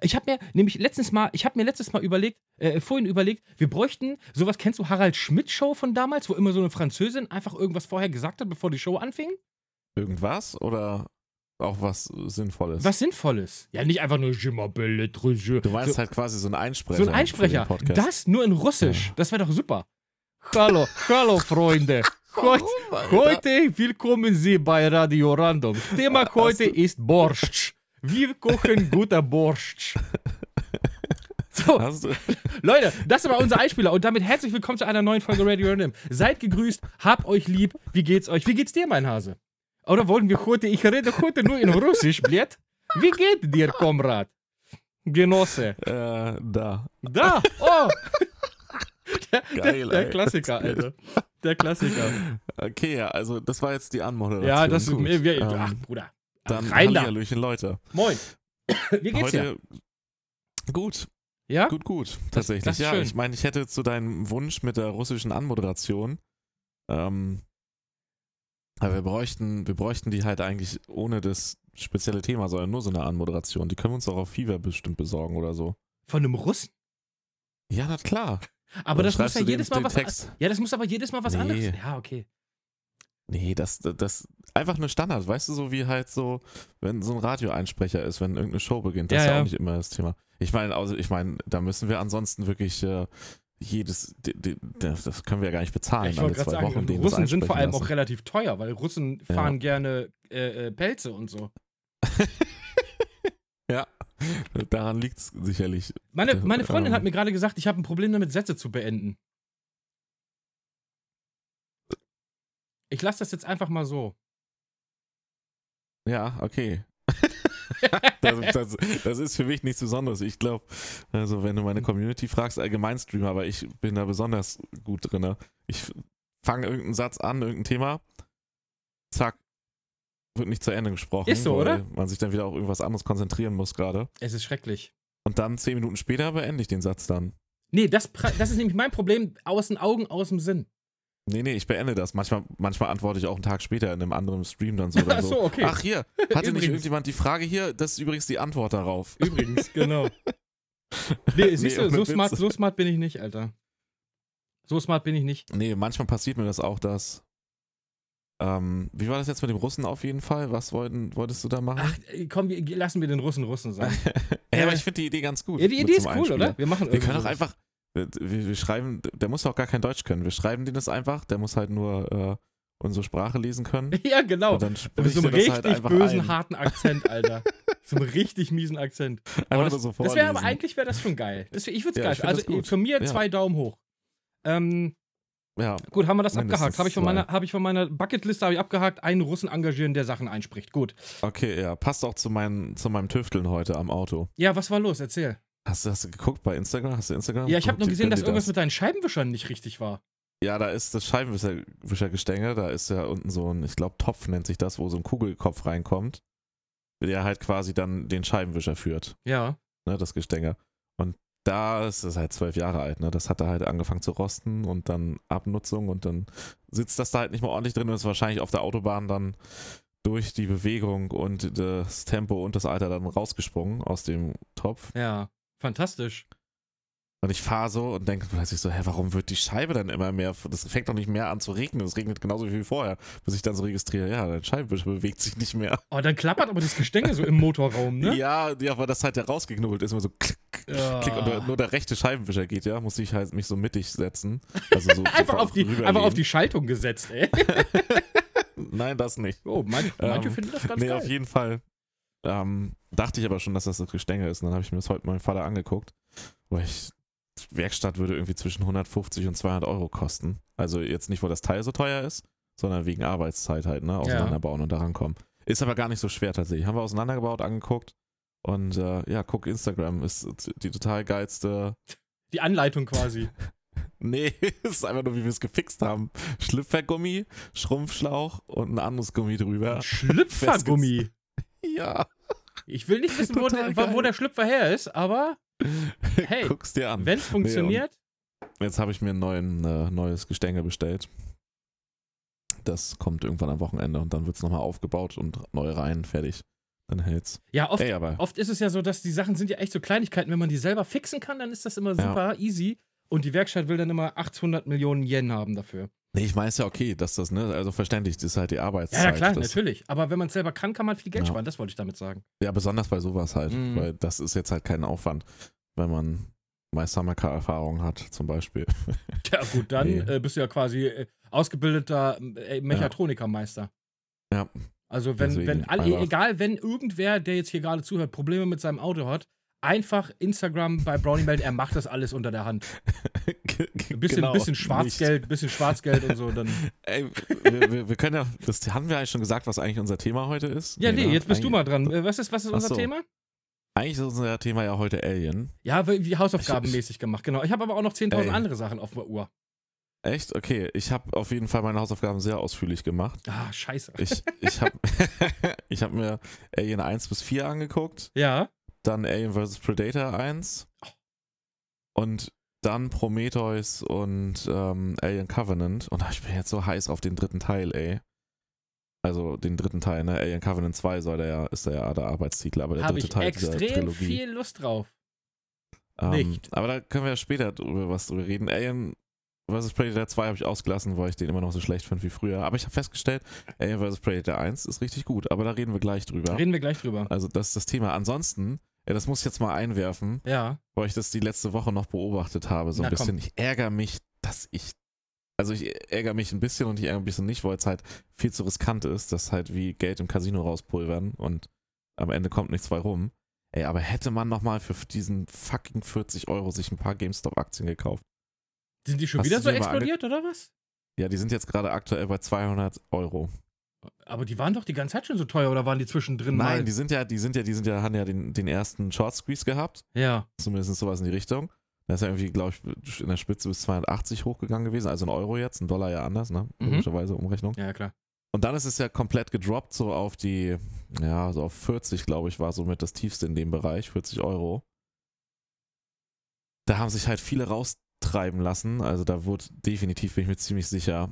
Ich habe mir nämlich letztens mal, ich habe mir letztes Mal überlegt, äh, vorhin überlegt, wir bräuchten sowas, kennst du Harald Schmidt Show von damals, wo immer so eine Französin einfach irgendwas vorher gesagt hat, bevor die Show anfing? Irgendwas oder auch was Sinnvolles? Was Sinnvolles. Ja, nicht einfach nur Je m'appelle je. Du meinst so, halt quasi so ein Einsprecher. so ein Einsprecher. Das nur in Russisch. Ja. Das wäre doch super. Hallo, hallo Freunde. Heute, heute willkommen Sie bei Radio Random. Thema heute ist Borscht. Wir kochen guter Borscht. So, Leute, das war unser Einspieler und damit herzlich willkommen zu einer neuen Folge Radio Random. Seid gegrüßt, habt euch lieb. Wie geht's euch? Wie geht's dir, mein Hase? Oder wollen wir heute, ich rede heute nur in Russisch, blöd. Wie geht dir, Komrad? Genosse. äh, da. Da, oh. Der, Geil, der, der. Klassiker, Alter. Der Klassiker. Okay, ja, also das war jetzt die Anmoderation. Ja, das ist Gut. mir. Wir, Ähm, ach, Bruder. Dann rein da. Hallihallöchen, Leute. Moin. Wie geht's dir? Gut, Ja? gut, gut. Tatsächlich. das ist ja, schön. ich meine, ich hätte zu deinem Wunsch mit der russischen Anmoderation, ähm, aber wir bräuchten, wir bräuchten die halt eigentlich ohne das spezielle Thema, sondern nur so eine Anmoderation. Die können wir uns auch auf Fever bestimmt besorgen oder so. Von einem Russen? Ja, na klar. Aber das muss ja jedes Mal was Text? Ja, das muss aber jedes Mal was Nee. anderes. Ja, okay. Nee, das, das einfach nur Standard, weißt du, so wie halt so, wenn so ein Radioeinsprecher ist, wenn irgendeine Show beginnt, das Ja, ist ja ja. auch nicht immer das Thema. Ich meine, also ich meine, da müssen wir ansonsten wirklich äh, jedes, di- di- das können wir ja gar nicht bezahlen, ich alle wollte zwei gerade Wochen. sagen, das Russen sind vor allem auch lassen. relativ teuer, weil Russen Ja. fahren gerne äh, äh, Pelze und so. Ja, daran liegt es sicherlich. Meine, meine Freundin Ähm. hat mir gerade gesagt, ich habe ein Problem damit, Sätze zu beenden. Ich lasse das jetzt einfach mal so. Ja, okay. das, das, das ist für mich nichts Besonderes. Ich glaube, also wenn du meine Community fragst, allgemein Streamer, aber ich bin da besonders gut drin. Ich fange irgendeinen Satz an, irgendein Thema, zack, wird nicht zu Ende gesprochen. Ist so, weil oder? Man sich dann wieder auf irgendwas anderes konzentrieren muss gerade. Es ist schrecklich. Und dann zehn Minuten später beende ich den Satz dann. Nee, das, das ist nämlich mein Problem. Aus den Augen, aus dem Sinn. Nee, nee, ich beende das. Manchmal, manchmal antworte ich auch einen Tag später in einem anderen Stream dann so oder Ach so. so, okay. Ach hier, hatte nicht irgendjemand die Frage hier? Das ist übrigens die Antwort darauf. Übrigens, genau. Nee, siehst Nee, du, so smart, so smart bin ich nicht, Alter. So smart bin ich nicht. Nee, manchmal passiert mir das auch, dass. Ähm, wie war das jetzt mit dem Russen auf jeden Fall? Was wollten, wolltest du da machen? Ach, äh, komm, lassen wir den Russen Russen sein. Ey, aber äh, ich finde die Idee ganz gut. Ja, die Idee so ist cool, Einspieler. oder? Wir machen Wir können auch einfach. Wir, wir schreiben, der muss auch gar kein Deutsch können. Wir schreiben den das einfach, der muss halt nur äh, unsere Sprache lesen können. Ja, genau. Und dann Mit so einem das richtig halt bösen, ein. harten Akzent, Alter. so einem richtig miesen Akzent. Aber das so das wäre aber eigentlich wäre das schon geil. Das wär, ich würde es Ja, geil. Also von mir Ja. zwei Daumen hoch. Ähm, Ja, gut, haben wir das Mindestens abgehakt. Habe ich, von meiner- hab ich von meiner Bucketliste ich abgehakt, einen Russen engagieren, der Sachen einspricht. Gut. okay, ja. Passt auch zu, meinen, zu meinem Tüfteln heute am Auto. Ja, was war los? Erzähl. Hast, du- hast du geguckt bei Instagram? Hast du Instagram? Ja, ich habe nur gesehen, dass irgendwas das. mit deinen Scheibenwischern nicht richtig war. Ja, da ist das Scheibenwischergestänge, da ist ja unten so ein, ich glaube, Topf nennt sich das, wo so ein Kugelkopf reinkommt, der halt quasi dann den Scheibenwischer führt, Ja. ne, das Gestänge. Und da ist es halt zwölf Jahre alt, ne? Das hat da halt angefangen zu rosten und dann Abnutzung und dann sitzt das da halt nicht mehr ordentlich drin und ist wahrscheinlich auf der Autobahn dann durch die Bewegung und das Tempo und das Alter dann rausgesprungen aus dem Topf. Ja. Fantastisch. Und ich fahre so und denke plötzlich so, hä, warum wird die Scheibe dann immer mehr, das fängt doch nicht mehr an zu regnen, es regnet genauso wie vorher, bis ich dann so registriere, ja, der Scheibenwischer bewegt sich nicht mehr. Oh, dann klappert aber das Gestänge so im Motorraum, ne? Ja, ja, weil das halt ja rausgeknubbelt ist, immer so klick, Ja. klick, und nur, der rechte Scheibenwischer geht, ja, muss ich halt mich so mittig setzen. Also so Einfach, auf die, einfach auf die Schaltung gesetzt, ey. Nein, das nicht. Oh, manche, manche Ähm, finden das ganz nee, geil. auf jeden Fall ähm, dachte ich aber schon, dass das das Gestänge ist. Und dann habe ich mir das heute meinem Vater angeguckt, weil ich Werkstatt würde irgendwie zwischen 150 und 200 Euro kosten. Also jetzt nicht, weil das Teil so teuer ist, sondern wegen Arbeitszeit halt, ne? Auseinanderbauen und daran kommen. Ist aber gar nicht so schwer tatsächlich. Haben wir auseinandergebaut, angeguckt. Und äh, ja, guck, Instagram ist die total geilste. Die Anleitung quasi. Nee, es ist einfach nur, wie wir es gefixt haben. Schlüpfergummi, Schrumpfschlauch und ein anderes Gummi drüber. Schlüpfergummi. Ja. Ich will nicht wissen, wo, der, wo der Schlüpfer her ist, aber Hey, Guck's dir an. wenn es funktioniert, Jetzt habe ich mir ein neuen, äh, neues Gestänge bestellt. Das kommt irgendwann am Wochenende und dann wird es nochmal aufgebaut und neue Reihen fertig. dann hält's. Ja, oft, Ey, aber oft ist es ja so, dass die Sachen sind ja echt so Kleinigkeiten. Wenn man die selber fixen kann, dann ist das immer super easy. Und die Werkstatt will dann immer 800 Millionen Yen haben dafür. nee, ich meine es ja okay, dass das, ne, also verständlich, das ist halt die Arbeitszeit. Ja, ja klar, natürlich. Aber wenn man es selber kann, kann man viel Geld Ja. sparen. Das wollte ich damit sagen. Ja, besonders bei sowas halt, Mhm. weil das ist jetzt halt kein Aufwand, wenn man Meistermacker-Erfahrung hat, zum Beispiel. Ja, gut, dann Nee. äh, bist du ja quasi äh, ausgebildeter äh, Mechatronikermeister. Ja. Also wenn, Deswegen, wenn alle, egal, wenn irgendwer, der jetzt hier gerade zuhört, Probleme mit seinem Auto hat, einfach Instagram bei Brownie melden, er macht das alles unter der Hand. Ein bisschen, Genau, bisschen nicht. Schwarzgeld, bisschen Schwarzgeld und so, dann. Ey, wir, wir, wir können ja, das haben wir eigentlich schon gesagt, was eigentlich unser Thema heute ist. Ja, nee, ne? jetzt bist du mal dran. Äh, Was ist, was ist unser so. Thema? Eigentlich ist unser Thema ja heute Alien. Ja, wie hausaufgabenmäßig gemacht, genau. Ich habe aber auch noch 10.000 Ey. andere Sachen auf der Uhr. Echt? Okay, ich habe auf jeden Fall meine Hausaufgaben sehr ausführlich gemacht. Ah, scheiße. Ich, ich habe ich hab mir Alien 1 bis 4 angeguckt, Ja. Dann Alien vs. Predator 1 und dann Prometheus und ähm, Alien Covenant. Und ich bin jetzt so heiß auf den dritten Teil, ey. Also den dritten Teil, ne? Alien Covenant 2 soll der ja, ist der ja der Arbeitstitel, aber der Habe dritte ich Teil dieser extrem Trilogie. viel Lust drauf. Ähm, Nicht. Aber da können wir ja später drüber was drüber reden. Alien vs. Predator 2 habe ich ausgelassen, weil ich den immer noch so schlecht finde wie früher. Aber ich habe festgestellt, Alien vs. Predator 1 ist richtig gut, aber da reden wir gleich drüber. Reden wir gleich drüber. Also das ist das Thema. Ansonsten, ja, das muss ich jetzt mal einwerfen, Ja. weil ich das die letzte Woche noch beobachtet habe, so ein Na, komm. bisschen. Ich ärgere mich, dass ich, also ich ärgere mich ein bisschen und ich ärgere mich ein bisschen nicht, weil es halt viel zu riskant ist, dass halt wie Geld im Casino rauspulvern und am Ende kommt nichts bei rum. Ey, aber hätte man nochmal für diesen fucking 40 Euro sich ein paar GameStop-Aktien gekauft. Sind die schon Hast wieder so explodiert, oder was? Ja, die sind jetzt gerade aktuell bei 200 Euro. Aber die waren doch die ganze Zeit schon so teuer, oder waren die zwischendrin mal? Nein, die sind ja, die sind ja, die sind ja, haben ja den, den ersten Short Squeeze gehabt. Ja. zumindest sowas in die Richtung. Da ist ja irgendwie, glaube ich, in der Spitze bis 280 hochgegangen gewesen, also ein Euro jetzt, ein Dollar ja anders, ne? Mhm. Logischerweise Umrechnung. Ja, klar. Und dann ist es ja komplett gedroppt, so auf die, ja, so auf 40, glaube ich, war somit das tiefste in dem Bereich, 40 Euro. Da haben sich halt viele raustreiben lassen, also da wurde definitiv, bin ich mir ziemlich sicher,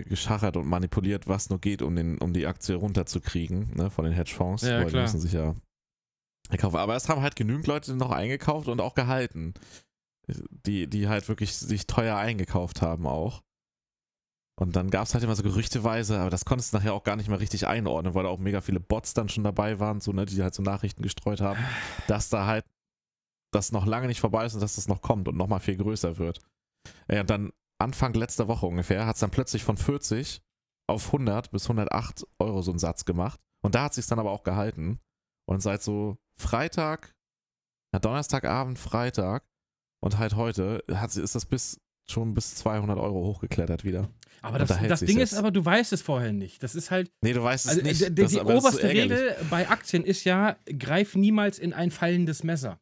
geschachert und manipuliert, was nur geht, um, den, um die Aktie runterzukriegen, ne, von den Hedgefonds, Ja, weil die klar. müssen sich ja kaufen. Aber es haben halt genügend Leute noch eingekauft und auch gehalten, die, die halt wirklich sich teuer eingekauft haben auch. Und dann gab es halt immer so gerüchteweise, aber das konntest du nachher auch gar nicht mehr richtig einordnen, weil da auch mega viele Bots dann schon dabei waren, so, ne, die halt so Nachrichten gestreut haben, dass da halt das noch lange nicht vorbei ist und dass das noch kommt und nochmal viel größer wird. Ja, und dann Anfang letzter Woche ungefähr hat es dann plötzlich von 40 auf 100 bis 108 Euro so einen Satz gemacht. Und da hat sich dann aber auch gehalten. Und seit so Freitag, ja, Donnerstagabend, Freitag und halt heute hat, ist das bis schon bis 200 Euro hochgeklettert wieder. Aber Und das, da das Ding ist jetzt. aber, du weißt es vorher nicht. Das ist halt, Nee, du weißt es also, nicht. die ist so oberste. Regel bei Aktien ist ja, greif niemals in ein fallendes Messer.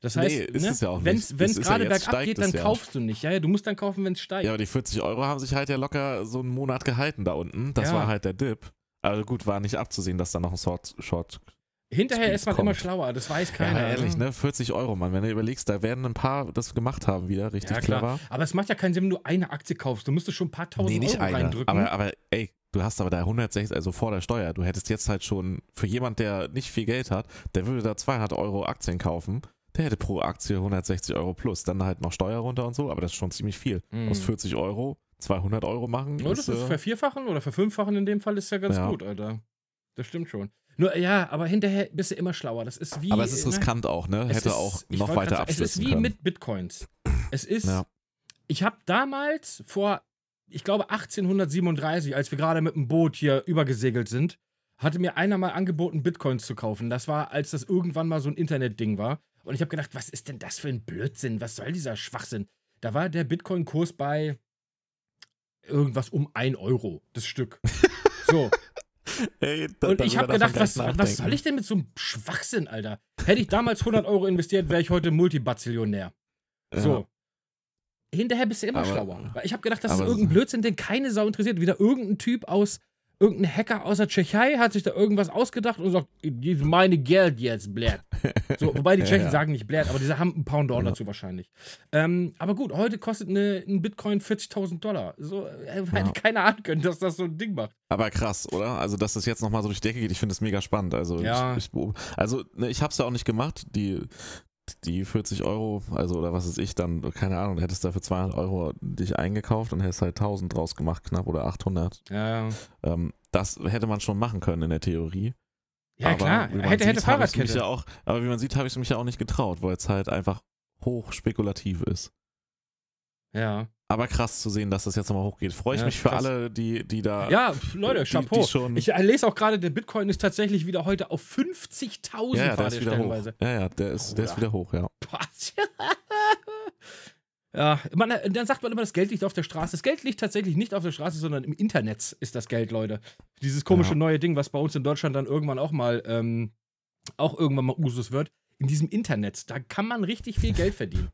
Das heißt, Nee, ist ne, es ja auch wenn nicht. es ja gerade jetzt bergab geht, dann ja. kaufst du nicht. Ja, ja, du musst dann kaufen, wenn es steigt. Ja, aber die 40 Euro haben sich halt ja locker so einen Monat gehalten da unten. Das Ja. war halt der Dip. Also gut, war nicht abzusehen, dass da noch ein Short, Short Hinterher ist man kommt. immer schlauer, das weiß Ja, keiner. aber ehrlich, ne? 40 Euro, Mann. Wenn du überlegst, da werden ein paar das gemacht haben wieder, richtig Ja, klar. clever. Aber es macht ja keinen Sinn, wenn du eine Aktie kaufst. Du müsstest schon ein paar tausend Nee, nicht Euro eine. reindrücken. Aber, aber ey, du hast aber da 160, also vor der Steuer, du hättest jetzt halt schon, für jemand, der nicht viel Geld hat, der würde da 200 Euro Aktien kaufen, der hätte pro Aktie 160 Euro plus. Dann halt noch Steuer runter und so, aber das ist schon ziemlich viel. Mhm. Aus 40 Euro 200 Euro machen. Ja, das ist äh, vervierfachen oder verfünffachen in dem Fall ist ja ganz Ja. gut, Alter. Das stimmt schon. Nur, ja, aber hinterher bist du immer schlauer. Das ist wie. aber es ist ne? riskant auch, ne? Es Hätte ist- auch noch weiter sagen, Es ist wie können. mit Bitcoins. Es ist. Ja. Ich habe damals vor, ich glaube 1837, als wir gerade mit dem Boot hier übergesegelt sind, hatte mir einer mal angeboten, Bitcoins zu kaufen. Das war, als das irgendwann mal so ein Internetding war. Und ich habe gedacht, was ist denn das für ein Blödsinn? Was soll dieser Schwachsinn? Da war der Bitcoin-Kurs bei irgendwas um 1 Euro, das Stück. So. Ey, da- Und ich habe gedacht, was, was soll ich denn mit so einem Schwachsinn, Alter? Hätte ich damals 100 Euro investiert, wäre ich heute Multibazillionär. So. Hinterher bist du immer Aber- schlauer. Weil ich habe gedacht, das ist irgendein Blödsinn, den keine Sau interessiert. Wieder irgendein Typ aus, irgendein Hacker aus der Tschechei hat sich da irgendwas ausgedacht und sagt, meine Geld jetzt, blät. So, wobei die Ja, Tschechen ja. sagen nicht blät, aber diese haben ein Pound Dollar Ja. dazu wahrscheinlich. Ähm, aber gut, heute kostet eine, ein Bitcoin 40.000 Dollar. So, äh, hätte Ja. keiner ahnen können, dass das so ein Ding macht. Aber krass, oder? Also, dass das jetzt nochmal so durch die Decke geht, ich finde das mega spannend. Also, Ja. ich, ich, also ne, ich habe es ja auch nicht gemacht. Die, die 40 Euro, also oder was ist ich dann, keine Ahnung, du hättest da für 200 Euro dich eingekauft und hättest halt 1000 draus gemacht, knapp oder 800. Ja, Ähm, das hätte man schon machen können in der Theorie. ja aber klar. Hätte, hätte sieht, mich Fahrradkette. Ja auch, aber wie man sieht, habe ich es mich ja auch nicht getraut, weil es halt einfach hoch spekulativ ist. Ja. Aber krass zu sehen, dass das jetzt nochmal hochgeht. Freue ich Ja, mich für krass. alle, die, die da. Ja, Leute, die, Chapeau. Die schon, Ich äh, lese auch gerade, der Bitcoin ist tatsächlich wieder heute auf 50.000 ja, ja, der ist der wieder hoch. Ja, ja, der ist, der ist wieder hoch, ja. Ja, man, äh, dann sagt man immer, das Geld liegt auf der Straße. Das Geld liegt tatsächlich nicht auf der Straße, sondern im Internet ist das Geld, Leute. Dieses komische neue Ding, was bei uns in Deutschland dann irgendwann auch mal, ähm, auch irgendwann mal Usus wird. In diesem Internet, da kann man richtig viel Geld verdienen.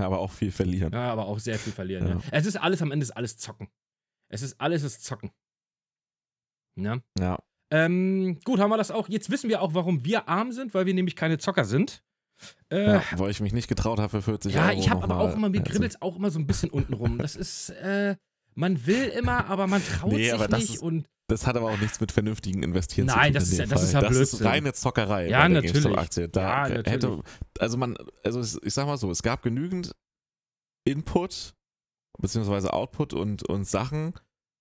Ja, aber auch viel verlieren. Ja, aber auch sehr viel verlieren. Ja. Ja. Es ist alles, am Ende ist alles Zocken. Es ist alles ist Zocken. Ja. Ja. Ähm, gut, haben wir das auch. Jetzt wissen wir auch, warum wir arm sind, weil wir nämlich keine Zocker sind. Äh, ja, weil ich mich nicht getraut habe für 40 ja, Euro. ich habe aber auch immer, mir also- kribbelt's auch immer so ein bisschen unten rum. Das ist, äh, man will immer, aber man traut Nee, sich aber das nicht ist- und Das hat aber auch nichts mit vernünftigen Investieren zu Nein, tun. das in ist ja- das ist ja Das Blödsinn. ist reine Zockerei. Ja, natürlich. GameStop-Aktie. Da Ja, hätte, natürlich. also man, also ich sag mal so, es gab genügend Input beziehungsweise Output und, und Sachen,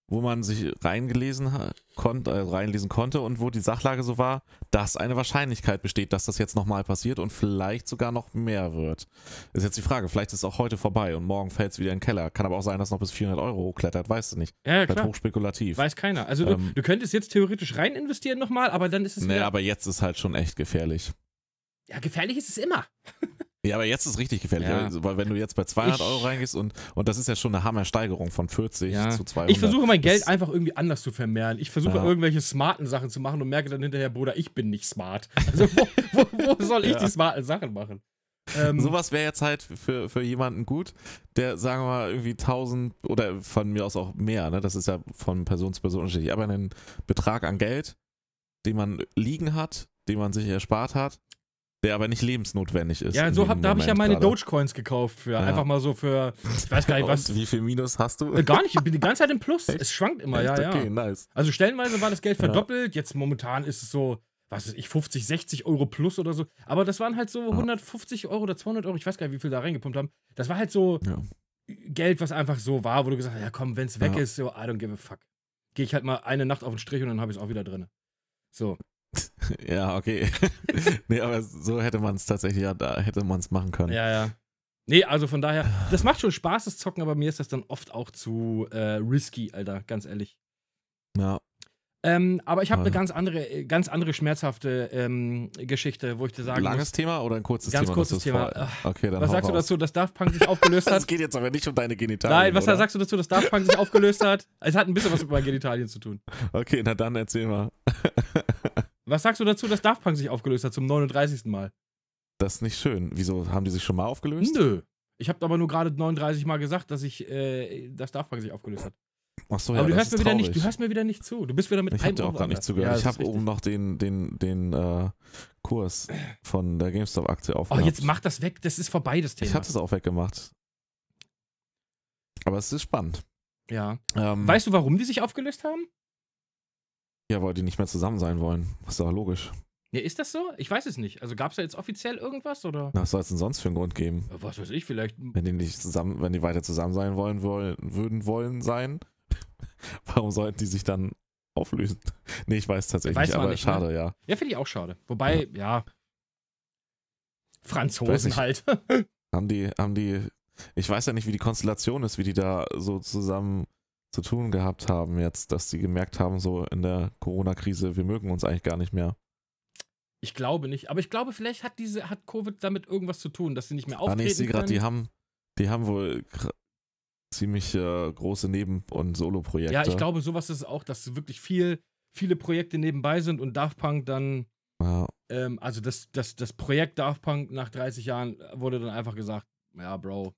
wo man sich reingelesen konnte, äh, reinlesen konnte und wo die Sachlage so war, dass eine Wahrscheinlichkeit besteht, dass das jetzt nochmal passiert und vielleicht sogar noch mehr wird. Ist jetzt die Frage, vielleicht ist es auch heute vorbei und morgen fällt es wieder in den Keller. Kann aber auch sein, dass noch bis 400 Euro hochklettert, weißt du nicht. ja, ja klar. hochspekulativ. Weiß keiner. Also Ähm, du, du könntest jetzt theoretisch rein investieren nochmal, aber dann ist es Nee, wieder, aber jetzt ist halt schon echt gefährlich. ja, gefährlich ist es immer. Ja, aber jetzt ist es richtig gefährlich, Ja. weil wenn du jetzt bei 200 Ich- Euro reingehst und, und das ist ja schon eine Hammersteigerung von 40 Ja. zu 200. Ich versuche mein Geld einfach irgendwie anders zu vermehren. Ich versuche Ja. irgendwelche smarten Sachen zu machen und merke dann hinterher, Bruder, ich bin nicht smart. Also wo, wo, wo soll ich die smarten Sachen machen? Ähm, Sowas wäre jetzt halt für, für jemanden gut, der, sagen wir mal, irgendwie 1000 oder von mir aus auch mehr, ne? das ist ja von Person zu Person unterschiedlich, aber einen Betrag an Geld, den man liegen hat, den man sich erspart hat, der aber nicht lebensnotwendig ist. ja, so hab, da habe ich ja meine gerade. Dogecoins gekauft für Ja. einfach mal so für, ich weiß gar nicht was. Und wie viel Minus hast du? Äh, Gar nicht, ich bin die ganze Zeit im Plus. Echt? Es schwankt immer, ja, Echt? ja. Okay, nice. Also stellenweise war das Geld Ja. verdoppelt, jetzt momentan ist es so, was weiß ich, 50, 60 Euro plus oder so. Aber das waren halt so 150 Euro oder 200 Euro, ich weiß gar nicht, wie viel da reingepumpt haben. Das war halt so Ja. Geld, was einfach so war, wo du gesagt hast, ja komm, wenn es weg Ja. ist, so, I don't give a fuck. Gehe ich halt mal eine Nacht auf den Strich und dann habe ich es auch wieder drin. So. Ja, okay. nee, aber so hätte man es tatsächlich, ja, da hätte man es machen können. Ja, ja. Nee, also von daher, das macht schon Spaß, das Zocken, aber mir ist das dann oft auch zu äh, risky, Alter, ganz ehrlich. Ja. Ähm, aber ich habe eine ganz andere, äh, ganz andere schmerzhafte ähm, Geschichte, wo ich dir sagen Langes muss. Thema oder ein kurzes Ganz Thema? kurzes Das ist Thema. voll- Okay, dann Was sagst du raus. dazu, dass Daft Punk sich aufgelöst Es hat? geht jetzt aber nicht um deine Genitalien. Nein, was oder? sagst du dazu, dass Daft Punk sich aufgelöst hat? Es hat ein bisschen was mit meinen Genitalien zu tun. Okay, na dann erzähl mal. Was sagst du dazu, dass Daft Punk sich aufgelöst hat zum 39. Mal? Das ist nicht schön. Wieso haben die sich schon mal aufgelöst? Nö. Ich habe aber nur gerade 39 Mal gesagt, dass ich, äh, dass Daft Punk sich aufgelöst hat. Ach so, ja, aber du das hörst, mir wieder nicht, du hörst mir wieder nicht zu. Du bist wieder mit Ich habe dir auch gar nicht zugehört. Ja, ich das habe oben noch den, den, den äh, Kurs von der GameStop-Aktie Oh, aufgehabt. jetzt mach das weg. Das ist vorbei, das Thema. ich hatte es auch weggemacht. Aber es ist spannend. ja. Ähm, Weißt du, warum die sich aufgelöst haben? Ja, weil die nicht mehr zusammen sein wollen. Das ist doch logisch. Ja, ist das so? Ich weiß es nicht. Also gab es da jetzt offiziell irgendwas oder? Was soll es denn sonst für einen Grund geben? Was weiß ich, vielleicht. Wenn die nicht zusammen, wenn die weiter zusammen sein wollen, wollen würden wollen sein, warum sollten die sich dann auflösen? Nee, ich weiß tatsächlich Weiß nicht, aber nicht, ne? schade, ja. Ja, finde ich auch schade. Wobei, ja. Weiß Franzosen halt. Haben die, haben die, ich weiß ja nicht, wie die Konstellation ist, wie die da so zusammen zu tun gehabt haben jetzt, dass die gemerkt haben, so in der Corona-Krise, wir mögen uns eigentlich gar nicht mehr. Ich glaube nicht. Aber ich glaube, vielleicht hat diese, hat Covid damit irgendwas zu tun, dass sie nicht mehr Ah, auftreten nee, ich sehe gerade, die haben, die haben wohl ziemlich äh, große Neben- und Solo-Projekte. Ja, ich glaube, sowas ist auch, dass wirklich viel, viele Projekte nebenbei sind und Daft Punk dann, Ja, ähm, also das, das, das Projekt Daft Punk nach 30 Jahren wurde dann einfach gesagt, ja, Bro,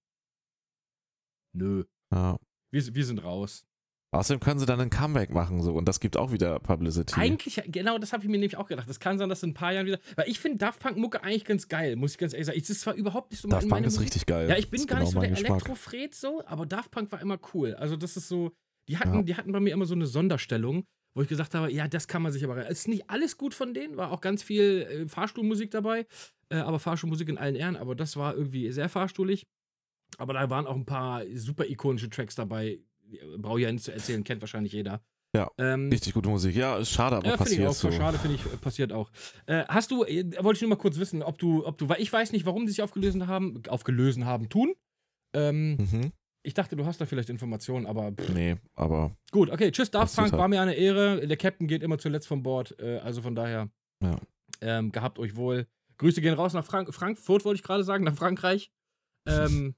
nö, ja. Wir, wir sind raus. Außerdem können sie dann ein Comeback machen so und das gibt auch wieder Publicity. Eigentlich, genau, das habe ich mir nämlich auch gedacht. Das kann sein, dass in ein paar Jahren wieder. Weil ich finde Daft Punk Mucke eigentlich ganz geil, muss ich ganz ehrlich sagen. Es ist zwar überhaupt nicht so Daft Punk ist Musik. richtig geil. Ja, ich bin gar nicht genau so der. Elektrofred so, aber Daft Punk war immer cool. Also das ist so, die hatten, Ja. die hatten bei mir immer so eine Sonderstellung, wo ich gesagt habe, ja, das kann man sich aber. Es ist nicht alles gut von denen, war auch ganz viel äh, Fahrstuhlmusik dabei, äh, aber Fahrstuhlmusik in allen Ehren, aber das war irgendwie sehr fahrstuhlig. Aber da waren auch ein paar super ikonische Tracks dabei. Brauche ich ja nicht zu erzählen, kennt wahrscheinlich jeder. Ja, Ähm, Richtig gute Musik. Ja, ist schade, aber ja, passiert auch so. schade, finde ich, äh, passiert auch. Äh, hast du, äh, wollte ich nur mal kurz wissen, ob du, ob du, weil ich weiß nicht, warum die sich aufgelöst haben, aufgelöst haben, tun. Ähm, Mhm. ich dachte, du hast da vielleicht Informationen, aber pff. Nee, aber gut, okay, tschüss, Daft Punk, halt. war mir eine Ehre. Der Captain geht immer zuletzt vom Bord, äh, also von daher, Ja. ähm, gehabt euch wohl. Grüße gehen raus nach Frank Frankfurt, wollte ich gerade sagen, nach Frankreich. Ähm,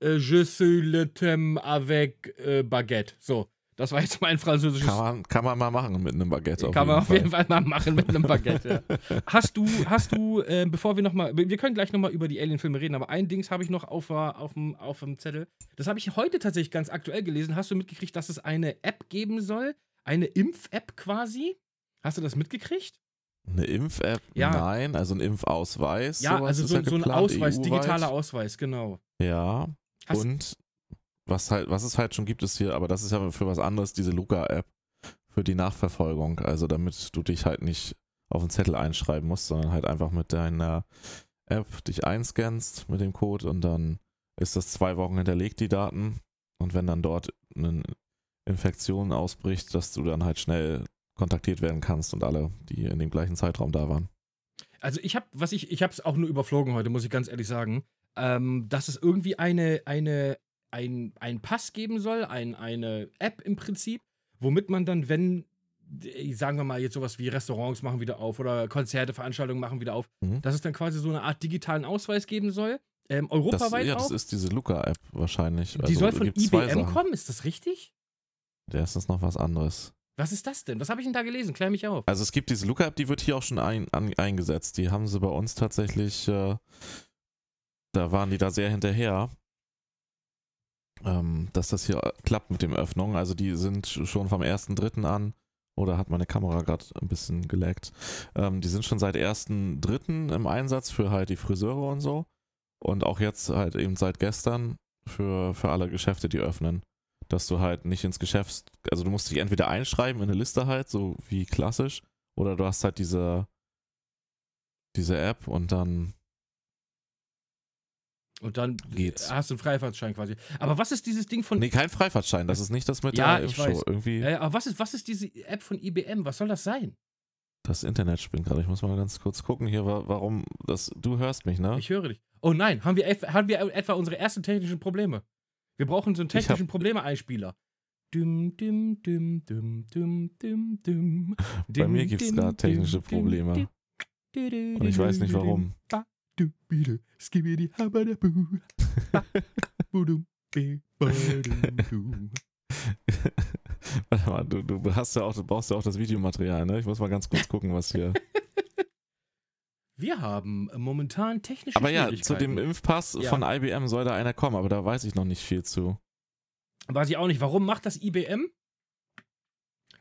äh, je suis le thème avec äh, Baguette. So, das war jetzt mein französisches kann man, kann man mal machen mit einem Baguette. Kann man auf jeden Fall. Fall mal machen mit einem Baguette. Ja. Hast du, hast du, äh, bevor wir nochmal, wir können gleich nochmal über die Alien-Filme reden, aber ein Dings habe ich noch auf, der- auf, dem, auf dem Zettel. Das habe ich heute tatsächlich ganz aktuell gelesen. Hast du mitgekriegt, dass es eine App geben soll? Eine Impf-App quasi? Hast du das mitgekriegt? Eine Impf-App? Ja. Nein, also ein Impfausweis. Ja, also so, ja so ein Ausweis, digitaler Ausweis, genau. Ja. Hast- und was halt, was es halt schon gibt, ist hier, aber das ist ja für was anderes, diese Luca-App für die Nachverfolgung. Also damit du dich halt nicht auf den Zettel einschreiben musst, sondern halt einfach mit deiner App dich einscannst mit dem Code und dann ist das zwei Wochen hinterlegt, die Daten. Und wenn dann dort eine Infektion ausbricht, dass du dann halt schnell kontaktiert werden kannst und alle, die in dem gleichen Zeitraum da waren. Also ich habe, was ich, ich habe es auch nur überflogen heute, muss ich ganz ehrlich sagen, ähm, dass es irgendwie eine, eine, ein, ein Pass geben soll, ein, eine App im Prinzip, womit man dann, wenn, äh, sagen wir mal jetzt sowas wie Restaurants machen wieder auf oder Konzerte, Veranstaltungen machen wieder auf, Mhm. dass es dann quasi so eine Art digitalen Ausweis geben soll, ähm, Das, europaweit ja, auch. das ist diese Luca-App wahrscheinlich. Die Also, soll von IBM kommen, ist das richtig? Der ist das noch was anderes. Was ist das denn? Was habe ich denn da gelesen? Klär mich auf. Also es gibt diese Luca-App, die wird hier auch schon ein, an, eingesetzt. Die haben sie bei uns tatsächlich, äh, da waren die da sehr hinterher, ähm, dass das hier klappt mit dem Öffnung. Also die sind sch- schon vom 1.3. an, oder hat meine Kamera gerade ein bisschen gelaggt, ähm, die sind schon seit 1.3. im Einsatz für halt die Friseure und so. Und auch jetzt halt eben seit gestern für, für alle Geschäfte, die öffnen. Dass du halt nicht ins Geschäft, also du musst dich entweder einschreiben in eine Liste halt, so wie klassisch, oder du hast halt diese, diese App und dann Und dann Geht's. hast du einen Freifahrtschein quasi. Aber was ist dieses Ding von Nee, kein Freifahrtschein, das ist nicht das mit Ja, der Impfshow. Irgendwie Ja, aber was ist, was ist diese App von IBM? Was soll das sein? das Internet spinnt gerade. Ich muss mal ganz kurz gucken hier, wa- warum das. Du hörst mich, ne? Ich höre dich. Oh nein, haben wir, etwa- haben wir etwa unsere ersten technischen Probleme? Wir brauchen so einen technischen Probleme-Einspieler. Düm, düm, düm, düm, düm, düm, düm. Bei mir gibt's düm, gerade technische Probleme. Und ich weiß nicht warum. Du, bi, du, skibidi, habadabu. Ba, budum, bi, badum, du. Warte mal, du, du hast ja auch, du brauchst ja auch das Videomaterial, ne? Ich muss mal ganz kurz gucken, was hier. Wir haben momentan technische aber ja, zu dem Impfpass Ja. von IBM soll da einer kommen, aber da weiß ich noch nicht viel zu. Weiß ich auch nicht. Warum macht das IBM?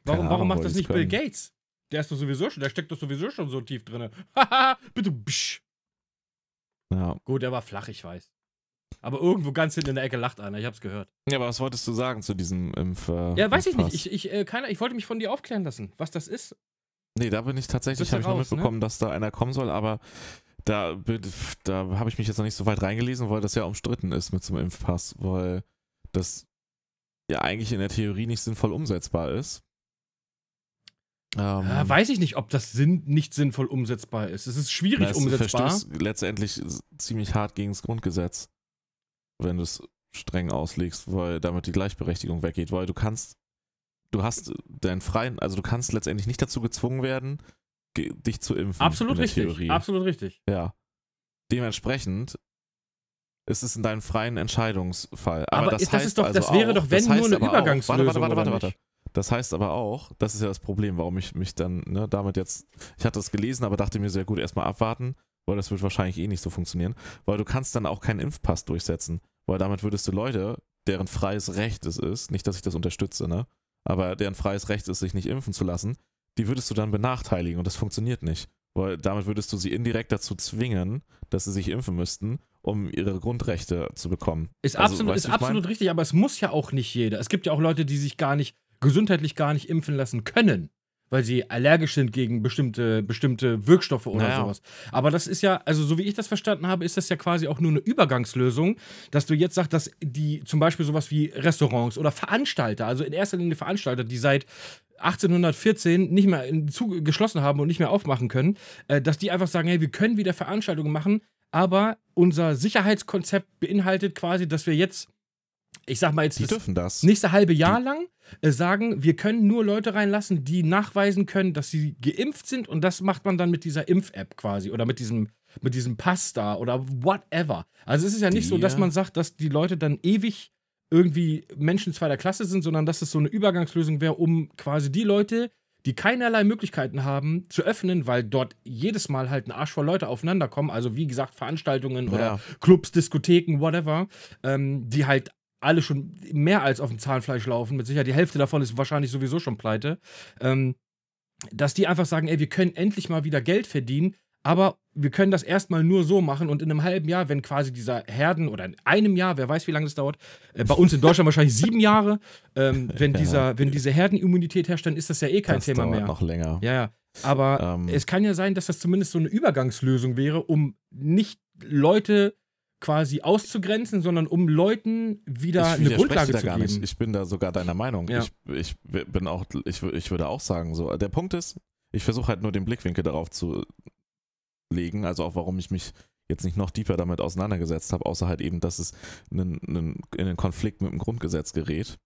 Warum, Ahnung, warum macht das nicht Bill können. Gates? Der ist doch sowieso schon, der steckt doch sowieso schon so tief drin. Haha, bitte bsch. Ja. Gut, der war flach, ich weiß. Aber irgendwo ganz hinten in der Ecke lacht einer, ich hab's gehört. Ja, aber was wolltest du sagen zu diesem Impf? Äh, Ja, weiß ich nicht. Impfpass? Ich, ich, äh, keiner, ich wollte mich von dir aufklären lassen, was das ist. Nee, da bin ich tatsächlich, habe ich raus, ne? mitbekommen, dass da einer kommen soll, aber da, da habe ich mich jetzt noch nicht so weit reingelesen, weil das ja umstritten ist mit so einem Impfpass, weil das ja eigentlich in der Theorie nicht sinnvoll umsetzbar ist. Ähm, Äh, weiß ich nicht, ob das Sinn, nicht sinnvoll umsetzbar ist. Es ist schwierig na, es umsetzbar. verstößt letztendlich ziemlich hart gegen das Grundgesetz, wenn du es streng auslegst, weil damit die Gleichberechtigung weggeht, weil du kannst, du hast deinen freien, also du kannst letztendlich nicht dazu gezwungen werden, dich zu impfen. Absolut richtig. Theorie. Absolut richtig. Ja. Dementsprechend ist es in deinem freien Entscheidungsfall. Aber, Aber das, das heißt ist doch- also das wäre auch, doch, wenn, das nur eine aber auch- Übergangslösung, Warte, warte, warte, warte. Das heißt aber auch, das ist ja das Problem, warum ich mich dann ne, damit jetzt, ich hatte das gelesen, aber dachte mir sehr gut, erstmal abwarten, weil das wird wahrscheinlich eh nicht so funktionieren, weil du kannst dann auch keinen Impfpass durchsetzen, weil damit würdest du Leute, deren freies Recht es ist, nicht, dass ich das unterstütze, ne? Aber deren freies Recht ist, sich nicht impfen zu lassen, die würdest du dann benachteiligen und das funktioniert nicht. Weil damit würdest du sie indirekt dazu zwingen, dass sie sich impfen müssten, um ihre Grundrechte zu bekommen. Ist Also, absolut, weißt ist absolut richtig, aber es muss ja auch nicht jeder. Es gibt ja auch Leute, die sich gar nicht, gesundheitlich gar nicht impfen lassen können, weil sie allergisch sind gegen bestimmte, bestimmte Wirkstoffe oder Naja. sowas. Aber das ist ja, also so wie ich das verstanden habe, ist das ja quasi auch nur eine Übergangslösung, dass du jetzt sagst, dass die zum Beispiel sowas wie Restaurants oder Veranstalter, also in erster Linie Veranstalter, die seit 1814 nicht mehr geschlossen haben und nicht mehr aufmachen können, äh, dass die einfach sagen, hey, wir können wieder Veranstaltungen machen, aber unser Sicherheitskonzept beinhaltet quasi, dass wir jetzt, ich sag mal jetzt Die das dürfen das. nächste halbe Jahr lang äh, sagen, wir können nur Leute reinlassen, die nachweisen können, dass sie geimpft sind und das macht man dann mit dieser Impf-App quasi oder mit diesem mit diesem Pass da oder whatever. Also es ist ja nicht Die- so, dass man sagt, dass die Leute dann ewig irgendwie Menschen zweiter Klasse sind, sondern dass es so eine Übergangslösung wäre, um quasi die Leute, die keinerlei Möglichkeiten haben, zu öffnen, weil dort jedes Mal halt ein Arsch voll Leute aufeinander kommen. Also wie gesagt, Veranstaltungen oder Ja. Clubs, Diskotheken, whatever, ähm, die halt alle schon mehr als auf dem Zahnfleisch laufen. Mit Sicherheit die Hälfte davon ist wahrscheinlich sowieso schon pleite. Ähm, dass die einfach sagen, ey, wir können endlich mal wieder Geld verdienen, aber wir können das erstmal nur so machen und in einem halben Jahr, wenn quasi dieser Herden oder in einem Jahr, wer weiß, wie lange das dauert, äh, bei uns in Deutschland wahrscheinlich sieben Jahre, ähm, wenn, dieser, wenn diese Herdenimmunität herrscht, dann ist das ja eh kein das Thema dauert mehr. noch länger. Ja, ja. Aber Ähm. es kann ja sein, dass das zumindest so eine Übergangslösung wäre, um nicht Leute quasi auszugrenzen, sondern um Leuten wieder eine Grundlage da zu gar geben. nicht. Ich bin da sogar deiner Meinung. Ja. Ich, ich bin auch, ich, ich würde auch sagen, so. Der Punkt ist, ich versuche halt nur den Blickwinkel darauf zu legen, also auch warum ich mich jetzt nicht noch tiefer damit auseinandergesetzt habe, außer halt eben, dass es einen, einen, in einen Konflikt mit dem Grundgesetz gerät.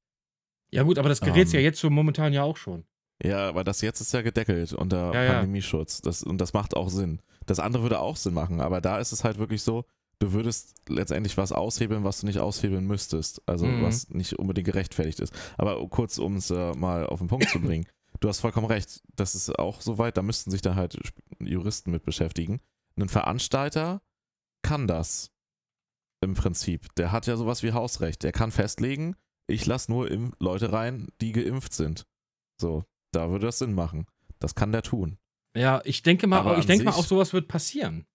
Ja gut, aber das gerät ja Ähm. jetzt so momentan ja auch schon. Ja, aber das jetzt ist ja gedeckelt unter Ja, ja. Pandemieschutz. Das, und das macht auch Sinn. Das andere würde auch Sinn machen, aber da ist es halt wirklich so, du würdest letztendlich was aushebeln, was du nicht aushebeln müsstest. Also Mhm. was nicht unbedingt gerechtfertigt ist. Aber kurz, um es äh, mal auf den Punkt zu bringen. Du hast vollkommen recht. Das ist auch soweit, da müssten sich da halt Juristen mit beschäftigen. Ein Veranstalter kann das im Prinzip. Der hat ja sowas wie Hausrecht. Der kann festlegen, ich lasse nur im Leute rein, die geimpft sind. So, da würde das Sinn machen. Das kann der tun. Ja, ich denke mal, Aber ich denke mal auch sowas wird passieren.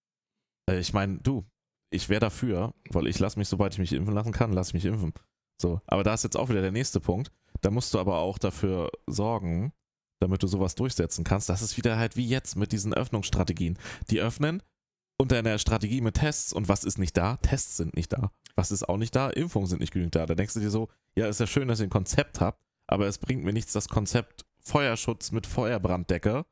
Äh, Ich meine, du, ich wäre dafür, weil ich lasse mich, sobald ich mich impfen lassen kann, lasse ich mich impfen. So, aber da ist jetzt auch wieder der nächste Punkt. Da musst du aber auch dafür sorgen, damit du sowas durchsetzen kannst. Das ist wieder halt wie jetzt mit diesen Öffnungsstrategien. Die öffnen unter einer Strategie mit Tests und was ist nicht da? Tests sind nicht da. Was ist auch nicht da? Impfungen sind nicht genügend da. Da denkst du dir so, ja, ist ja schön, dass ihr ein Konzept habt, aber es bringt mir nichts, das Konzept Feuerschutz mit Feuerbranddecke.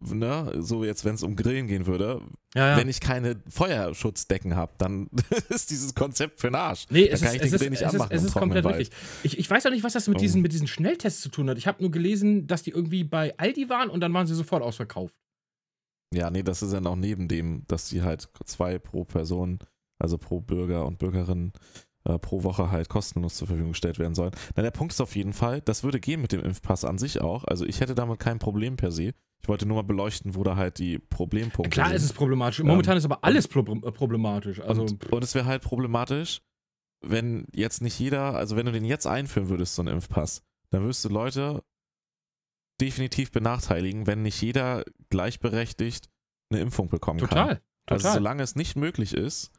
Ne? So jetzt, wenn es um Grillen gehen würde, Ja, ja. wenn ich keine Feuerschutzdecken habe, dann ist dieses Konzept für den Arsch. Nee, dann es kann ist, ich es den ist, Grill nicht es ist, anmachen es im ist komplett richtig. Ich, ich weiß auch nicht, was das mit Oh. diesen, mit diesen Schnelltests zu tun hat. Ich habe nur gelesen, dass die irgendwie bei Aldi waren und dann waren sie sofort ausverkauft. Ja, nee, das ist ja noch neben dem, dass die halt zwei pro Person, also pro Bürger und Bürgerin äh, pro Woche halt kostenlos zur Verfügung gestellt werden sollen. Na, der Punkt ist auf jeden Fall, das würde gehen mit dem Impfpass an sich auch. Also ich hätte damit kein Problem per se. Ich wollte nur mal beleuchten, wo da halt die Problempunkte Klar sind. ist es problematisch. Momentan ist aber alles pro äh, problematisch. Also, und, und es wäre halt problematisch, wenn jetzt nicht jeder, also wenn du den jetzt einführen würdest, so einen Impfpass, dann würdest du Leute definitiv benachteiligen, wenn nicht jeder gleichberechtigt eine Impfung bekommen kann. total. Also Total. solange es nicht möglich ist,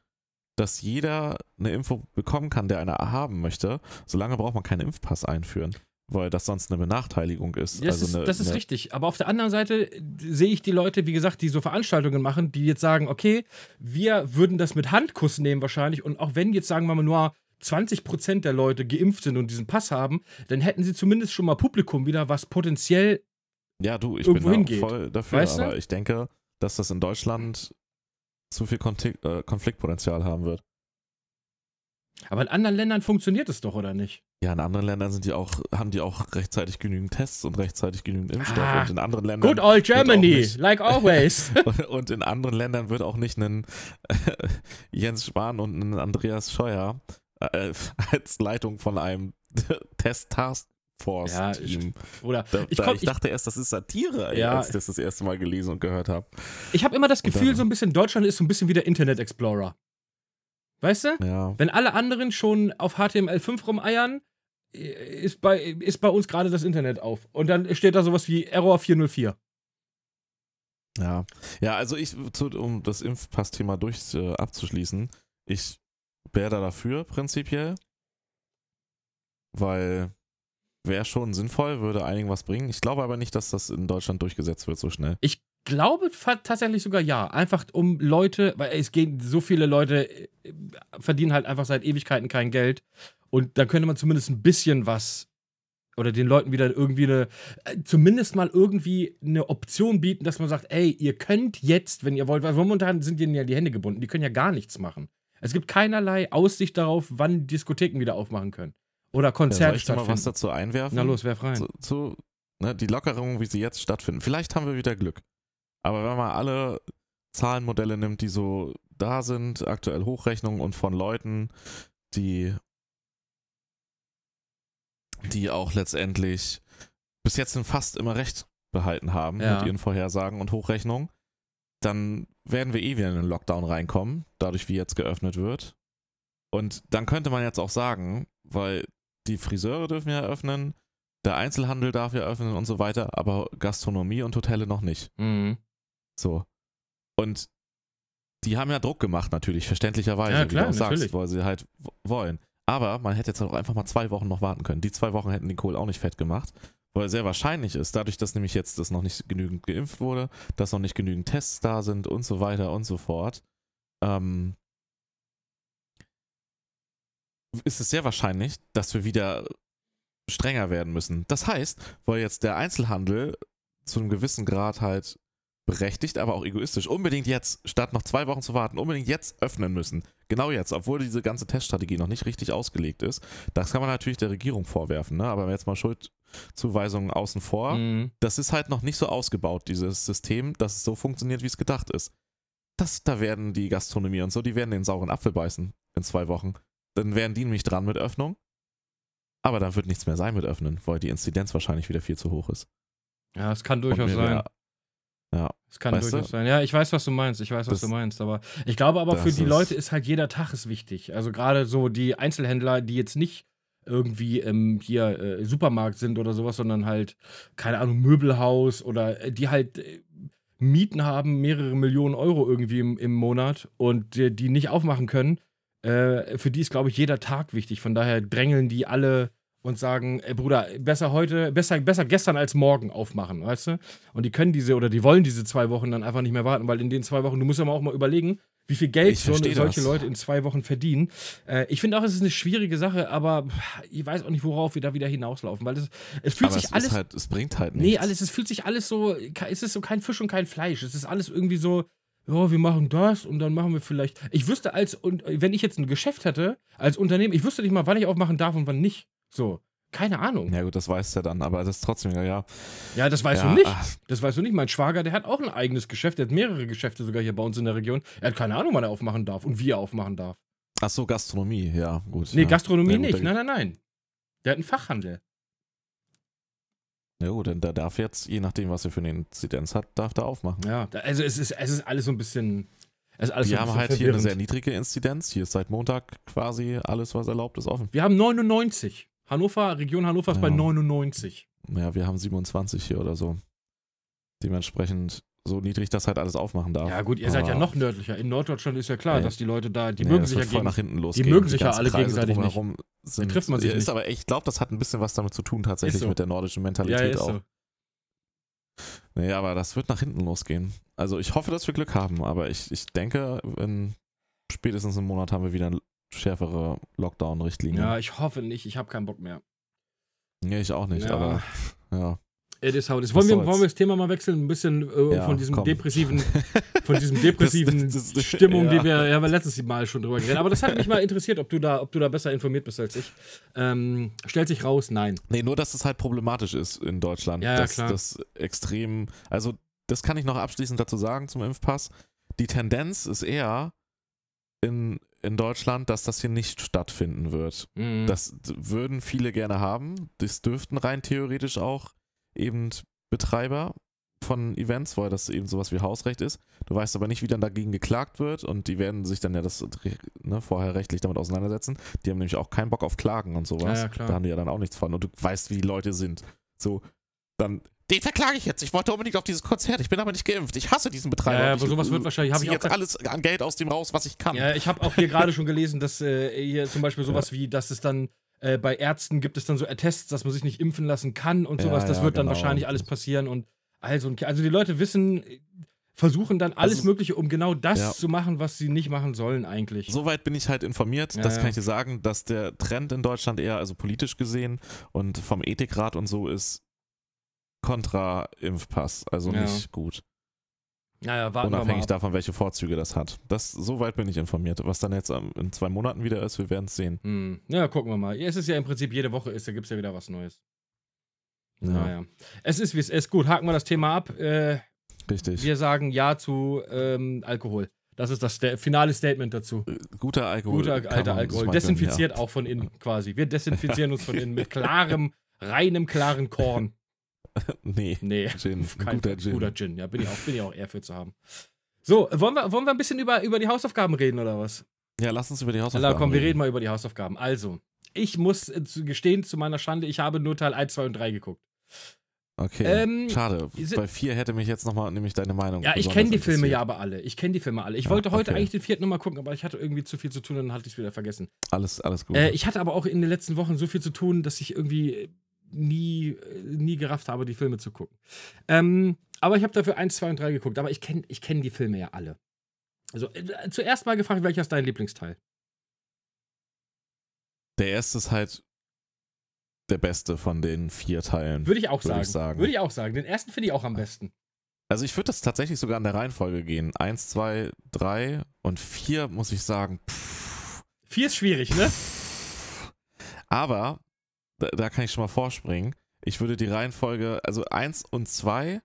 dass jeder eine Impfung bekommen kann, der eine haben möchte, solange braucht man keinen Impfpass einführen, weil das sonst eine Benachteiligung ist. Das, also ist, eine, das ist richtig. Aber auf der anderen Seite sehe ich die Leute, wie gesagt, die so Veranstaltungen machen, die jetzt sagen, okay, wir würden das mit Handkuss nehmen wahrscheinlich. Und auch wenn jetzt, sagen wir mal, nur 20% der Leute geimpft sind und diesen Pass haben, dann hätten sie zumindest schon mal Publikum wieder, was potenziell. Ja, du, ich irgendwo bin hingeht. voll dafür, Weißt du? aber ich denke, dass das in Deutschland zu viel äh, Konfliktpotenzial haben wird. Aber in anderen Ländern funktioniert es doch, oder nicht? Ja, in anderen Ländern sind die auch, haben die auch rechtzeitig genügend Tests und rechtzeitig genügend Impfstoff. Ah, und in anderen Ländern Good old Germany, nicht- like always. und in anderen Ländern wird auch nicht ein Jens Spahn und ein Andreas Scheuer äh, als Leitung von einem Test Task Force Ja, Team. Oder Da, ich, komm, ich ich, dachte erst, das ist Satire, Ja. als ich das das erste Mal gelesen und gehört habe. ich habe immer das Gefühl, dann- so ein bisschen Deutschland ist so ein bisschen wie der Internet Explorer. Weißt du? Ja. Wenn alle anderen schon auf HTML5 rumeiern, ist bei, ist bei uns gerade das Internet auf. Und dann steht da sowas wie Error 404. Ja, ja, also ich, um das Impfpass-Thema durch äh, abzuschließen, ich wäre da dafür prinzipiell, weil wäre schon sinnvoll, würde einigen was bringen. Ich glaube aber nicht, dass das in Deutschland durchgesetzt wird so schnell. Ich glaube tatsächlich sogar ja. Einfach um Leute, weil es gehen so viele Leute äh, verdienen halt einfach seit Ewigkeiten kein Geld. Und da könnte man zumindest ein bisschen was oder den Leuten wieder irgendwie eine, äh, zumindest mal irgendwie eine Option bieten, dass man sagt, ey, ihr könnt jetzt, wenn ihr wollt, weil momentan sind denen ja die Hände gebunden, die können ja gar nichts machen. Es gibt keinerlei Aussicht darauf, wann Diskotheken wieder aufmachen können. Oder Ja, Konzerte ich da mal was stattfinden. dazu einwerfen? Na los, wer frei. zu, zu ne, die Lockerungen, wie sie jetzt stattfinden. Vielleicht haben wir wieder Glück. Aber wenn man alle Zahlenmodelle nimmt, die so da sind, aktuell Hochrechnungen und von Leuten, die, die auch letztendlich bis jetzt fast immer recht behalten haben Ja. mit ihren Vorhersagen und Hochrechnungen, dann werden wir eh wieder in einen Lockdown reinkommen, dadurch wie jetzt geöffnet wird. Und dann könnte man jetzt auch sagen, weil die Friseure dürfen ja öffnen, der Einzelhandel darf ja öffnen und so weiter, aber Gastronomie und Hotelle noch nicht. Mhm. So. Und die haben ja Druck gemacht, natürlich, verständlicherweise, Ja, wie klar, du auch sagst, weil sie halt wollen. Aber man hätte jetzt auch einfach mal zwei Wochen noch warten können. Die zwei Wochen hätten den Kohl auch nicht fett gemacht, weil sehr wahrscheinlich ist, dadurch, dass nämlich jetzt das noch nicht genügend geimpft wurde, dass noch nicht genügend Tests da sind und so weiter und so fort, ähm, ist es sehr wahrscheinlich, dass wir wieder strenger werden müssen. Das heißt, weil jetzt der Einzelhandel zu einem gewissen Grad halt berechtigt, aber auch egoistisch, unbedingt jetzt, statt noch zwei Wochen zu warten, unbedingt jetzt öffnen müssen. Genau jetzt, obwohl diese ganze Teststrategie noch nicht richtig ausgelegt ist. Das kann man natürlich der Regierung vorwerfen, ne? aber jetzt mal Schuldzuweisungen außen vor. Mhm. Das ist halt noch nicht so ausgebaut, dieses System, dass es so funktioniert, wie es gedacht ist. Das, da werden die Gastronomie und so, die werden den sauren Apfel beißen in zwei Wochen. Dann wären die nämlich dran mit Öffnung. Aber dann wird nichts mehr sein mit Öffnen, weil die Inzidenz wahrscheinlich wieder viel zu hoch ist. Ja, es kann durchaus sein. Ja, Es kann Weißt durchaus du? sein. Ja, ich weiß, was du meinst. Ich weiß, was Das- du meinst. Aber ich glaube aber, für die Leute ist halt jeder Tag ist wichtig. Also gerade so die Einzelhändler, die jetzt nicht irgendwie ähm, hier äh, Supermarkt sind oder sowas, sondern halt, keine Ahnung, Möbelhaus oder äh, die halt äh, Mieten haben, mehrere Millionen Euro irgendwie im, im Monat und die, die nicht aufmachen können. Äh, für die ist, glaube ich, jeder Tag wichtig. Von daher drängeln die alle und sagen, ey Bruder, besser heute, besser, besser gestern als morgen aufmachen, weißt du? Und die können diese oder die wollen diese zwei Wochen dann einfach nicht mehr warten, weil in den zwei Wochen, du musst ja mal auch mal überlegen, wie viel Geld so, solche das. Leute in zwei Wochen verdienen. Äh, ich finde auch, es ist eine schwierige Sache, aber ich weiß auch nicht, worauf wir da wieder hinauslaufen, weil es, es fühlt aber sich es, alles halt, es bringt halt nichts. Nee, alles, es fühlt sich alles so, es ist so kein Fisch und kein Fleisch. Es ist alles irgendwie so, ja, wir machen das und dann machen wir vielleicht. Ich wüsste als, und wenn ich jetzt ein Geschäft hätte, als Unternehmen, ich wüsste nicht mal, wann ich aufmachen darf und wann nicht. So. Keine Ahnung. Ja gut, das weißt du dann, aber das ist trotzdem, ja, ja. Das weißt ja, du nicht. ach, Das weißt du nicht. Mein Schwager, der hat auch ein eigenes Geschäft. Der hat mehrere Geschäfte sogar hier bei uns in der Region. Er hat keine Ahnung, wann er aufmachen darf und wie er aufmachen darf. Ach so, Gastronomie, ja, gut. Nee, ja. Gastronomie Ja, gut, nicht. Nein, nein, nein. Der hat einen Fachhandel. Ja gut, denn der darf jetzt, je nachdem, was er für eine Inzidenz hat, darf der aufmachen. Ja, also es ist, es ist alles so ein bisschen. Es so Wir ein haben halt hier eine verwirrend. sehr niedrige Inzidenz. Hier ist seit Montag quasi alles, was erlaubt ist, offen. Wir haben 99. Hannover, Region Hannover ist bei Ja. 99. Ja, wir haben 27 hier oder so. Dementsprechend so niedrig, dass halt alles aufmachen darf. Ja, gut, ihr seid ja Aber- noch nördlicher. In Norddeutschland ist ja klar, Nee. dass die Leute da, die Nee, mögen sich ja gegen. nach hinten losgehen. mögen sich ja alle Kreise gegenseitig nicht. trifft man sich ja, ist nicht. aber ich glaube, das hat ein bisschen was damit zu tun, tatsächlich so. mit der nordischen Ja, Mentalität ist auch. so. Nee, aber das wird nach hinten losgehen. Also ich hoffe, dass wir Glück haben, aber ich, ich denke, in spätestens einem Monat haben wir wieder schärfere Lockdown-Richtlinien. Ja, ich hoffe nicht. Ich habe keinen Bock mehr. Nee, ich auch nicht, Ja. aber ja. It is how it is. Wollen wir, wollen wir das Thema mal wechseln? Ein bisschen äh, Ja, von diesem komm. depressiven, von diesem depressiven Das- das- das- Stimmung, ja. die wir, ja, letztes Mal schon drüber geredet Aber das hat mich mal interessiert, ob du da, ob du da besser informiert bist als ich. Ähm, stellt sich raus, nein. Nee, nur, dass es halt problematisch ist in Deutschland. Ja, ja, dass klar. das extrem, also das kann ich noch abschließend dazu sagen zum Impfpass. Die Tendenz ist eher in, in Deutschland, dass das hier nicht stattfinden wird. Mhm. Das würden viele gerne haben. Das dürften rein theoretisch auch eben Betreiber, von Events, weil das eben sowas wie Hausrecht ist. Du weißt aber nicht, wie dann dagegen geklagt wird und die werden sich dann ja das ne, vorher rechtlich damit auseinandersetzen. Die haben nämlich auch keinen Bock auf Klagen und sowas. Ja, ja. Da haben die ja dann auch nichts von. Und du weißt, wie die Leute sind. So, dann. Den verklage ich jetzt. Ich wollte unbedingt auf dieses Konzert. Ich bin aber nicht geimpft. Ich hasse diesen Betreiber. Ja, ja, aber sowas wird wahrscheinlich- ich jetzt alles an Geld aus dem raus, was ich kann. Ja, ich habe auch hier gerade schon gelesen, dass äh, hier zum Beispiel sowas wie, dass es dann äh, bei Ärzten gibt es dann so Attests, dass man sich nicht impfen lassen kann und Ja, sowas. das ja, wird dann genau. wahrscheinlich alles passieren und also, also die Leute wissen, versuchen dann alles Also- Mögliche, um genau das Ja. zu machen, was sie nicht machen sollen eigentlich. Soweit bin ich halt informiert, Ja, das ja. kann ich dir sagen, dass der Trend in Deutschland eher, also politisch gesehen und vom Ethikrat und so ist kontra Impfpass, also Ja. nicht gut. Naja, warten. Unabhängig ab. davon, welche Vorzüge das hat. Das, soweit bin ich informiert. Was dann jetzt in zwei Monaten wieder ist, wir werden es sehen. Hm. Ja, gucken wir mal. Es ist ja im Prinzip jede Woche ist, da gibt es ja wieder was Neues. Ja. Naja. Es ist, wie es ist. Gut, haken wir das Thema ab. Äh, Richtig. wir sagen Ja zu ähm, Alkohol. Das ist das sta finale Statement dazu. Äh, Guter Alkohol. Guter alter Alkohol. Desinfiziert auch von innen quasi. Wir desinfizieren uns von innen mit klarem, reinem, klaren Korn. Nee, Nee, Gin. keinen Guter. Gin. Guter Gin. Ja, bin ich auch, bin ich auch eher für zu haben. So, wollen wir, wollen wir ein bisschen über, über die Hausaufgaben reden oder was? Ja, lass uns über die Na Hausaufgaben komm, wir reden mal über die Hausaufgaben. Also, ich muss äh, gestehen, zu meiner Schande, ich habe nur Teil 1, 2 und 3 geguckt. Okay, Ähm, schade. Bei vier hätte mich jetzt nochmal nämlich deine Meinung Ja, ich kenne die Filme ja aber alle. Ich kenne die Filme alle. Ich Ja, wollte heute okay. eigentlich den vierten nochmal gucken, aber ich hatte irgendwie zu viel zu tun und dann hatte ich es wieder vergessen. Alles, alles gut. Äh, ich hatte aber auch in den letzten Wochen so viel zu tun, dass ich irgendwie nie, äh, nie gerafft habe, die Filme zu gucken. Ähm, aber ich habe dafür 1, 2 und 3 geguckt. Aber ich kenne ich kenn die Filme ja alle. Also äh, zuerst mal gefragt, welcher ist dein Lieblingsteil? der erste ist halt der beste von den vier Teilen. Würde ich auch Würde sagen. ich sagen. Würde ich auch sagen. Den ersten finde ich auch am besten. Also ich würde das tatsächlich sogar in der Reihenfolge gehen. Eins, zwei, drei und vier muss ich sagen. Pff, Vier ist schwierig, ne? aber da, da kann ich schon mal vorspringen. Ich würde die Reihenfolge, also eins und zwei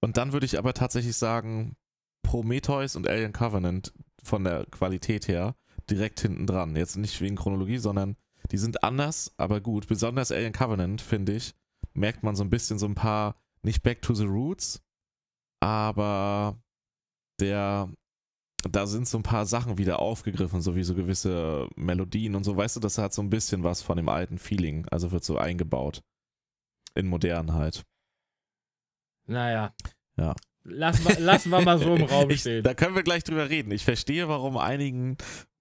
und dann würde ich aber tatsächlich sagen Prometheus und Alien Covenant von der Qualität her direkt hinten dran. Jetzt nicht wegen Chronologie, sondern die sind anders, aber gut. Besonders Alien Covenant, finde ich, merkt man so ein bisschen so ein paar, nicht Back to the Roots, aber der, da sind so ein paar Sachen wieder aufgegriffen, so wie so gewisse Melodien und so. Weißt du, das hat so ein bisschen was von dem alten Feeling, also wird so eingebaut. In Modernheit. Naja. Ja. Lassen wir, lassen wir mal so im Raum Ich, stehen. da können wir gleich drüber reden. Ich verstehe, warum einigen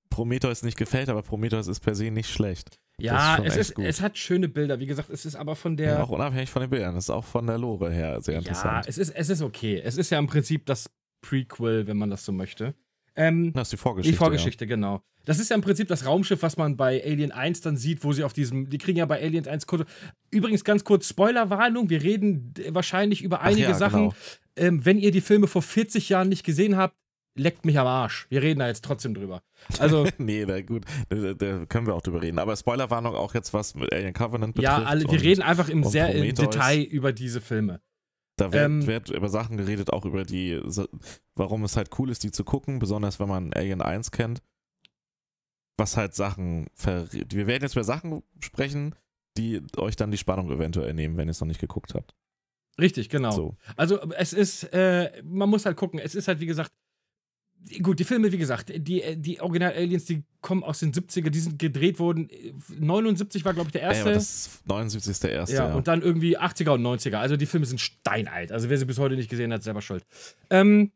Prometheus nicht gefällt, aber Prometheus ist per se nicht schlecht. ja, schon es, ist, gut. es hat schöne Bilder. Wie gesagt, es ist aber von Ja. der. Auch unabhängig von den Bildern. Das ist auch von der Lore her sehr Ja, interessant. es ist, es ist okay. Es ist ja im Prinzip das Prequel, wenn man das so möchte. Ähm, das ist die Vorgeschichte. die Vorgeschichte, genau. Das ist ja im Prinzip das Raumschiff, was man bei Alien 1 dann sieht, wo sie auf diesem. Die kriegen ja bei Alien 1 kurz. Übrigens ganz kurz Spoilerwarnung. Wir reden wahrscheinlich über einige ja, Sachen. genau. Ähm, wenn ihr die Filme vor 40 Jahren nicht gesehen habt, leckt mich am Arsch. Wir reden da jetzt trotzdem drüber. Also, nee, na gut, da, da können wir auch drüber reden. Aber Spoilerwarnung auch jetzt, was mit Alien Covenant betrifft. ja, alle, wir reden einfach im sehr im. Detail über diese Filme. Da wird, ähm, wird über Sachen geredet, auch über die, warum es halt cool ist, die zu gucken, besonders wenn man Alien 1 kennt. Was halt Sachen verrät. Wir werden jetzt über Sachen sprechen, die euch dann die Spannung eventuell nehmen, wenn ihr es noch nicht geguckt habt. Richtig, genau. So. Also es ist, äh, man muss halt gucken, es ist halt wie gesagt, gut, die Filme, wie gesagt, die, die Original-Aliens, die kommen aus den 70er, die sind gedreht worden, 79 war, glaube ich, der erste. das ist 79 ist der erste. ja, Ja, und dann irgendwie 80er und 90er. Also die Filme sind steinalt. Also wer sie bis heute nicht gesehen hat, selber schuld. Ähm,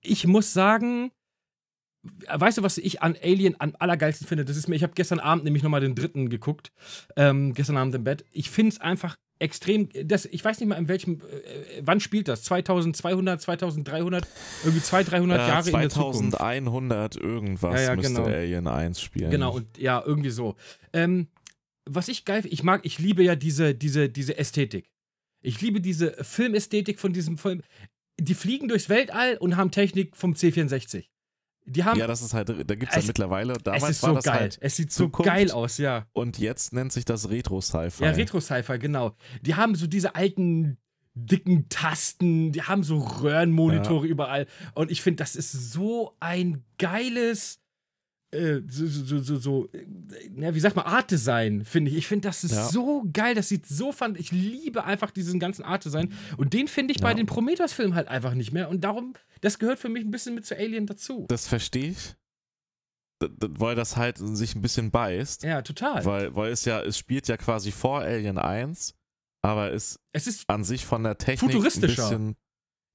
ich muss sagen, weißt du, was ich an Alien am allergeilsten finde? Das ist mir, ich habe gestern Abend nämlich nochmal den dritten geguckt, ähm, gestern Abend im Bett. Ich finde es einfach extrem, das, ich weiß nicht mal in welchem, äh, wann spielt das? 2200, 2300, irgendwie 200, 300 äh, Jahre in der Zukunft. 2100 irgendwas Ja, ja, müsste genau. Alien 1 spielen. Genau, und ja, irgendwie so. Ähm, was ich geil, ich mag, ich liebe ja diese, diese, diese Ästhetik. Ich liebe diese Filmästhetik von diesem Film. Die fliegen durchs Weltall und haben Technik vom C64. Die haben, Ja, das ist halt, da gibt es ja mittlerweile, damals es ist war so das geil. halt, es sieht so Zukunft. geil aus, ja. und jetzt nennt sich das Retro-Sci-Fi. Ja, Retro-Sci-Fi, genau. Die haben so diese alten, dicken Tasten, die haben so Röhrenmonitore überall. Und ich finde, das ist so ein geiles, äh, so, so, so, so, äh, na, wie sagt man, Art Design, finde ich. Ich finde, das ist Ja. so geil. Das sieht so fand. Ich liebe einfach diesen ganzen Art Design. Und den finde ich bei Ja. den Prometheus-Filmen halt einfach nicht mehr. Und darum, das gehört für mich ein bisschen mit zu Alien dazu. Das verstehe ich. D d- weil das halt sich ein bisschen beißt. Ja, total. Weil, weil es ja, es spielt ja quasi vor Alien 1, aber ist es ist an sich von der Technik Futuristischer. ein bisschen.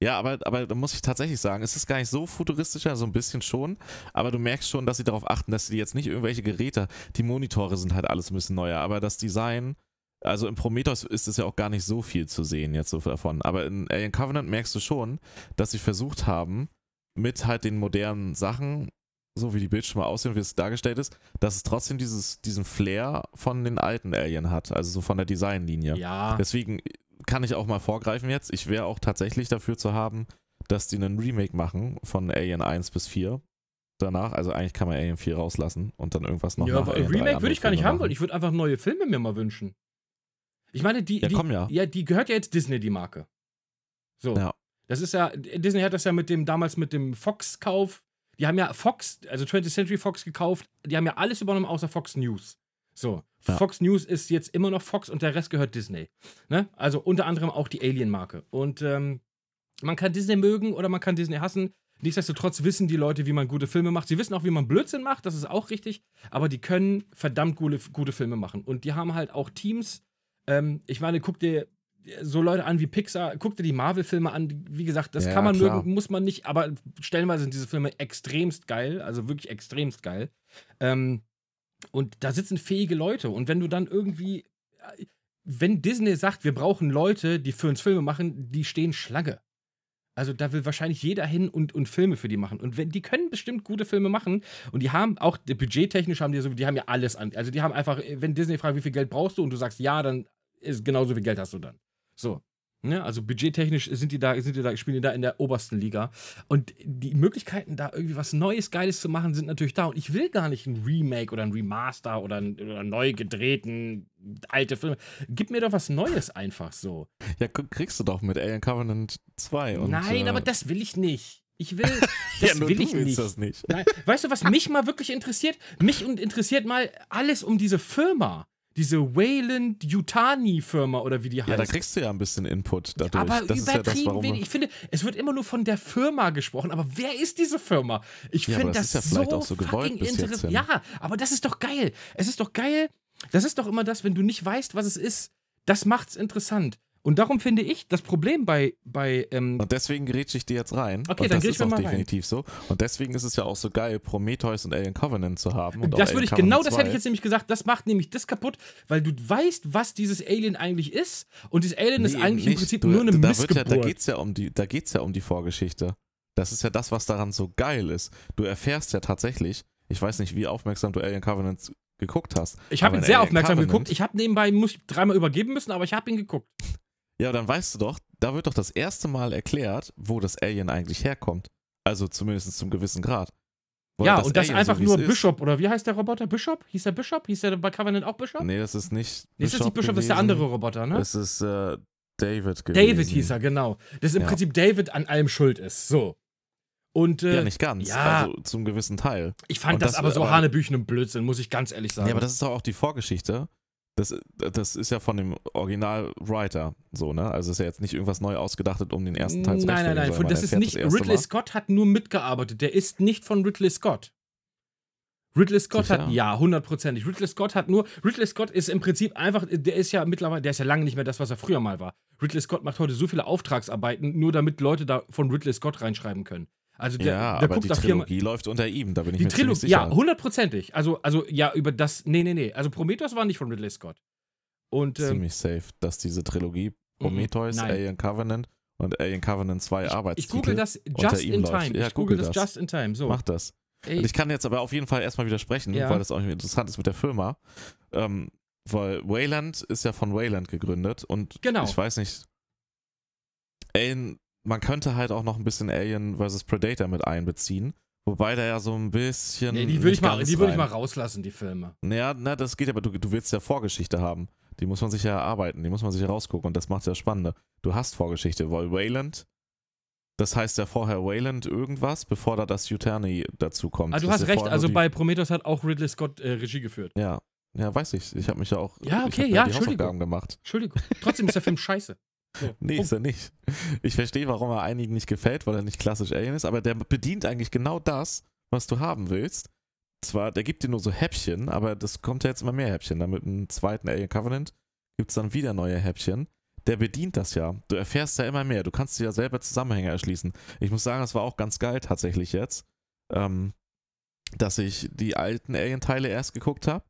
Ja, aber, aber da muss ich tatsächlich sagen, es ist gar nicht so futuristischer, so ein bisschen schon, aber du merkst schon, dass sie darauf achten, dass sie jetzt nicht irgendwelche Geräte, die Monitore sind halt alles ein bisschen neuer, aber das Design, also im Prometheus ist es ja auch gar nicht so viel zu sehen jetzt so davon, aber in Alien Covenant merkst du schon, dass sie versucht haben, mit halt den modernen Sachen, so wie die Bildschirme aussehen, wie es dargestellt ist, dass es trotzdem dieses, diesen Flair von den alten Alien hat, also so von der Designlinie. ja. Deswegen kann ich auch mal vorgreifen jetzt. Ich wäre auch tatsächlich dafür zu haben, dass die einen Remake machen von Alien 1 bis 4. Danach, also eigentlich kann man Alien 4 rauslassen und dann irgendwas noch ja, nach aber Alien 3 Remake würde ich gar nicht andere haben wollen. Filme Ich würde einfach neue Filme mir mal wünschen. Ich meine, die, Ja, die, komm ja. ja, die gehört ja jetzt Disney, die Marke. So. Ja. Das ist ja, Disney hat das ja mit dem, damals mit dem Fox-Kauf. Die haben ja Fox, also 20th Century Fox gekauft. Die haben ja alles übernommen außer Fox News. So. Ja. Fox News ist jetzt immer noch Fox und der Rest gehört Disney. Ne? Also unter anderem auch die Alien-Marke. Und ähm, man kann Disney mögen oder man kann Disney hassen. Nichtsdestotrotz wissen die Leute, wie man gute Filme macht. Sie wissen auch, wie man Blödsinn macht, das ist auch richtig. Aber die können verdammt gute, gute Filme machen. Und die haben halt auch Teams. Ähm, ich meine, guck dir so Leute an wie Pixar, guck dir die Marvel-Filme an. Wie gesagt, das Ja, kann man klar. mögen, muss man nicht. Aber stellenweise sind diese Filme extremst geil. Also wirklich extremst geil. Ähm, und da sitzen fähige Leute. Und wenn du dann irgendwie, wenn Disney sagt, wir brauchen Leute, die für uns Filme machen, die stehen Schlange. Also da will wahrscheinlich jeder hin und, und Filme für die machen. Und wenn, die können bestimmt gute Filme machen. Und die haben auch, budgettechnisch haben die so, die haben ja alles an. Also die haben einfach, wenn Disney fragt, wie viel Geld brauchst du und du sagst ja, dann ist genauso viel Geld hast du dann. So. Ne? Also budgettechnisch sind die da, sind die da, spielen die da in der obersten Liga. Und die Möglichkeiten, da irgendwie was Neues, Geiles zu machen, sind natürlich da. Und ich will gar nicht ein Remake oder ein Remaster oder, ein, oder neu gedrehten alte Filme. Gib mir doch was Neues einfach so. Ja, kriegst du doch mit Alien Covenant 2. Und, Nein, äh, aber das will ich nicht. Ich will, das ja, will ich nicht. das nicht. Nein. Weißt du, was mich mal wirklich interessiert? Mich und interessiert mal alles um diese Firma. Diese Wayland Yutani Firma oder wie die heißt. Ja, da kriegst du ja ein bisschen Input dadurch. aber das ist ja übertrieben das, wenig. Ich finde, es wird immer nur von der Firma gesprochen, aber wer ist diese Firma? Ich Ja, finde das das, ist ja vielleicht so auch so gewollt fucking interessant. Ja, aber das ist doch geil. Es ist doch geil. Das ist doch immer das, wenn du nicht weißt, was es ist. Das macht's interessant. Und darum finde ich, das Problem bei, bei ähm, Und deswegen grätsche ich dir jetzt rein. Okay, und dann das ist mir auch mal rein. definitiv so. Und deswegen ist es ja auch so geil, Prometheus und Alien Covenant zu haben. Und das würde ich, Covenant genau das hätte ich 2. jetzt nämlich gesagt. Das macht nämlich das kaputt, weil du weißt, was dieses Alien eigentlich ist. Und dieses Alien ist Nee, eigentlich im nicht. Prinzip Du, nur eine da wird Missgeburt. Ja, da geht es ja, um die- da geht's ja um die Vorgeschichte. Das ist ja das, was daran so geil ist. Du erfährst ja tatsächlich, ich weiß nicht, wie aufmerksam du Alien Covenant geguckt hast. ich habe ihn sehr Alien aufmerksam Covenant- geguckt. Ich habe nebenbei, muss ich dreimal übergeben müssen, aber ich habe ihn geguckt. Ja, dann weißt du doch, da wird doch das erste Mal erklärt, wo das Alien eigentlich herkommt. Also zumindest zum gewissen Grad. Weil ja, und das Alien, einfach so nur es ist- Bishop, oder wie heißt der Roboter? Bishop? Hieß der Bishop? Hieß der bei Covenant auch Bishop? Nee, das ist nicht. Nee, ist das nicht Bishop, das ist der gewesen. andere Roboter, ne? Das ist äh, David gewesen. David hieß er, genau. Dass im Ja. Prinzip David an allem schuld ist. So. Und äh, Ja, nicht ganz. ja. Also zum gewissen Teil. ich fand das, das aber so aber- Hanebüchen und Blödsinn, muss ich ganz ehrlich sagen. Ja, aber das ist doch auch die Vorgeschichte. Das, das ist ja von dem Original-Writer so, ne? Also ist ja jetzt nicht irgendwas neu ausgedachtet, um den ersten Teil zu Nein, nein, nein. rechtfertigen, Von, das ist nicht. erste Ridley Mal. Scott hat nur mitgearbeitet. Der ist nicht von Ridley Scott. Ridley Scott Sicher? hat, ja, hundertprozentig. Ridley Scott hat nur, Ridley Scott ist im Prinzip einfach, der ist ja mittlerweile, der ist ja lange nicht mehr das, was er früher mal war. Ridley Scott macht heute so viele Auftragsarbeiten, nur damit Leute da von Ridley Scott reinschreiben können. Also der, Ja, der aber die guckt viermal. Trilogie läuft unter ihm, da bin ich Die mir Trilogie, sicher. ja, hundertprozentig. Also, also, ja, über das, nee, nee, nee. Also Prometheus war nicht von Ridley Scott. Und, ähm, ziemlich safe, dass diese Trilogie Prometheus, nein. Alien Covenant und Alien Covenant 2 ich Arbeitstitel. google das just in time. Ja, ich google google das just in time. So. Mach das. Und ich kann jetzt aber auf jeden Fall erstmal widersprechen, Ja. weil das auch interessant ist mit der Firma. Ähm, weil Wayland ist ja von Wayland gegründet und Genau. ich weiß nicht, Alien, man könnte halt auch noch ein bisschen Alien vs. Predator mit einbeziehen, wobei da ja so ein bisschen. nee, die würde ich, mal, die würd ich mal rauslassen, die Filme. Naja, na, das geht aber, du, du willst ja Vorgeschichte haben. Die muss man sich ja erarbeiten, die muss man sich ja rausgucken und das macht ja spannender. Du hast Vorgeschichte, weil Wayland Das heißt ja vorher Wayland irgendwas, bevor da das Yutani dazu kommt. Ah, du Das hast ja recht, also bei Prometheus hat auch Ridley Scott äh, Regie geführt. Ja, ja, weiß ich. Ich habe mich ja auch. Ja, ich okay, hab mir ja, die Entschuldigung. Hausaufgaben gemacht. Entschuldigung. Trotzdem ist der Film scheiße. Nee, ist er nicht. Ich verstehe, warum er einigen nicht gefällt, weil er nicht klassisch Alien ist, aber der bedient eigentlich genau das, was du haben willst. Zwar, der gibt dir nur so Häppchen, aber das kommt ja jetzt immer mehr Häppchen. Dann mit dem zweiten Alien Covenant gibt es dann wieder neue Häppchen. Der bedient das ja. Du erfährst ja immer mehr. Du kannst dir ja selber Zusammenhänge erschließen. Ich muss sagen, das war auch ganz geil tatsächlich jetzt, ähm, dass ich die alten Alien-Teile erst geguckt habe.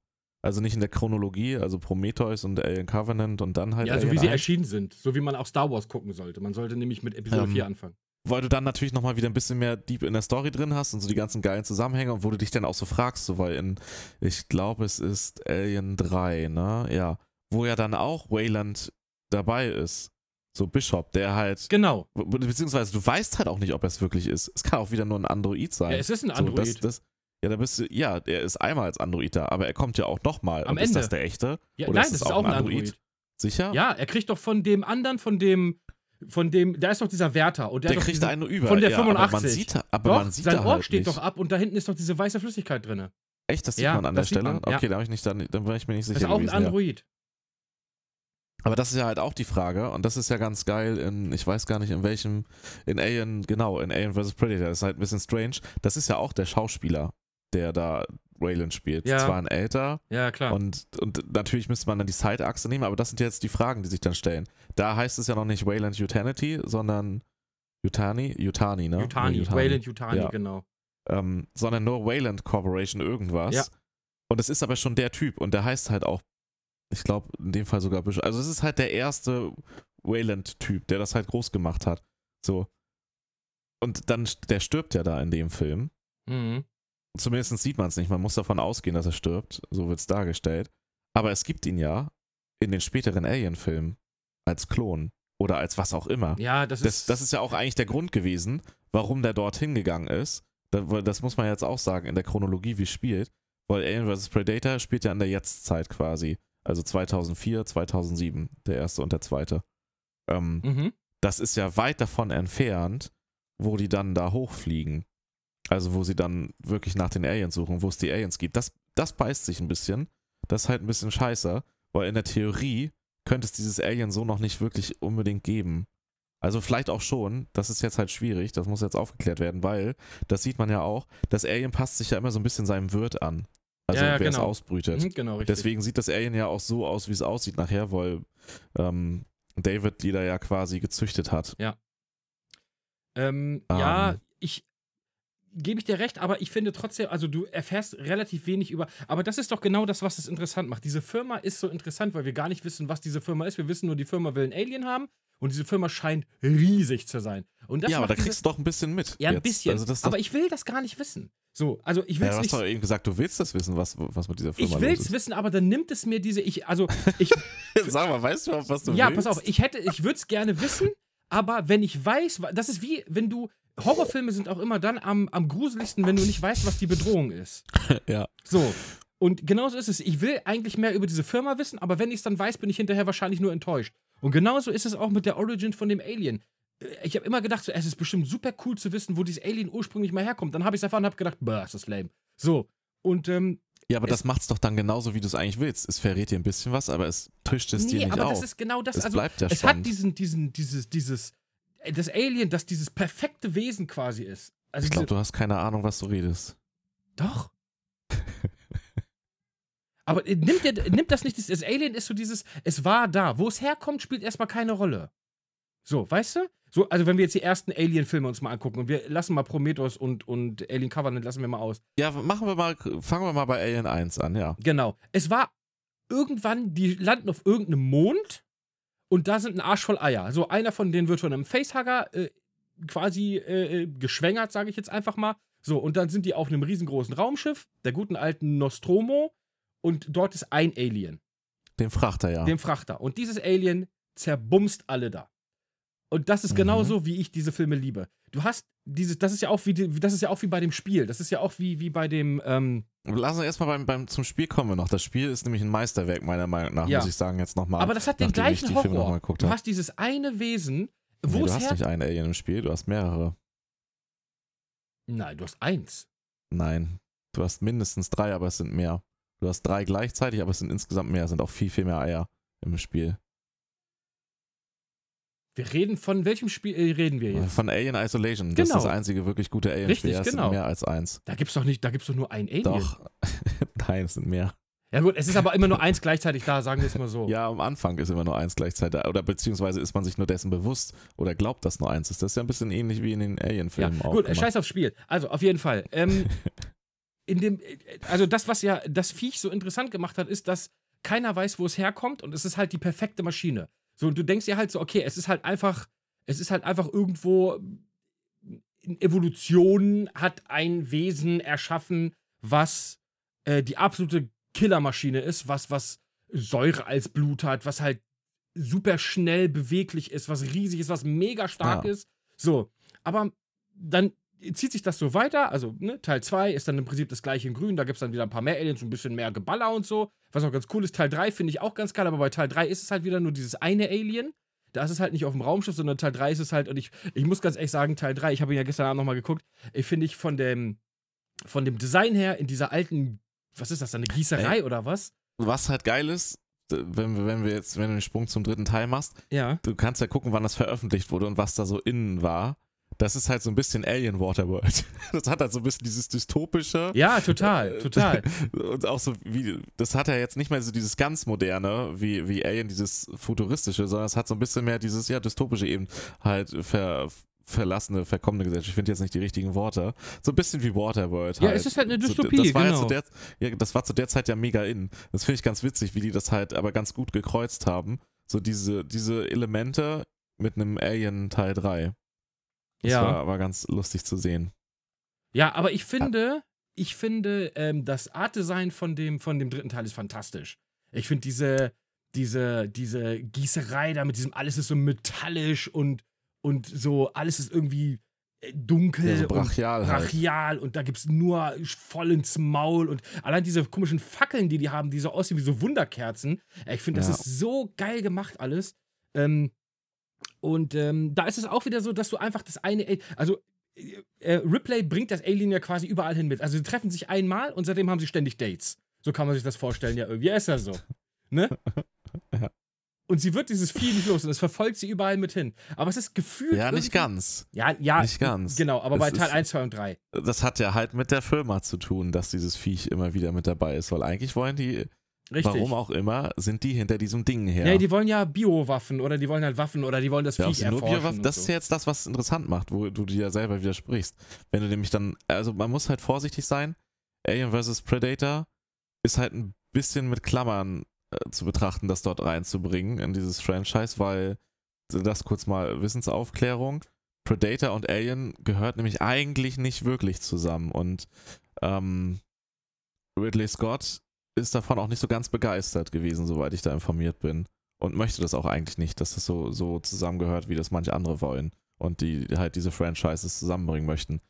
Also nicht in der Chronologie, also Prometheus und Alien Covenant und dann halt Ja, so Alien wie sie 1. erschienen sind. So wie man auch Star Wars gucken sollte. Man sollte nämlich mit Episode Ähm, 4 anfangen. weil du dann natürlich nochmal wieder ein bisschen mehr deep in der Story drin hast und so die ganzen geilen Zusammenhänge und wo du dich dann auch so fragst, so weil in, ich glaube, es ist Alien 3, ne? Ja. Wo ja dann auch Wayland dabei ist. So Bishop, der halt, Genau. be- beziehungsweise du weißt halt auch nicht, ob er es wirklich ist. Es kann auch wieder nur ein Android sein. Ja, es ist ein So, Android. das, das, ja, da bist du, ja, er ist einmal als Android da, aber er kommt ja auch nochmal. Am Und ist Ende. das der echte? ja, oder nein, ist das es ist auch ein ein Android? Android. Sicher? Ja, er kriegt doch von dem anderen, von dem, von dem, da ist doch dieser Wärter. Und der, Der kriegt diesen, einen über. von der ja, Aber man 85. sieht, aber Doch, man sieht sein Ohr halt steht nicht. doch ab und da hinten ist doch diese weiße Flüssigkeit drin. Echt, das sieht Ja, man an das der Stelle? man, ja. Okay, da, ich nicht, dann, dann war ich mir nicht sicher Das ist auch ein gewesen. ja. Android. Aber das ist ja halt auch die Frage und das ist ja ganz geil in, ich weiß gar nicht in welchem, in Alien, genau, in Alien vs. Predator, das ist halt ein bisschen strange. Das ist ja auch der Schauspieler, der da Wayland spielt. Ja. Zwar ein älter Ja, klar. und, und natürlich müsste man dann die Side-Achse nehmen, aber das sind jetzt die Fragen, die sich dann stellen. Da heißt es ja noch nicht Wayland Utanity, sondern Utani, Utani, ne? Yutani, Oder Wayland Yutani, Ja. genau. ähm, sondern nur Wayland Corporation irgendwas. Ja. Und es ist aber schon der Typ und der heißt halt auch, ich glaube in dem Fall sogar Bishop. Also es ist halt der erste Wayland-Typ, der das halt groß gemacht hat. So. Und dann, der stirbt ja da in dem Film. Mhm. Zumindest sieht man es nicht. Man muss davon ausgehen, dass er stirbt. So wird es dargestellt. Aber es gibt ihn ja in den späteren Alien-Filmen als Klon oder als was auch immer. Ja, das Das, ist. das ist ja auch eigentlich der Grund gewesen, warum der dorthin gegangen ist. Das muss man jetzt auch sagen, in der Chronologie, wie es spielt. Weil Alien vs. Predator spielt ja in der Jetztzeit quasi. Also 2004, 2007, der erste und der zweite. Ähm, mhm. das ist ja weit davon entfernt, wo die dann da hochfliegen. Also wo sie dann wirklich nach den Aliens suchen, wo es die Aliens gibt. Das, das beißt sich ein bisschen. Das ist halt ein bisschen scheiße, weil in der Theorie könnte es dieses Alien so noch nicht wirklich unbedingt geben. Also vielleicht auch schon, das ist jetzt halt schwierig, das muss jetzt aufgeklärt werden, weil, das sieht man ja auch, das Alien passt sich ja immer so ein bisschen seinem Wirt an. Also Ja, ja, wer es genau. ausbrütet. Mhm, genau, richtig. Deswegen sieht das Alien ja auch so aus, wie es aussieht nachher, weil ähm, David die da ja quasi gezüchtet hat. Ähm, Ähm. Ja, ich gebe ich dir recht, aber ich finde trotzdem, also du erfährst relativ wenig über. Aber das ist doch genau das, was es interessant macht. Diese Firma ist so interessant, weil wir gar nicht wissen, was diese Firma ist. Wir wissen nur, die Firma will ein Alien haben und diese Firma scheint riesig zu sein. Und das ja, aber da kriegst du doch ein bisschen mit. Ja, ein jetzt. bisschen. Also ist aber ich will das gar nicht wissen. So, also ich will ja, es du hast nicht. doch eben gesagt, du willst das wissen, was, was mit dieser Firma Ich will es ist. wissen, aber dann nimmt es mir diese. Ich, also, ich, Sag mal, weißt du, was du ja, willst? pass auf, ich hätte, ich würde es gerne wissen, aber wenn ich weiß, das ist wie, wenn du. Horrorfilme sind auch immer dann am, am gruseligsten, wenn du nicht weißt, was die Bedrohung ist. Ja. So. Und genauso ist es. Ich will eigentlich mehr über diese Firma wissen, aber wenn ich es dann weiß, bin ich hinterher wahrscheinlich nur enttäuscht. Und genauso ist es auch mit der Origin von dem Alien. Äh, Ich habe immer gedacht, so, es ist bestimmt super cool zu wissen, wo dieses Alien ursprünglich mal herkommt. Dann habe ich es erfahren und habe gedacht, boah, ist das lame. So. Und ähm, Ja, aber das macht's doch dann genauso, wie du es eigentlich willst. Es verrät dir ein bisschen was, aber es tischt es dir nee, nicht aber auf. das ist genau das. es also, bleibt ja es spannend. hat diesen, diesen, dieses, dieses, das Alien, das dieses perfekte Wesen quasi ist. Also ich glaube, du hast keine Ahnung, was du redest. doch. Aber äh, nimmt, der, nimmt das nicht, das, das Alien ist so dieses, es war da. Wo es herkommt, spielt erstmal keine Rolle. So, weißt du? So, also wenn wir jetzt die ersten Alien-Filme uns mal angucken und wir lassen mal Prometheus und, und Alien Covenant lassen wir mal aus. Ja, machen wir mal, fangen wir mal bei Alien 1 an, ja. Genau. Es war irgendwann, die landen auf irgendeinem Mond und da sind ein Arsch voll Eier. So einer von denen wird von einem Facehugger äh, quasi äh, äh, geschwängert, sage ich jetzt einfach mal. So, und dann sind die auf einem riesengroßen Raumschiff, der guten alten Nostromo, und dort ist ein Alien, Den Frachter, ja. dem Frachter. Und dieses Alien zerbumst alle da. Und das ist Mhm. genauso, wie ich diese Filme liebe. Du hast diese, das ist ja auch wie, das ist ja auch wie bei dem Spiel. Das ist ja auch wie, wie bei dem, ähm, Lass uns erstmal beim, beim, zum Spiel kommen wir noch. Das Spiel ist nämlich ein Meisterwerk, meiner Meinung nach, Ja. muss ich sagen, jetzt nochmal. Aber das hat den gleichen Horror. Du hast dieses eine Wesen, Nee, Wo du es hast nicht einen Alien im Spiel, du hast mehrere. Nein, du hast eins. Nein, du hast mindestens drei, aber es sind mehr. Du hast drei gleichzeitig, aber es sind insgesamt mehr, es sind auch viel, viel mehr Eier im Spiel. Wir reden von welchem Spiel äh, reden wir jetzt? Von Alien Isolation. Das ist Genau. das einzige wirklich gute Alien-Spiel. Richtig, Ja, genau. sind mehr als eins. Da gibt's doch nicht, da gibt's doch nur ein Alien. Doch. Nein, es sind mehr. Ja gut, es ist aber immer nur eins gleichzeitig da, sagen wir es mal so. Ja, am Anfang ist immer nur eins gleichzeitig da. Oder beziehungsweise ist man sich nur dessen bewusst oder glaubt, dass nur eins ist. Das ist ja ein bisschen ähnlich wie in den Ja, Alien-Filmen auch. gut, gemacht. scheiß aufs Spiel. Also, auf jeden Fall. Ähm, in dem, also das, was ja das Viech so interessant gemacht hat, ist, dass keiner weiß, wo es herkommt und es ist halt die perfekte Maschine. So, und du denkst dir halt so, okay, es ist halt einfach, es ist halt einfach irgendwo in Evolution hat ein Wesen erschaffen, was äh, die absolute Killermaschine ist, was, was Säure als Blut hat, was halt super schnell beweglich ist, was riesig ist, was mega stark Ja. ist. So, aber dann zieht sich das so weiter. Also, ne, Teil 2 ist dann im Prinzip das gleiche in Grün. Da gibt es dann wieder ein paar mehr Aliens, ein bisschen mehr Geballer und so. Was auch ganz cool ist. Teil 3 finde ich auch ganz geil, aber bei Teil 3 ist es halt wieder nur dieses eine Alien. Da ist es halt nicht auf dem Raumschiff, sondern Teil 3 ist es halt, und ich, ich muss ganz ehrlich sagen, Teil 3, ich habe ihn ja gestern Abend nochmal geguckt, ich finde ich von dem, von dem Design her in dieser alten, was ist das, eine Gießerei oder was? Was halt geil ist, wenn wir, wenn wir jetzt, wenn du den Sprung zum dritten Teil machst, Ja. du kannst ja gucken, wann das veröffentlicht wurde und was da so innen war. Das ist halt so ein bisschen Alien Waterworld. Das hat halt so ein bisschen dieses dystopische. Ja, total, total. Und auch so wie, das hat ja jetzt nicht mehr so dieses ganz moderne, wie, wie Alien, dieses futuristische, sondern es hat so ein bisschen mehr dieses, ja, dystopische eben halt ver, verlassene, verkommene Gesellschaft. Ich finde jetzt nicht die richtigen Worte. So ein bisschen wie Waterworld. Ja, halt. es ist halt eine So, Dystopie, das war ja genau. zu der, ja, das war zu der Zeit ja mega in. Das finde ich ganz witzig, wie die das halt aber ganz gut gekreuzt haben. So diese, diese Elemente mit einem Alien Teil 3. Das Ja. war, war ganz lustig zu sehen. Ja, aber ich finde, ich finde, ähm, das Artdesign von dem, von dem dritten Teil ist fantastisch. Ich finde diese, diese, diese Gießerei da mit diesem, alles ist so metallisch und, und so, alles ist irgendwie äh, dunkel Ja, so und brachial halt. brachial und da gibt es nur voll ins Maul und allein diese komischen Fackeln, die die haben, die so aussehen wie so Wunderkerzen. Ich finde, das Ja. ist so geil gemacht alles. Ähm, und ähm, da ist es auch wieder so, dass du einfach das eine, Al- also äh, äh, Ripley bringt das Alien ja quasi überall hin mit. Also sie treffen sich einmal und seitdem haben sie ständig Dates. So kann man sich das vorstellen, ja, irgendwie ist das so. Ne? Ja. Und sie wird dieses Vieh nicht los und es verfolgt sie überall mit hin. Aber es ist gefühlt. Ja, nicht ganz. Ja, ja. Nicht ganz. Genau, aber Es bei Teil ist- 1, 2 und 3. Das hat ja halt mit der Firma zu tun, dass dieses Viech immer wieder mit dabei ist, weil eigentlich wollen die, Richtig. warum auch immer, sind die hinter diesem Ding her. Nee, die wollen ja Biowaffen oder die wollen halt Waffen oder die wollen das Ja, Viech sie nur erforschen. Biowaffen, das so. ist ja jetzt das, was es interessant macht, wo du dir ja selber widersprichst. Wenn du nämlich dann, also man muss halt vorsichtig sein. Alien vs. Predator ist halt ein bisschen mit Klammern äh, zu betrachten, das dort reinzubringen in dieses Franchise, weil das kurz mal Wissensaufklärung. Predator und Alien gehört nämlich eigentlich nicht wirklich zusammen und ähm, Ridley Scott ist davon auch nicht so ganz begeistert gewesen, soweit ich da informiert bin. Und möchte das auch eigentlich nicht, dass das so, so zusammengehört, wie das manche andere wollen. Und die halt diese Franchises zusammenbringen möchten.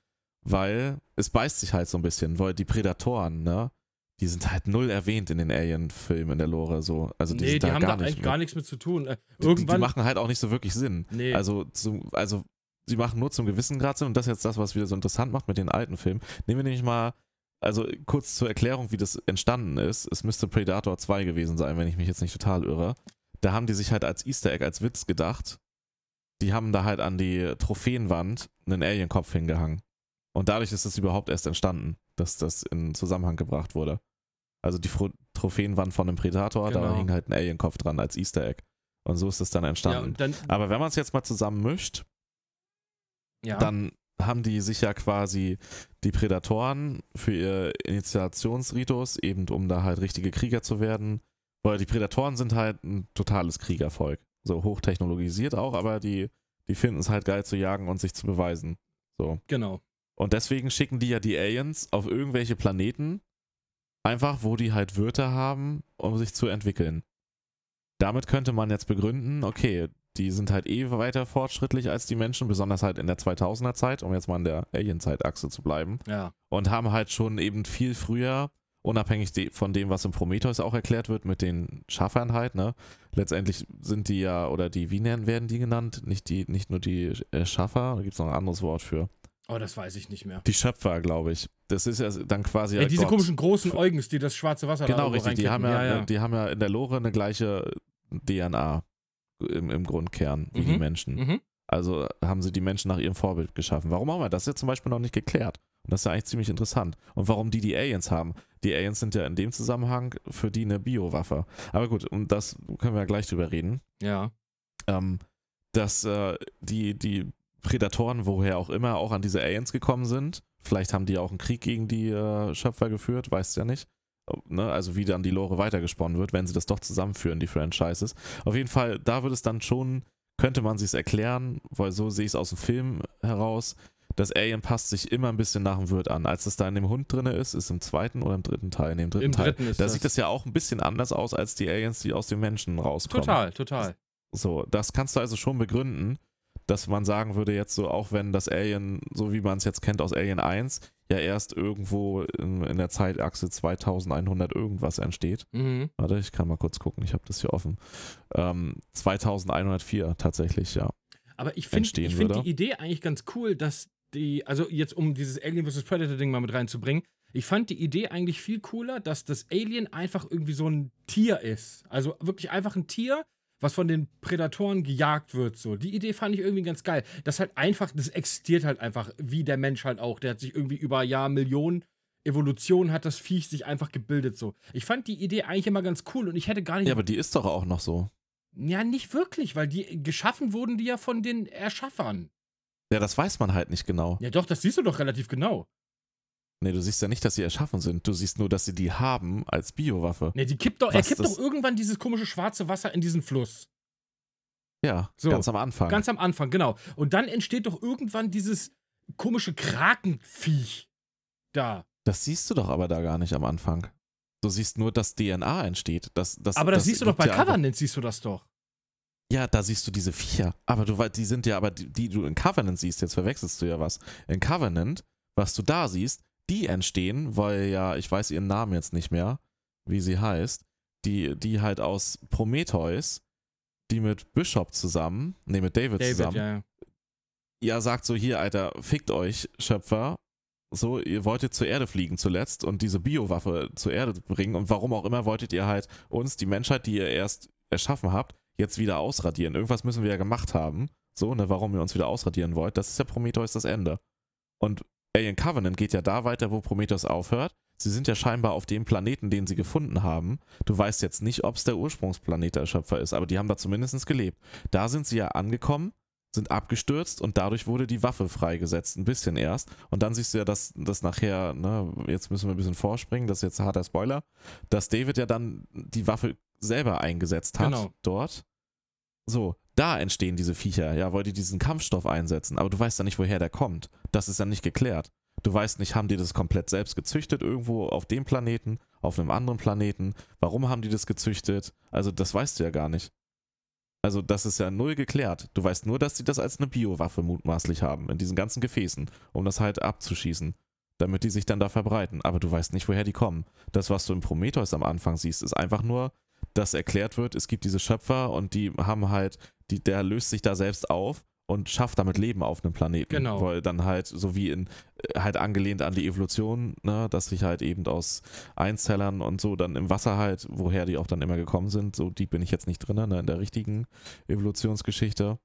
Weil es beißt sich halt so ein bisschen, weil die Predatoren, ne, die sind halt null erwähnt in den Alien-Filmen in der Lore. So. Also die nee, sind die da haben gar da eigentlich mit. gar nichts mit zu tun. Äh, Die- die, Irgendwann. die machen halt auch nicht so wirklich Sinn. nee. Also, zum, also sie machen nur zum gewissen Grad Sinn und das ist jetzt das, was wieder so interessant macht mit den alten Filmen. Nehmen wir nämlich mal, also kurz zur Erklärung, wie das entstanden ist. Es müsste Predator 2 gewesen sein, wenn ich mich jetzt nicht total irre. Da haben die sich halt als Easter Egg, als Witz gedacht. Die haben da halt an die Trophäenwand einen Alienkopf hingehangen. Und dadurch ist es überhaupt erst entstanden, dass das in Zusammenhang gebracht wurde. Also die Fro Trophäenwand von einem Predator, da Genau. hing halt ein Alienkopf dran als Easter Egg. Und so ist es dann ja, entstanden. und dann, Aber wenn man es jetzt mal zusammen mischt, ja. dann haben die sich ja quasi die Prädatoren für ihr Initiationsritus, eben um da halt richtige Krieger zu werden. Weil die Prädatoren sind halt ein totales Kriegervolk. So hochtechnologisiert auch, aber die, die finden es halt geil zu jagen und sich zu beweisen. So. genau. Und deswegen schicken die ja die Aliens auf irgendwelche Planeten, einfach wo die halt Wörter haben, um sich zu entwickeln. Damit könnte man jetzt begründen, okay, die sind halt eh weiter fortschrittlich als die Menschen, besonders halt in der 2000er Zeit, um jetzt mal in der Alien-Zeitachse zu bleiben, Ja. und haben halt schon eben viel früher unabhängig von dem, was im Prometheus auch erklärt wird mit den Schaffern halt, ne? Letztendlich sind die ja, oder die, wie werden die genannt? Nicht die, nicht nur die äh, Schaffer, da gibt es noch ein anderes Wort für. Oh, das weiß ich nicht mehr. Die Schöpfer, glaube ich. Das ist ja dann quasi. Ja, diese Gott. komischen großen Eugens, die das schwarze Wasser Genau, richtig. Die haben ja, ja, ja. die haben ja in der Lore eine gleiche DNA im, im Grundkern wie die Mhm. Menschen. Mhm. Also haben sie die Menschen nach ihrem Vorbild geschaffen. Warum auch immer? Das ist ja zum Beispiel noch nicht geklärt. Und das ist ja eigentlich ziemlich interessant. Und warum die die Aliens haben? Die Aliens sind ja in dem Zusammenhang für die eine Biowaffe. Aber gut, um das können wir ja gleich drüber reden. Ja. Ähm, dass äh, die, die Prädatoren, woher auch immer, auch an diese Aliens gekommen sind. Vielleicht haben die auch einen Krieg gegen die äh, Schöpfer geführt, weißt ja nicht. Ne? Also wie dann die Lore weitergesponnen wird, wenn sie das doch zusammenführen, die Franchises. Auf jeden Fall, da wird es dann schon, könnte man sich erklären, weil so sehe ich es aus dem Film heraus, das Alien passt sich immer ein bisschen nach dem Wirt an. Als es da in dem Hund drin ist, ist im zweiten oder im dritten Teil? In dem dritten Im Teil. dritten da das. sieht das ja auch ein bisschen anders aus als die Aliens, die aus den Menschen rauskommen. Total, total. So, das kannst du also schon begründen, dass man sagen würde, jetzt so, auch wenn das Alien, so wie man es jetzt kennt aus Alien 1, ja erst irgendwo in, in der Zeitachse 2100 irgendwas entsteht. Mhm. Warte, ich kann mal kurz gucken, ich habe das hier offen. Ähm, 2104 tatsächlich, ja. Aber ich finde find die Idee eigentlich ganz cool, dass die, also jetzt um dieses Alien vs. Predator-Ding mal mit reinzubringen, ich fand die Idee eigentlich viel cooler, dass das Alien einfach irgendwie so ein Tier ist. Also wirklich einfach ein Tier, was von den Prädatoren gejagt wird. So. Die Idee fand ich irgendwie ganz geil. Das halt einfach, das existiert halt einfach, wie der Mensch halt auch. Der hat sich irgendwie über Jahr, Millionen Evolution hat das Viech sich einfach gebildet so. Ich fand die Idee eigentlich immer ganz cool und ich hätte gar nicht. Ja, aber die ist doch auch noch so. ja, nicht wirklich, weil die geschaffen wurden die ja von den Erschaffern. Ja, das weiß man halt nicht genau. Ja, doch, das siehst du doch relativ genau. Nee, du siehst ja nicht, dass sie erschaffen sind. Du siehst nur, dass sie die haben als Biowaffe. Ne, die kippt doch, er kippt das- doch irgendwann dieses komische schwarze Wasser in diesen Fluss. Ja, So, ganz am Anfang. Ganz am Anfang, genau. Und dann entsteht doch irgendwann dieses komische Krakenviech da. Das siehst du doch aber da gar nicht am Anfang. Du siehst nur, dass DNA entsteht. Das, das, Aber das, siehst du doch bei ja Covenant, siehst du das doch. Ja, da siehst du diese Viecher. Aber du die sind ja, aber die, die du in Covenant siehst, jetzt verwechselst du ja was. In Covenant, was du da siehst, die entstehen, weil ja, ich weiß ihren Namen jetzt nicht mehr, wie sie heißt, die, die halt aus Prometheus, die mit Bishop zusammen, nee, mit David, David, zusammen, ja, ja. ja, sagt so, hier, Alter, fickt euch, Schöpfer. So, ihr wolltet zur Erde fliegen zuletzt und diese Biowaffe zur Erde bringen und warum auch immer wolltet ihr halt uns, die Menschheit, die ihr erst erschaffen habt, jetzt wieder ausradieren. Irgendwas müssen wir ja gemacht haben. So, ne, warum ihr uns wieder ausradieren wollt. Das ist ja Prometheus das Ende. Und Alien Covenant geht ja da weiter, wo Prometheus aufhört. Sie sind ja scheinbar auf dem Planeten, den sie gefunden haben. Du weißt jetzt nicht, ob es der Ursprungsplanet der Schöpfer ist, aber die haben da zumindest gelebt. Da sind sie ja angekommen, sind abgestürzt und dadurch wurde die Waffe freigesetzt, ein bisschen erst. Und dann siehst du ja, dass das nachher, ne, jetzt müssen wir ein bisschen vorspringen, das ist jetzt ein harter Spoiler, dass David ja dann die Waffe selber eingesetzt hat Genau. dort. So, da entstehen diese Viecher, ja, weil die diesen Kampfstoff einsetzen, aber du weißt ja nicht, woher der kommt. Das ist ja nicht geklärt. Du weißt nicht, haben die das komplett selbst gezüchtet irgendwo auf dem Planeten, auf einem anderen Planeten? Warum haben die das gezüchtet? Also, das weißt du ja gar nicht. Also, das ist ja null geklärt. Du weißt nur, dass sie das als eine Biowaffe mutmaßlich haben, in diesen ganzen Gefäßen, um das halt abzuschießen, damit die sich dann da verbreiten. Aber du weißt nicht, woher die kommen. Das, was du im Prometheus am Anfang siehst, ist einfach nur, dass erklärt wird, es gibt diese Schöpfer und die haben halt, die, der löst sich da selbst auf und schafft damit Leben auf einem Planeten. Genau. Weil dann halt, so wie in, äh, halt angelehnt an die Evolution, ne, dass sich halt eben aus Einzellern und so dann im Wasser halt, woher die auch dann immer gekommen sind, so die bin ich jetzt nicht drin, ne, in der richtigen Evolutionsgeschichte,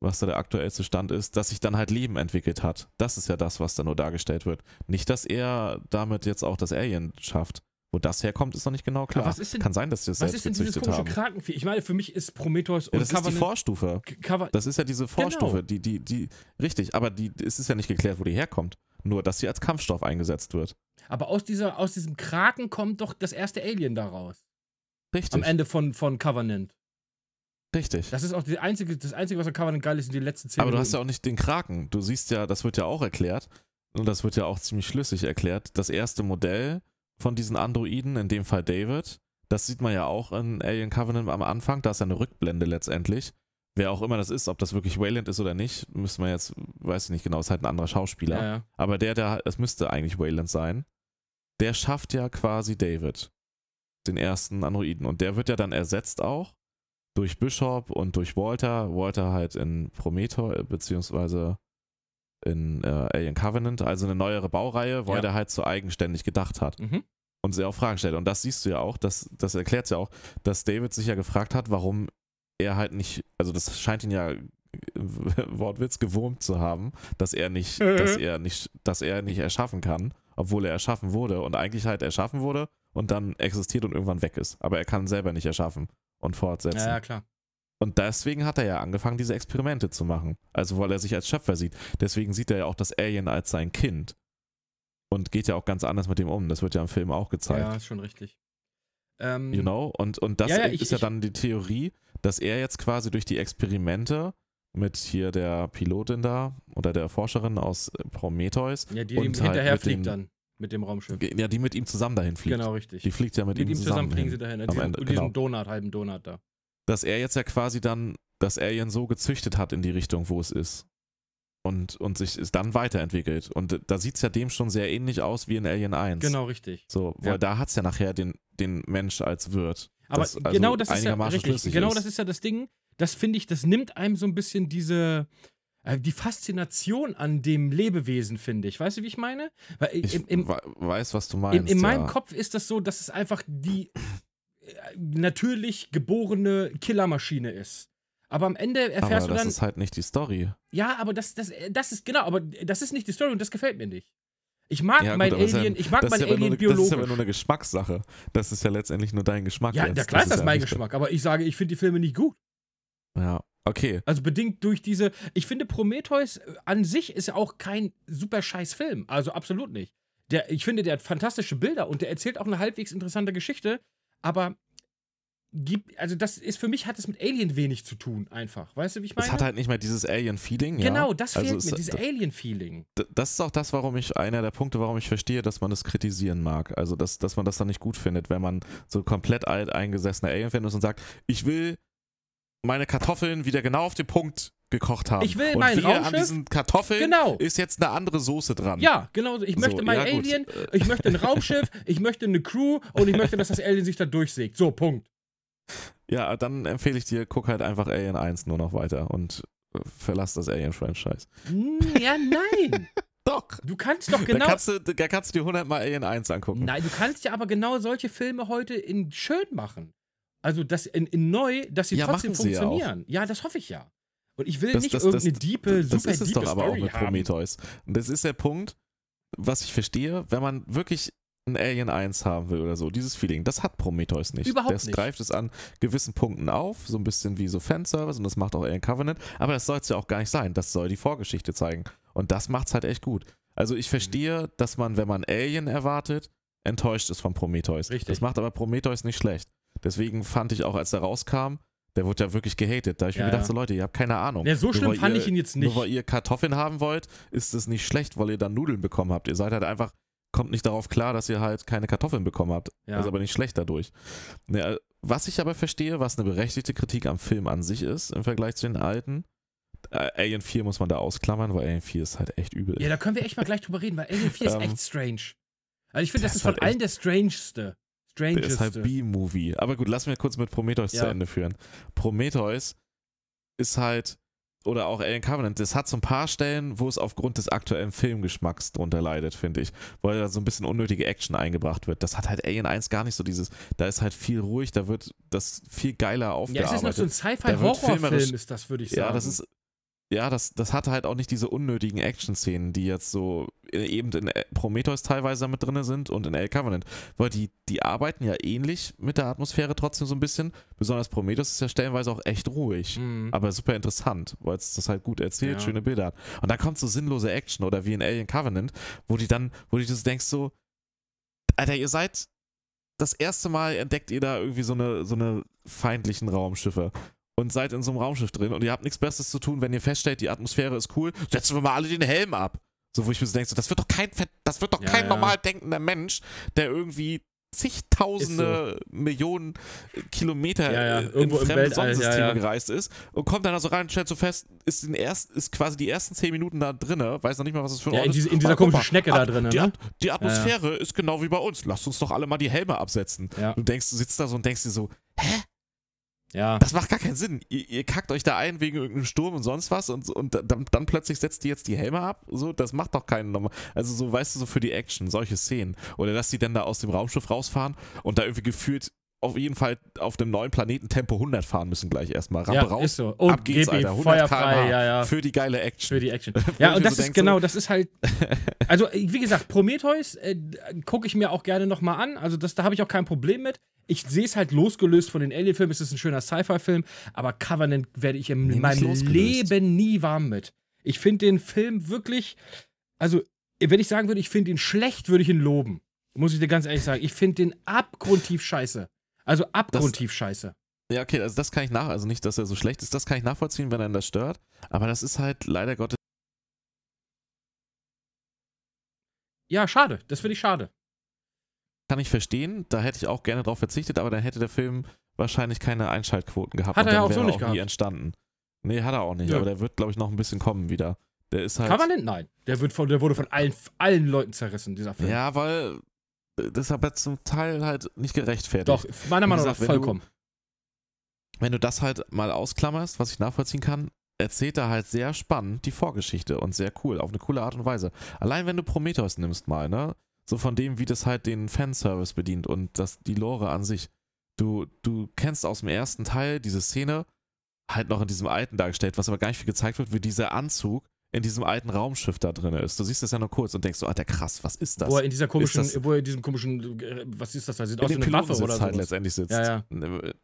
was da der aktuellste Stand ist, dass sich dann halt Leben entwickelt hat. Das ist ja das, was da nur dargestellt wird. Nicht, dass er damit jetzt auch das Alien schafft. Wo das herkommt, ist noch nicht genau klar. Was ist denn- Kann sein, dass sie das Was selbst ist denn dieses komische. Krakenvieh? Ich meine, für mich ist Prometheus Ja, das ist die Covenant. Vorstufe. Cover Das ist ja diese Vorstufe, Genau. die, die, die, richtig, aber die, es ist ja nicht geklärt, wo die herkommt. Nur, dass sie als Kampfstoff eingesetzt wird. aber aus, dieser, aus diesem Kraken kommt doch das erste Alien daraus. Richtig. Am Ende von, von Covenant. Richtig. Das ist auch die einzige, das Einzige, was an Covenant geil ist, sind die letzten zehn aber du hast ja auch nicht den Kraken. Du siehst ja, das wird ja auch erklärt, und das wird ja auch ziemlich schlüssig erklärt. Das erste Modell von diesen Androiden, in dem Fall David, das sieht man ja auch in Alien Covenant am Anfang. Da ist ja eine Rückblende letztendlich. Wer auch immer das ist, ob das wirklich Wayland ist oder nicht, müssen wir jetzt, weiß ich nicht genau, ist halt ein anderer Schauspieler. Ja, ja. Aber der, der, es müsste eigentlich Wayland sein. der schafft ja quasi David, den ersten Androiden. Und der wird ja dann ersetzt auch durch Bishop und durch Walter. Walter halt in Prometheus, beziehungsweise in äh, Alien Covenant, also eine neuere Baureihe, weil Ja. der halt so eigenständig gedacht hat Mhm. und sie auch Fragen stellt. Und das siehst du ja auch, das, das erklärt es ja auch, dass David sich ja gefragt hat, warum er halt nicht, also das scheint ihn ja Wortwitz gewurmt zu haben, dass er nicht, dass er nicht, dass er nicht erschaffen kann, obwohl er erschaffen wurde und eigentlich halt erschaffen wurde und dann existiert und irgendwann weg ist. Aber er kann selber nicht erschaffen und fortsetzen. Ja, ja, klar. Und deswegen hat er ja angefangen, diese Experimente zu machen. Also weil er sich als Schöpfer sieht. Deswegen sieht er ja auch das Alien als sein Kind. Und geht ja auch ganz anders mit dem um. Das wird ja im Film auch gezeigt. Ja, ist schon richtig. Ähm, You know? Und, und das Ja, ja, ich- ist ja dann die Theorie, dass er jetzt quasi durch die Experimente mit hier der Pilotin da oder der Forscherin aus äh, Prometheus, Ja, die und ihm halt hinterher mit fliegt den- dann mit dem Raumschiff. ja, die mit ihm zusammen dahin fliegt. Genau, richtig. Die fliegt ja mit, mit ihm zusammen fliegen hin. sie dahin. am Diesen, Ende, genau. Donut, halben Donut da. Dass er jetzt ja quasi dann das Alien so gezüchtet hat in die Richtung, wo es ist. Und, und sich es dann weiterentwickelt. Und da sieht es ja dem schon sehr ähnlich aus wie in Alien 1. Genau, richtig. So, weil Ja. da hat es ja nachher den, den Mensch als Wirt. Aber das also genau das ist ja richtig. Genau ist. das ist ja das Ding. Das finde ich, das nimmt einem so ein bisschen diese äh, die Faszination an dem Lebewesen, finde ich. Weißt du, wie ich meine? Weil Ich im, im, we- weiß, was du in, meinst. in meinem ja. Kopf ist das so, dass es einfach die natürlich geborene Killermaschine ist. Aber am Ende erfährst Aber du das dann, ist halt nicht die Story. ja, aber das, das, das ist genau, aber das ist nicht die Story und das gefällt mir nicht. Ich mag Ja, gut, mein das ist ja- Alien, ich mag das mein nur Alien eine, Das ist biologisch. aber nur eine Geschmackssache. Das ist ja letztendlich nur dein Geschmack. ja, jetzt. ja, klar ist das ja mein Geschmack, aber ich sage, ich finde die Filme nicht gut. Ja, okay. Also bedingt durch diese. Ich finde, Prometheus äh, an sich ist ja auch kein super scheiß Film. Also absolut nicht. Der, ich finde, der hat fantastische Bilder und der erzählt auch eine halbwegs interessante Geschichte, aber also das ist für mich hat es mit Alien wenig zu tun, einfach. Weißt du, wie ich meine? Es hat halt nicht mehr dieses Alien-Feeling. Ja? genau, das Also fehlt es- mir, dieses Alien-Feeling. Das ist auch das, warum ich, einer der Punkte, warum ich verstehe, dass man das kritisieren mag. Also, dass, dass man das dann nicht gut findet, wenn man so komplett alt eingesessene Alien-Fan ist und sagt, ich will meine Kartoffeln wieder genau auf den Punkt gekocht haben. Ich will und mein wir an Raumschiff- diesen Kartoffeln Genau. ist jetzt eine andere Soße dran. Ja, genau so. Ich möchte So, mein ja, gut. Alien, ich möchte ein Raumschiff, ich möchte eine Crew und ich möchte, dass das Alien sich da durchsägt. So, Punkt. Ja, dann empfehle ich dir, guck halt einfach Alien 1 nur noch weiter und äh, verlass das Alien-Franchise. Hm, Ja, nein. Doch. Du kannst doch Da, genau. kannst du, da kannst du dir 100 Mal Alien 1 angucken. Nein, du kannst ja aber genau solche Filme heute in schön machen. Also das in, in neu, dass sie Ja, trotzdem machen sie ja funktionieren. Ja, das hoffe ich ja. Und ich will Das- nicht das- irgendeine das- diepe, das super ist es doch aber auch Story mit haben. Prometheus. Und das ist der Punkt, was ich verstehe, wenn man wirklich ein Alien 1 haben will oder so, dieses Feeling, das hat Prometheus nicht. Überhaupt das nicht. greift es an gewissen Punkten auf, so ein bisschen wie so Fanservice und das macht auch Alien Covenant, aber das soll es ja auch gar nicht sein. Das soll die Vorgeschichte zeigen. Und das macht's halt echt gut. Also ich verstehe, dass man, wenn man Alien erwartet, enttäuscht ist von Prometheus. Richtig. Das macht aber Prometheus nicht schlecht. Deswegen fand ich auch, als er rauskam, der wurde ja wirklich gehatet. Da habe ich Ja, mir gedacht, ja. so Leute, ihr habt keine Ahnung. Ja, so Nur schlimm weil fand ihr, ich ihn jetzt nicht. Nur weil ihr Kartoffeln haben wollt, ist es nicht schlecht, weil ihr dann Nudeln bekommen habt. Ihr seid halt einfach, kommt nicht darauf klar, dass ihr halt keine Kartoffeln bekommen habt. Ja. Das ist aber nicht schlecht dadurch. Äh, was ich aber verstehe, was eine berechtigte Kritik am Film an sich ist, im Vergleich zu den alten, äh, Alien 4 muss man da ausklammern, weil Alien 4 ist halt echt übel. Ja, da können wir echt mal gleich drüber reden, weil Alien 4 ist Ähm, echt strange. Also ich finde, das das ist ist von halt allen der strangeste. Der ist halt Strangeste. B-Movie. Aber gut, lass mir kurz mit Prometheus Ja. zu Ende führen. Prometheus ist halt, oder auch Alien Covenant, das hat so ein paar Stellen, wo es aufgrund des aktuellen Filmgeschmacks drunter leidet, finde ich. Weil da so ein bisschen unnötige Action eingebracht wird. Das hat halt Alien 1 gar nicht so dieses, da ist halt viel ruhig, da wird das viel geiler ja, aufgearbeitet. es ist noch so ein Sci-Fi-Horrorfilm, ist das, würde ich sagen. Ja, das ist. Ja, das, das hatte halt auch nicht diese unnötigen Action-Szenen, die jetzt so äh, eben in äh, Prometheus teilweise mit drin sind und in El Covenant. Weil die, die arbeiten ja ähnlich mit der Atmosphäre trotzdem so ein bisschen. Besonders Prometheus ist ja stellenweise auch echt ruhig. Mhm. Aber super interessant, weil es das halt gut erzählt, Ja. schöne Bilder hat. Und dann kommt so sinnlose Action oder wie in Alien Covenant, wo die dann, wo du das denkst so, Alter, ihr seid das erste Mal entdeckt ihr da irgendwie so eine, so eine feindlichen Raumschiffe und seid in so einem Raumschiff drin und ihr habt nichts Besseres zu tun, wenn ihr feststellt, die Atmosphäre ist cool, setzen wir mal alle den Helm ab. So, wo ich mir so denke, so, das wird doch kein, das wird doch Ja, kein ja. normal denkender Mensch, der irgendwie zigtausende Millionen Kilometer Ja, ja, in fremde Sonnensysteme ja. gereist ist und kommt dann also rein und stellt so fest, ist, den erst, ist quasi die ersten zehn Minuten da drinne, weiß noch nicht mal, was das für ein Ja, Ort in, ist. diese, in dieser komischen Schnecke da drin, Die, ne? At die Atmosphäre ist genau wie bei uns. Lasst uns doch alle mal die Helme absetzen. Ja. Du denkst, du sitzt da so und denkst dir so, hä? Ja. Das macht gar keinen Sinn. Ihr, ihr kackt euch da ein wegen irgendeinem Sturm und sonst was und, und dann, dann plötzlich setzt ihr jetzt die Helme ab. So, das macht doch keinen nochmal. Also so, weißt du, so für die Action, solche Szenen. Oder dass die dann da aus dem Raumschiff rausfahren und da irgendwie gefühlt auf jeden Fall auf dem neuen Planeten Tempo 100 fahren müssen gleich erstmal. Rampe ja, raus, ist so. Und ab geht's, Alter. 100 Feuer km/h frei, ja, ja. für die geile Action. Für die Action. Ja, und das so ist genau, so, das ist halt. Also, wie gesagt, Prometheus äh, gucke ich mir auch gerne nochmal an. Also, das, da habe ich auch kein Problem mit. Ich sehe es halt losgelöst von den Alien-Filmen. Es ist ein schöner Sci-Fi-Film, aber Covenant werde ich in Nee, meinem. Leben nie warm mit. Ich finde den Film wirklich. Also, wenn ich sagen würde, ich finde ihn schlecht, würde ich ihn loben. Muss ich dir ganz ehrlich sagen. Ich finde den abgrundtief scheiße. Also abgrundtief scheiße. Ja, okay, also das kann ich nach, also nicht, dass er so schlecht ist, das kann ich nachvollziehen, wenn er das stört, aber das ist halt leider Gottes Ja, schade. Das finde ich schade. kann ich verstehen, da hätte ich auch gerne drauf verzichtet, aber dann hätte der Film wahrscheinlich keine Einschaltquoten gehabt. Hat er ja auch so nicht auch gehabt. nie entstanden. Nee, hat er auch nicht, Nö. aber der wird, glaube ich, noch ein bisschen kommen wieder. Der ist halt. Covenant? Nein. Der, wird von, der wurde von allen, allen Leuten zerrissen, dieser Film. Ja, weil das ist aber zum Teil halt nicht gerechtfertigt. Doch, meiner Meinung nach gesagt, wenn du- vollkommen. Wenn du das halt mal ausklammerst, was ich nachvollziehen kann, erzählt er halt sehr spannend die Vorgeschichte und sehr cool, auf eine coole Art und Weise. Allein wenn du Prometheus nimmst mal, ne? So von dem, wie das halt den Fanservice bedient und das, die Lore an sich. Du, du kennst aus dem ersten Teil diese Szene, halt noch in diesem alten dargestellt, was aber gar nicht viel gezeigt wird, wie dieser Anzug in diesem alten Raumschiff da drin ist. Du siehst das ja nur kurz und denkst so, Alter, krass, was ist das? Wo er in dieser komischen, das- wo er in diesem komischen, äh, was ist das da? Sieht in aus wie dem eine Waffe Pilotensitz oder halt so. letztendlich sitzt. Ja,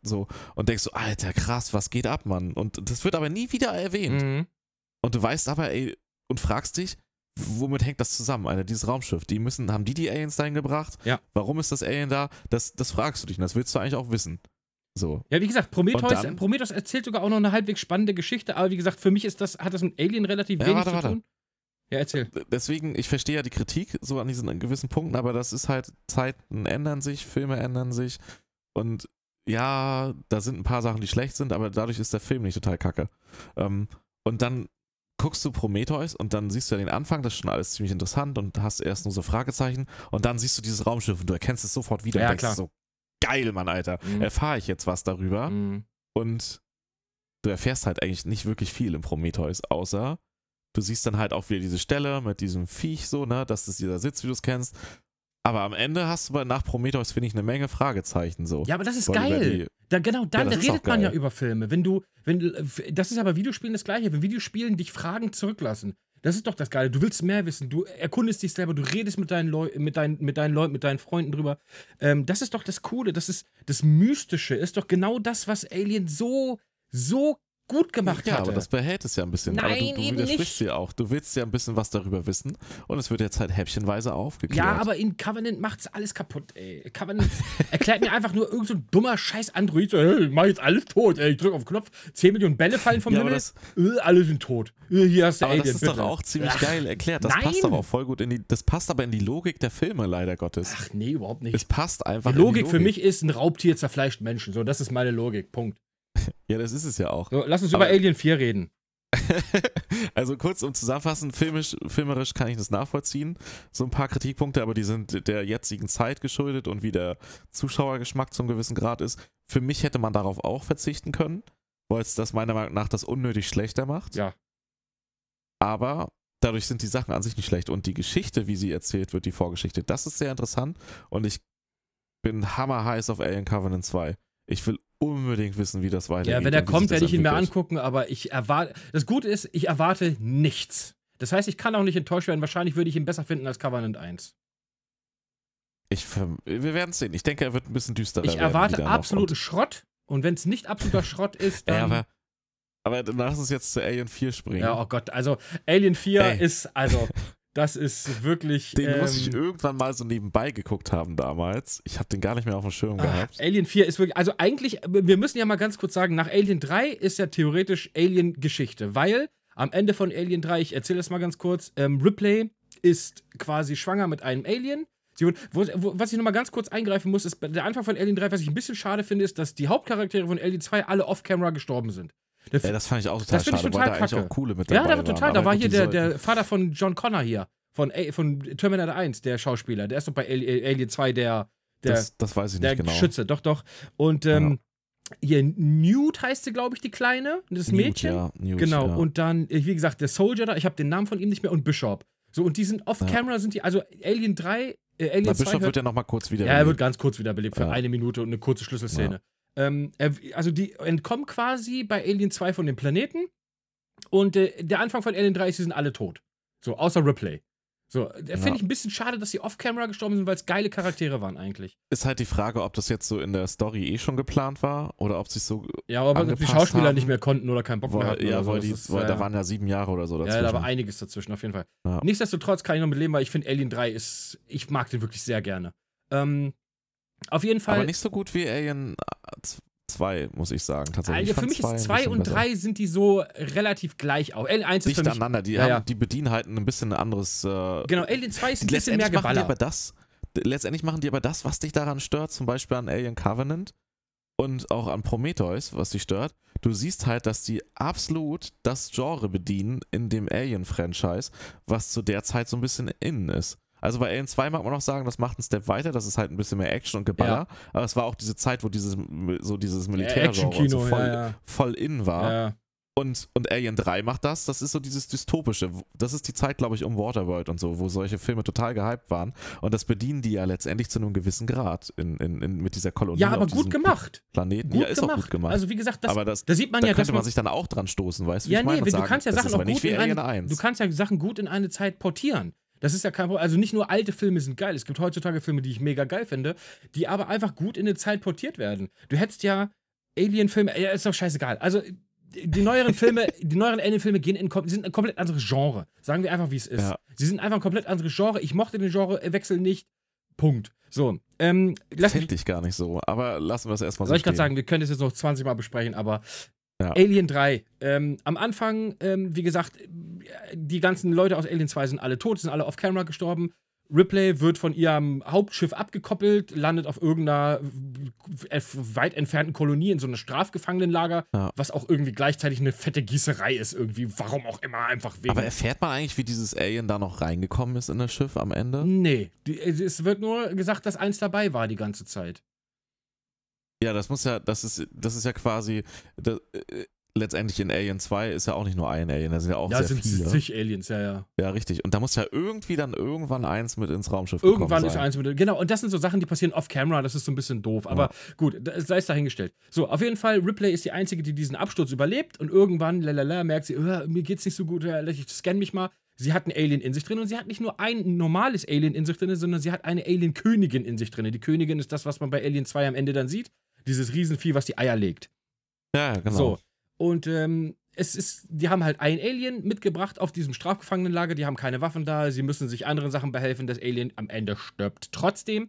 So, und denkst so, Alter, krass, was geht ab, Mann? Und das wird aber nie wieder erwähnt. Mhm. Und du weißt aber, ey, und fragst dich, womit hängt das zusammen, Alter, dieses Raumschiff? Die müssen, haben die die Aliens dahin gebracht? Ja. Warum ist das Alien da? Das, das fragst du dich und das willst du eigentlich auch wissen. So. Ja, wie gesagt, Prometheus, dann- Prometheus erzählt sogar auch noch eine halbwegs spannende Geschichte, aber wie gesagt, für mich ist das, hat das mit Alien relativ Ja, wenig warte, zu warte. tun. Ja, erzähl. Deswegen, ich verstehe ja die Kritik so an diesen gewissen Punkten, aber das ist halt, Zeiten ändern sich, Filme ändern sich und ja, da sind ein paar Sachen, die schlecht sind, aber dadurch ist der Film nicht total kacke. Ähm, und dann guckst du Prometheus und dann siehst du ja den Anfang, das ist schon alles ziemlich interessant und hast erst nur so Fragezeichen und dann siehst du dieses Raumschiff und du erkennst es sofort wieder Ja, und denkst klar. so, geil, Mann, Alter, Mhm. erfahre ich jetzt was darüber Mhm. und du erfährst halt eigentlich nicht wirklich viel im Prometheus, außer du siehst dann halt auch wieder diese Stelle mit diesem Viech so, ne, das dieser Sitz, wie du es kennst. Aber am Ende hast du bei nach Prometheus, finde ich, eine Menge Fragezeichen so. Ja, aber das ist Weil geil. die- Da, genau, dann ist redet man ja über Filme. Wenn du, wenn du- das ist ja bei Videospielen das Gleiche. Wenn Videospielen dich Fragen zurücklassen, das ist doch das Geile. Du willst mehr wissen. Du erkundest dich selber. Du redest mit deinen Leuten, mit deinen, mit deinen Leuten, mit deinen Freunden drüber. Ähm, das ist doch das Coole. Das ist das Mystische. Ist doch genau das, was Alien so, so gut gemacht ja, hatte. aber das behält es ja ein bisschen. aber Nein, du, du eben widersprichst nicht. auch. Du willst ja ein bisschen was darüber wissen und es wird jetzt halt häppchenweise aufgeklärt. Ja, aber in Covenant macht's alles kaputt, ey. Covenant erklärt mir einfach nur irgend so ein dummer scheiß Android. So, hey, ich mach jetzt alles tot, ey. Ich drück auf den Knopf, 10 Millionen Bälle fallen vom Ja, aber Himmel. das- äh, alle sind tot. Äh, hier hast du Aber Alien, das ist bitte. doch auch ziemlich Ach, geil erklärt. Das nein. passt doch auch voll gut in die. Das passt aber in die Logik der Filme, leider Gottes. Ach nee, überhaupt nicht. Es passt einfach. die in Logik für mich ist, ein Raubtier zerfleischt Menschen. So, das ist meine Logik. Punkt. Ja, das ist es ja auch. So, lass uns Aber- über Alien 4 reden. also kurz um zusammenfassen, filmisch, filmerisch kann ich das nachvollziehen. So ein paar Kritikpunkte, aber die sind der jetzigen Zeit geschuldet und wie der Zuschauergeschmack zum gewissen Grad ist. Für mich hätte man darauf auch verzichten können, weil es das meiner Meinung nach das unnötig schlechter macht. Ja. Aber dadurch sind die Sachen an sich nicht schlecht. Und die Geschichte, wie sie erzählt wird, die Vorgeschichte, das ist sehr interessant. Und ich bin hammerheiß auf Alien Covenant 2. Ich will unbedingt wissen, wie das weitergeht. Ja, wenn er kommt, werde ich ihn mir angucken, aber ich erwarte. Das Gute ist, ich erwarte nichts. Das heißt, ich kann auch nicht enttäuscht werden. Wahrscheinlich würde ich ihn besser finden als Covenant 1. Ich, wir werden es sehen. Ich denke, er wird ein bisschen düsterer Ich erwarte absoluten Schrott. Und wenn es nicht absoluter Schrott ist, dann. ja, aber, aber dann lass uns jetzt zu Alien 4 springen. Ja, oh Gott, also Alien 4 Ey. ist, also, das ist wirklich. den muss ich ähm, irgendwann mal so nebenbei geguckt haben damals. Ich habe den gar nicht mehr auf dem Schirm ah, gehabt. Alien 4 ist wirklich, also eigentlich, wir müssen ja mal ganz kurz sagen, nach Alien 3 ist ja theoretisch Alien Geschichte, weil am Ende von Alien 3, ich erzähle das mal ganz kurz, ähm, Ripley ist quasi schwanger mit einem Alien. Sie wo, wo, was ich nochmal ganz kurz eingreifen muss, ist der Anfang von Alien 3, was ich ein bisschen schade finde, ist, dass die Hauptcharaktere von Alien 2 alle off-camera gestorben sind. Der Ja, das fand ich auch total Das find ich schade, total weil da eigentlich kacke. auch coole mit ja, dabei der war total. waren. Da war hier der, der Vater von John Connor hier. Von, von Terminator 1, der Schauspieler. Der ist doch bei Ali- Alien 2 der, der, das, das weiß ich der nicht genau. Schütze. Doch, doch. Und ähm, hier Newt heißt sie, glaube ich, die Kleine. Das Newt, Mädchen. Ja, Newt, Genau, ja. und dann, äh, wie gesagt, der Soldier da, ich habe den Namen von ihm nicht mehr, und Bishop. So, und die sind off-camera, sind die, also Alien 3, äh, Alien Na, 2 Bischof wird ja nochmal kurz wieder. ja, er wird ganz kurz wiederbelebt für Ja. eine Minute und eine kurze Schlüsselszene. Ähm, also die entkommen quasi bei Alien 2 von dem Planeten und äh, der Anfang von Alien 3 ist, sie sind alle tot. So, außer Ripley. So, da Ja. finde ich ein bisschen schade, dass sie off-camera gestorben sind, weil es geile Charaktere waren eigentlich. Ist halt die Frage, ob das jetzt so in der Story eh schon geplant war oder ob sich so. Ja, aber die Angepasst Schauspieler haben, nicht mehr konnten oder keinen Bock mehr hatten. ja, so. weil, Das die, ist, weil äh, da waren ja sieben Jahre oder so dazwischen. Ja, da war einiges dazwischen, auf jeden Fall. Ja. Nichtsdestotrotz kann ich noch mit leben, weil ich finde Alien 3 ist, ich mag den wirklich sehr gerne. Ähm, auf jeden Fall, Aber nicht so gut wie Alien 2, muss ich sagen. Tatsächlich. also für mich ist ein 2 bisschen und besser. 3 sind die so relativ gleich auch. Alien 1 ist Dicht für mich, aneinander. Die, Ja, haben, die bedienen halt ein bisschen ein anderes. Äh, genau, Alien 2 ist ein bisschen mehr machen die aber das. Letztendlich machen die aber das, was dich daran stört, zum Beispiel an Alien Covenant und auch an Prometheus, was dich stört. Du siehst halt, dass die absolut das Genre bedienen in dem Alien-Franchise, was zu der Zeit so ein bisschen innen ist. Also bei Alien 2 mag man auch sagen, das macht einen Step weiter, das ist halt ein bisschen mehr Action und Geballer, aber es war auch diese Zeit, wo dieses so dieses und so voll, ja, voll in war. ja. ja. Und, und Alien 3 macht das, das ist so dieses dystopische. Das ist die Zeit, glaube ich, um Waterworld und so, wo solche Filme total gehypt waren. Und das bedienen die ja letztendlich zu einem gewissen Grad in, in, in, mit dieser Kolonie. Ja, aber gut gemacht. Planeten. Gut ja, ist gemacht. auch gut gemacht. Also wie gesagt, das, aber das, da sieht man da ja, dass könnte man man sich dann auch dran stoßen, weißt du? wie Ja, ich meine? nee, Und du sagen, kannst ja Sachen auch aber nicht gut wie in Alien eine, 1. du kannst ja Sachen gut in eine Zeit portieren. Das ist ja kein Problem. Also nicht nur alte Filme sind geil. Es gibt heutzutage Filme, die ich mega geil finde, die aber einfach gut in eine Zeit portiert werden. Du hättest ja Alien-Filme, ja, ist doch scheißegal. Also die neueren Filme, die neueren Alien-Filme gehen in sind ein komplett anderes Genre. Sagen wir einfach, wie es ist. Ja. Sie sind einfach ein komplett anderes Genre. Ich mochte den Genrewechsel nicht. Punkt. So, ähm, lass Finde ich gar nicht so. Aber lassen wir es erstmal so soll ich gerade sagen, wir können das jetzt noch 20 Mal besprechen, aber Ja. Alien 3. Ähm, am Anfang, ähm, wie gesagt, die ganzen Leute aus Alien 2 sind alle tot, sind alle off-camera gestorben. Ripley wird von ihrem Hauptschiff abgekoppelt, landet auf irgendeiner äh, weit entfernten Kolonie in so einem Strafgefangenenlager, Ja. was auch irgendwie gleichzeitig eine fette Gießerei ist, irgendwie. Warum auch immer, einfach wegen. Aber erfährt man eigentlich, wie dieses Alien da noch reingekommen ist in das Schiff am Ende? nee, es wird nur gesagt, dass eins dabei war die ganze Zeit. Ja, das muss ja, das ist, das ist ja quasi, das, äh, letztendlich in Alien 2 ist ja auch nicht nur ein Alien, da sind ja auch Ja, sehr sind viele. zig Aliens, ja, ja. Ja, richtig. Und da muss ja irgendwie dann irgendwann eins mit ins Raumschiff Irgendwann ist sein. eins mit. Genau, und das sind so Sachen, die passieren off-camera, das ist so ein bisschen doof. Aber gut, da- sei es dahingestellt. So, auf jeden Fall, Ripley ist die Einzige, die diesen Absturz überlebt und irgendwann, lalala, merkt sie, "Äh, mir geht's nicht so gut, ich scanne mich mal. Sie hat ein Alien in sich drin und sie hat nicht nur ein normales Alien in sich drin, sondern sie hat eine Alien-Königin in sich drin. Die Königin ist das, was man bei Alien 2 am Ende dann sieht. Dieses Riesenvieh, was die Eier legt. Ja, genau. So. Und ähm, es ist, die haben halt ein Alien mitgebracht auf diesem Strafgefangenenlager, die haben keine Waffen da, sie müssen sich anderen Sachen behelfen, das Alien am Ende stirbt trotzdem.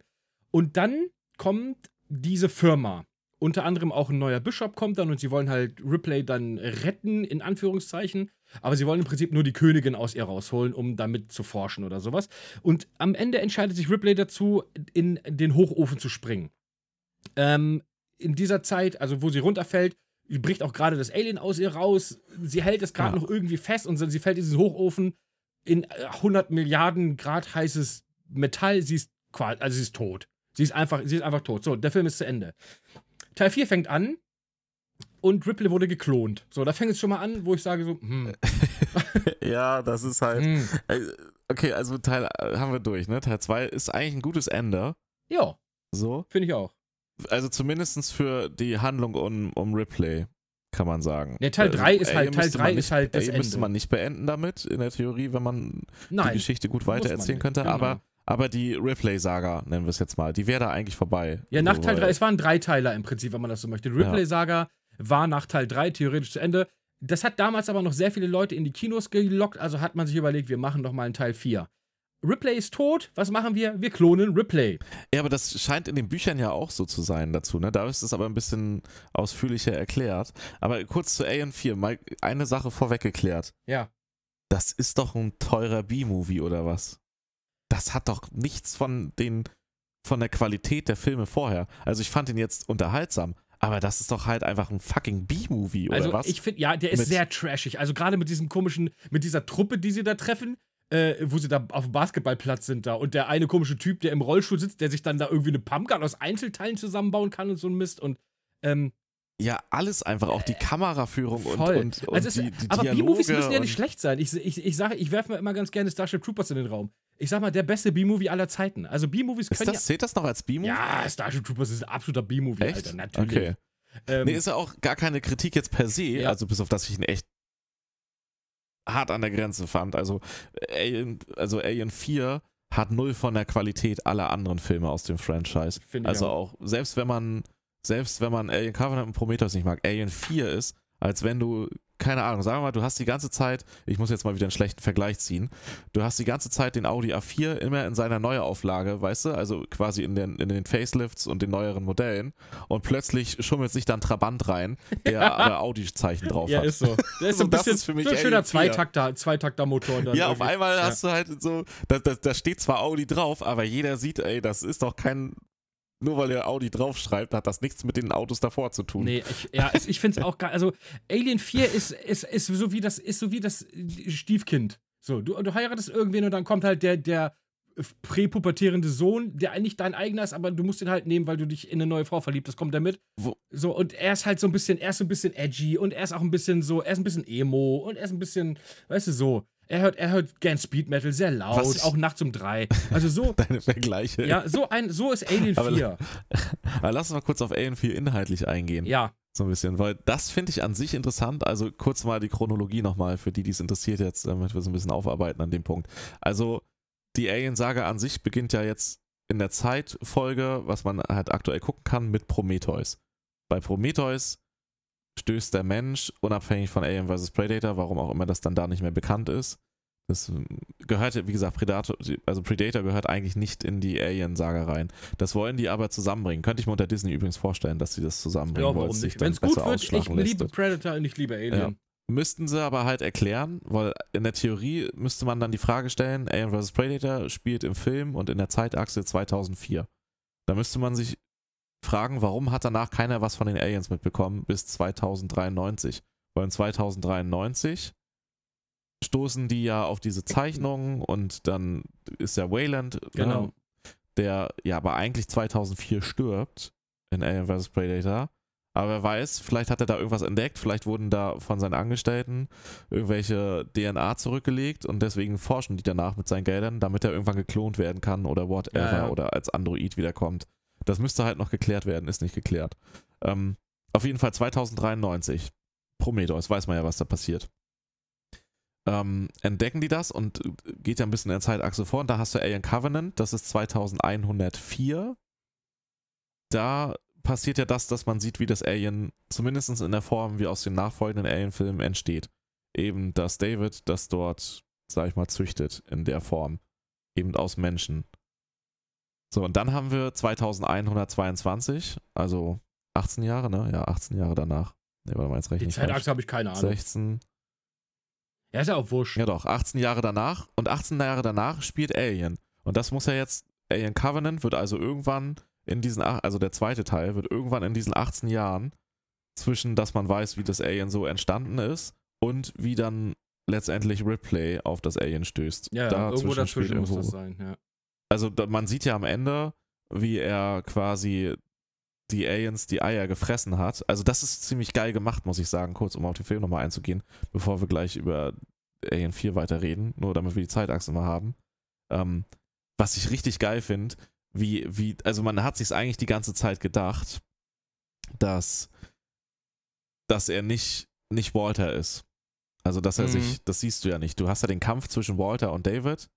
Und dann kommt diese Firma. Unter anderem auch ein neuer Bischof kommt dann und sie wollen halt Ripley dann retten, in Anführungszeichen. Aber sie wollen im Prinzip nur die Königin aus ihr rausholen, um damit zu forschen oder sowas. Und am Ende entscheidet sich Ripley dazu, in den Hochofen zu springen. Ähm, in dieser Zeit, also wo sie runterfällt, bricht auch gerade das Alien aus ihr raus. Sie hält es gerade Ja. noch irgendwie fest und sie fällt in diesen Hochofen in äh, 100 Milliarden Grad heißes Metall. Sie ist quasi, also sie ist tot. Sie ist einfach, sie ist einfach tot. So, der Film ist zu Ende. Teil 4 fängt an und Ripley wurde geklont. So, da fängt es schon mal an, wo ich sage so, hm, ja, das ist halt. hm. Äh, Okay, also Teil äh, haben wir durch, ne? Teil 2 ist eigentlich ein gutes Ende. ja, So. finde ich auch. Also zumindest für die Handlung um, um Ripley, kann man sagen. Ja, Teil Also, drei ist halt- Teil müsste drei man ist nicht, halt das Alien müsste Ende. man nicht beenden damit, in der Theorie, wenn man die Nein, Geschichte gut weitererzählen könnte. genau. Aber, aber die Ripley-Saga, nennen wir es jetzt mal, die wäre da eigentlich vorbei. Ja, nach So, Teil weil- 3, es waren drei Teiler im Prinzip, wenn man das so möchte. Ripley-Saga war nach Teil 3 theoretisch zu Ende. Das hat damals aber noch sehr viele Leute in die Kinos gelockt, also hat man sich überlegt, wir machen noch mal einen Teil 4. Ripley ist tot, was machen wir? Wir klonen Ripley. Ja, aber das scheint in den Büchern ja auch so zu sein dazu, ne? Da ist es aber ein bisschen ausführlicher erklärt. Aber kurz zu Alien 4, mal eine Sache vorweggeklärt. Ja. Das ist doch ein teurer B-Movie oder was? das hat doch nichts von den von der Qualität der Filme vorher. Also ich fand ihn jetzt unterhaltsam, aber das ist doch halt einfach ein fucking B-Movie, oder Also was? ich finde, ja, der ist Mit- sehr trashig. Also gerade mit diesem komischen, mit dieser Truppe, die sie da treffen, äh, wo sie da auf dem Basketballplatz sind da und der eine komische Typ, der im Rollstuhl sitzt, der sich dann da irgendwie eine Pumpgun aus Einzelteilen zusammenbauen kann und so ein Mist und ähm, ja, alles einfach, auch die Kameraführung und, voll. und, und also es, die, die aber. B-Movies müssen ja nicht und- schlecht sein. Ich, ich, ich sage, ich werfe mir immer ganz gerne Starship Troopers in den Raum. Ich sag mal, der beste B-Movie aller Zeiten. Also B-Movies Ist können das, zählt das noch als ja. B-Movie? Ja, Starship Troopers ist ein absoluter B-Movie? Alter, natürlich. Okay. Ähm, Nee, ist ja auch gar keine Kritik jetzt per se, Ja. also bis auf das ich ihn echt hart an der Grenze fand. Also Alien, also Alien 4 hat null von der Qualität aller anderen Filme aus dem Franchise. Also auch. auch, selbst wenn man, selbst wenn man Alien Covenant und Prometheus nicht mag, Alien 4 ist, als wenn du, keine Ahnung, sagen wir mal, du hast die ganze Zeit, ich muss jetzt mal wieder einen schlechten Vergleich ziehen, du hast die ganze Zeit den Audi A4 immer in seiner Neuauflage, weißt du, also quasi in den, in den Facelifts und den neueren Modellen und plötzlich schummelt sich dann Trabant rein, der aber Audi-Zeichen drauf ja, hat. ist so. Der ist so ein Das bisschen ist für mich ein schöner Alien 4. Zweitakter, Zweitakter-Motor. Ja, auf irgendwie. einmal Ja. hast du halt so, da, da, da steht zwar Audi drauf, aber jeder sieht, ey, das ist doch kein, nur weil der Audi draufschreibt, hat das nichts mit den Autos davor zu tun. Nee, ich, ja, ich finde es auch geil. Also, Alien 4 ist, ist, ist, so wie das, ist so wie das Stiefkind. So, du, du heiratest irgendwen und dann kommt halt der, der präpubertierende Sohn, der eigentlich dein eigener ist, aber du musst ihn halt nehmen, weil du dich in eine neue Frau verliebt hast, kommt er mit. Wo- So, und er ist halt so ein bisschen, er ist so ein bisschen edgy und er ist auch ein bisschen so, er ist ein bisschen emo und er ist ein bisschen, weißt du, so. Er hört, er hört gern Speed Metal, sehr laut, auch nachts um drei. Also so, Deine Vergleiche. ja, so ein, so ist Alien Aber- 4. Aber lass uns mal kurz auf Alien 4 inhaltlich eingehen. Ja, So ein bisschen, weil das finde ich an sich interessant. Also kurz mal die Chronologie nochmal für die, die es interessiert jetzt, damit wir es ein bisschen aufarbeiten an dem Punkt. Also die Alien-Saga an sich beginnt ja jetzt in der Zeitfolge, was man halt aktuell gucken kann, mit Prometheus. Bei Prometheus stößt der Mensch, unabhängig von Alien vs. Predator, warum auch immer das dann da nicht mehr bekannt ist, das ähm, gehört, ja, wie gesagt, Predator, also Predator gehört eigentlich nicht in die Alien-Saga rein. Das wollen die aber zusammenbringen. Könnte ich mir unter Disney übrigens vorstellen, dass sie das zusammenbringen, ja dann Wenn es gut wird, ich ausschlagen lässt. liebe Predator und ich liebe Alien. Müssten sie aber halt erklären, weil in der Theorie müsste man dann die Frage stellen, Alien vs. Predator spielt im Film und in der Zeitachse 2004. Da müsste man sich fragen, warum hat danach keiner was von den Aliens mitbekommen bis 2093? Weil in 2093 stoßen die ja auf diese Zeichnungen und dann ist ja Wayland, Genau. ne, der ja aber eigentlich 2004 stirbt in Alien vs. Predator. Aber wer weiß, vielleicht hat er da irgendwas entdeckt, vielleicht wurden da von seinen Angestellten irgendwelche DNA zurückgelegt und deswegen forschen die danach mit seinen Geldern, damit er irgendwann geklont werden kann oder whatever Ja, ja. oder als Android wiederkommt. Das müsste halt noch geklärt werden, ist nicht geklärt. Ähm, auf jeden Fall 2093. Prometheus, weiß man ja, was da passiert. Ähm, entdecken die das und äh, geht ja ein bisschen in der Zeitachse vor und da hast du Alien Covenant, das ist 2104. Da passiert ja das, dass man sieht, wie das Alien, zumindest in der Form wie aus den nachfolgenden Alien-Filmen entsteht. Eben, dass David das dort, sag ich mal, züchtet in der Form. Eben aus Menschen. So, und dann haben wir 2122, also 18 Jahre, ne? Ja, 18 Jahre danach. Ne, warte mal, jetzt rechne Die. Zeitachse habe ich keine Ahnung. 16, Ja, ist ja auch wurscht. ja doch, 18 Jahre danach. Und 18 Jahre danach spielt Alien. Und das muss ja jetzt, Alien Covenant wird also irgendwann in diesen, also der zweite Teil wird irgendwann in diesen 18 Jahren zwischen, dass man weiß, wie das Alien so entstanden ist und wie dann letztendlich Ripley auf das Alien stößt. Ja, ja irgendwo dazwischen muss irgendwo- das sein, ja. Also man sieht ja am Ende, wie er quasi die Aliens die Eier gefressen hat. Also das ist ziemlich geil gemacht, muss ich sagen, kurz um auf den Film nochmal einzugehen, bevor wir gleich über Alien 4 weiterreden, nur damit wir die Zeitachse mal haben. Ähm, was ich richtig geil finde, wie, wie, also man hat sich eigentlich die ganze Zeit gedacht, dass, dass er nicht, nicht Walter ist. Also, dass er Mhm. sich, das siehst du ja nicht. Du hast ja den Kampf zwischen Walter und David.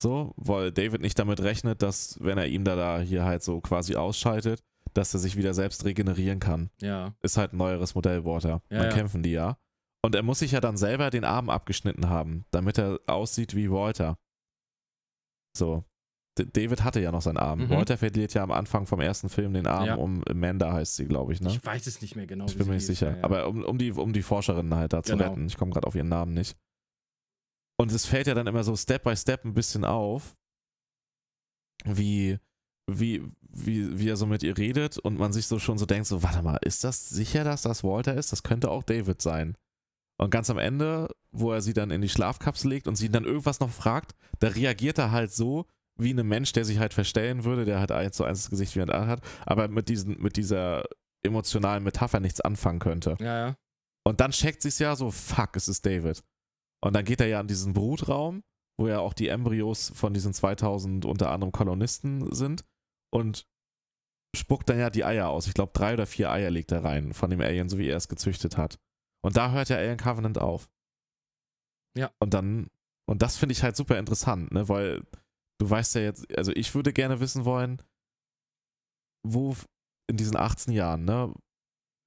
So, weil David nicht damit rechnet, dass, wenn er ihn da, da hier halt so quasi ausschaltet, dass er sich wieder selbst regenerieren kann. Ja. Ist halt ein neueres Modell, Walter. Ja, Dann ja. kämpfen die ja. Und er muss sich ja dann selber den Arm abgeschnitten haben, damit er aussieht wie Walter. So. D David hatte ja noch seinen Arm. Mhm. Walter verliert ja am Anfang vom ersten Film den Arm Ja. um Amanda heißt sie, glaube ich, ne? Ich weiß es nicht mehr genau. Ich bin mir nicht sicher. ja, ja. Aber um, um, die, um die Forscherin halt da zu Genau. retten. Ich komme gerade auf ihren Namen nicht. Und es fällt ja dann immer so Step by Step ein bisschen auf, wie, wie, wie, wie er so mit ihr redet und man sich so schon so denkt, so, warte mal, ist das sicher, dass das Walter ist? Das könnte auch David sein. Und ganz am Ende, wo er sie dann in die Schlafkapsel legt und sie dann irgendwas noch fragt, da reagiert er halt so, wie ein Mensch, der sich halt verstellen würde, der halt eins so eins das Gesicht wie ein hat, aber mit, diesen, mit dieser emotionalen Metapher nichts anfangen könnte. Ja, ja. Und dann checkt sie es ja so, fuck, es ist David. Und dann geht er ja in diesen Brutraum, wo ja auch die Embryos von diesen 2000 unter anderem Kolonisten sind und spuckt dann ja die Eier aus. Ich glaube, drei oder vier Eier legt er rein von dem Alien, so wie er es gezüchtet hat. Und da hört ja Alien Covenant auf. Ja. Und dann, und das finde ich halt super interessant, ne, weil du weißt ja jetzt, also ich würde gerne wissen wollen, wo in diesen 18 Jahren, ne,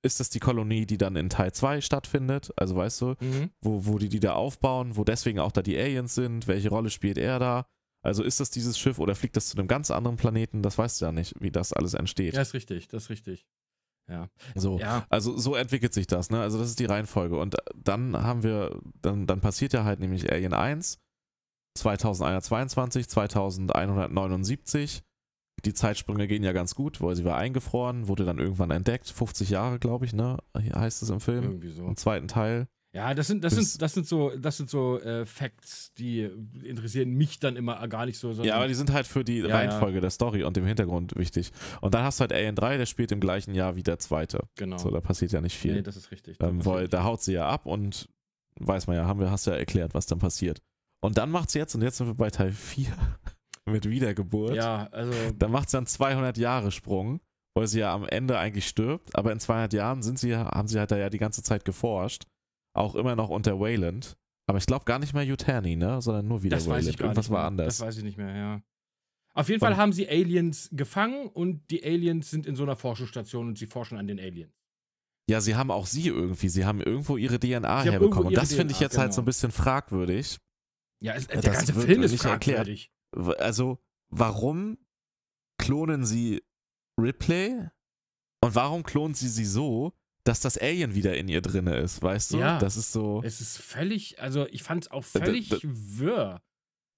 ist das die Kolonie, die dann in Teil 2 stattfindet? Also weißt du, Mhm. wo, wo die die da aufbauen, wo deswegen auch da die Aliens sind, welche Rolle spielt er da? Also ist das dieses Schiff oder fliegt das zu einem ganz anderen Planeten? Das weißt du ja nicht, wie das alles entsteht. Ja, ist richtig, das ist richtig. Ja. So. Ja. Also so entwickelt sich das, ne? Also das ist die Reihenfolge. Und dann haben wir, dann, dann passiert ja halt nämlich Alien 1, 2122, 2179. Die Zeitsprünge gehen ja ganz gut, weil sie war eingefroren, wurde dann irgendwann entdeckt. 50 Jahre, glaube ich, ne? Heißt es im Film. Irgendwie so. Im zweiten Teil. Ja, das sind, das sind, das sind so, das sind so äh, Facts, die interessieren mich dann immer gar nicht so. Ja, aber die sind halt für die Ja, Reihenfolge der Story und dem Hintergrund wichtig. Und dann hast du halt Alien 3, der spielt im gleichen Jahr wie der zweite. genau. So, da passiert ja nicht viel. nee, das ist richtig. Da ähm, weil da haut sie ja ab und weiß man ja, haben wir, hast ja erklärt, was dann passiert. Und dann macht sie jetzt, und jetzt sind wir bei Teil 4 mit Wiedergeburt. ja, also Dann macht sie einen 200 Jahre Sprung, weil sie ja am Ende eigentlich stirbt, aber in 200 Jahren sind sie, haben sie halt da ja die ganze Zeit geforscht. Auch immer noch unter Wayland. Aber ich glaube gar nicht mehr Utani, ne? Sondern nur wieder das weiß Wayland. ich gar Irgendwas war anders. Das weiß ich nicht mehr, ja. Auf jeden Fall haben sie Aliens gefangen und die Aliens sind in so einer Forschungsstation und sie forschen an den Aliens. Ja, sie haben auch sie irgendwie, sie haben irgendwo ihre DNA herbekommen. Und das finde ich jetzt halt so ein genau. bisschen fragwürdig. Ja, es, der das ganze Film ist nicht erklärt. Also, warum klonen sie Ripley? Und warum klonen sie sie so, dass das Alien wieder in ihr drinne ist, weißt du? Ja. Das ist so. Es ist völlig, also ich fand es auch d- völlig d- wirr.